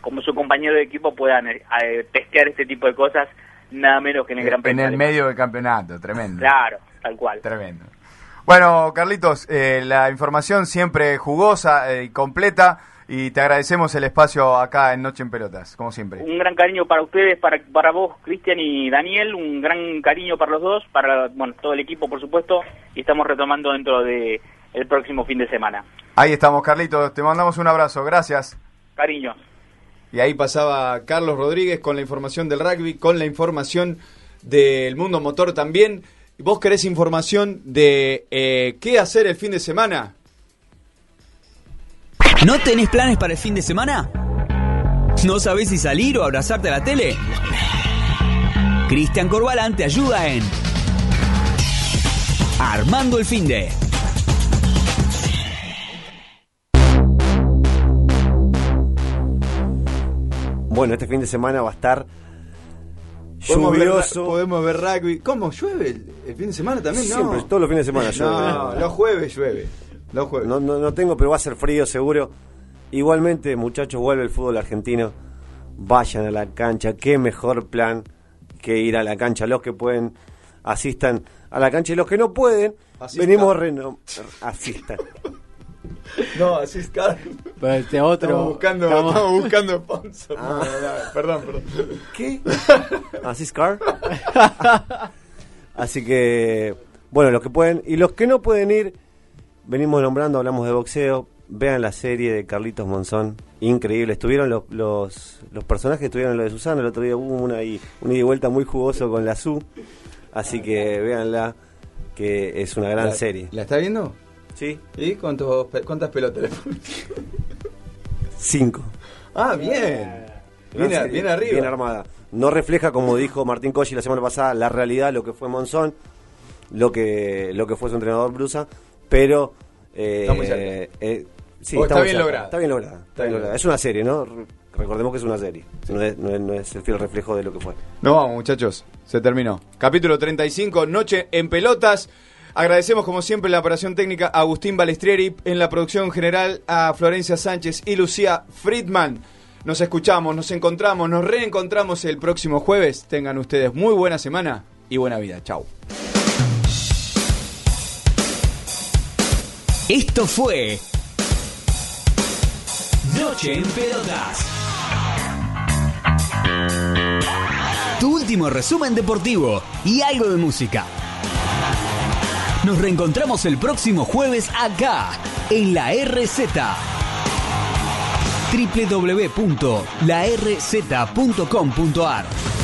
como su compañero de equipo puedan eh, eh, testear este tipo de cosas nada menos que en el Gran En Premio. el de- medio del campeonato, tremendo. Claro, tal cual. Tremendo. Bueno, Carlitos, eh, la información siempre jugosa eh, y completa y te agradecemos el espacio acá en Noche en Pelotas, como siempre. Un gran cariño para ustedes, para, para vos, Cristian y Daniel, un gran cariño para los dos, para bueno, todo el equipo, por supuesto, y estamos retomando dentro de el próximo fin de semana. Ahí estamos, Carlitos, te mandamos un abrazo, gracias. Cariño. Y ahí pasaba Carlos Rodríguez con la información del rugby, con la información del mundo motor también. ¿Vos querés información de eh, qué hacer el fin de semana? ¿No tenés planes para el fin de semana? ¿No sabés si salir o abrazarte a la tele? Cristian Corbalán te ayuda en Armando el fin de. Bueno, este fin de semana va a estar Podemos ver, lluvioso. podemos ver rugby. ¿Cómo? ¿Llueve el, el fin de semana también? No. Siempre, todos los fines de semana llueve. No, los jueves llueve. No, no, no tengo, pero va a ser frío seguro. Igualmente, muchachos, vuelve el fútbol argentino. Vayan a la cancha. Qué mejor plan que ir a la cancha. Los que pueden, asistan a la cancha. Y los que no pueden, Asistan. venimos reno... Asistan. No, así es caro. Pero este otro. Estamos buscando, estamos- estamos buscando sponsor. Ah. No, perdón, perdón. ¿Qué? ¿Así es car? Así que, bueno, los que pueden. Y los que no pueden ir, venimos nombrando, hablamos de boxeo. Vean la serie de Carlitos Monzón. Increíble. Estuvieron los, los, los personajes, estuvieron en lo de Susana. El otro día hubo una, y, una ida y vuelta muy jugoso con la SU. Así que véanla, que es una gran ¿La- serie. ¿La está viendo? Sí. ¿Y cuántos, cuántas pelotas le ponen? Cinco. Ah, bien. Gran Bien, serie, bien arriba. Bien armada. No refleja, como dijo Martín Cossi la semana pasada, la realidad, lo que fue Monzón, lo que, lo que fue su entrenador Brusa, pero... eh, Está muy cerca. eh, sí, está muy bien cerca. lograda. Está bien lograda. está bien lograda. Es una serie, ¿no? Re- Recordemos que es una serie. No es, no es- no es el fiel reflejo de lo que fue. Nos vamos, muchachos. Se terminó. Capítulo 35, Noche en Pelotas. Agradecemos, como siempre, la operación técnica a Agustín Balestrieri, en la producción general a Florencia Sánchez y Lucía Friedman. Nos escuchamos, nos encontramos, nos reencontramos el próximo jueves. Tengan ustedes muy buena semana y buena vida. Chau. Esto fue Noche en Pelotas. Tu último resumen deportivo y algo de música. Nos reencontramos el próximo jueves acá, en la RZ. www.larz.com.ar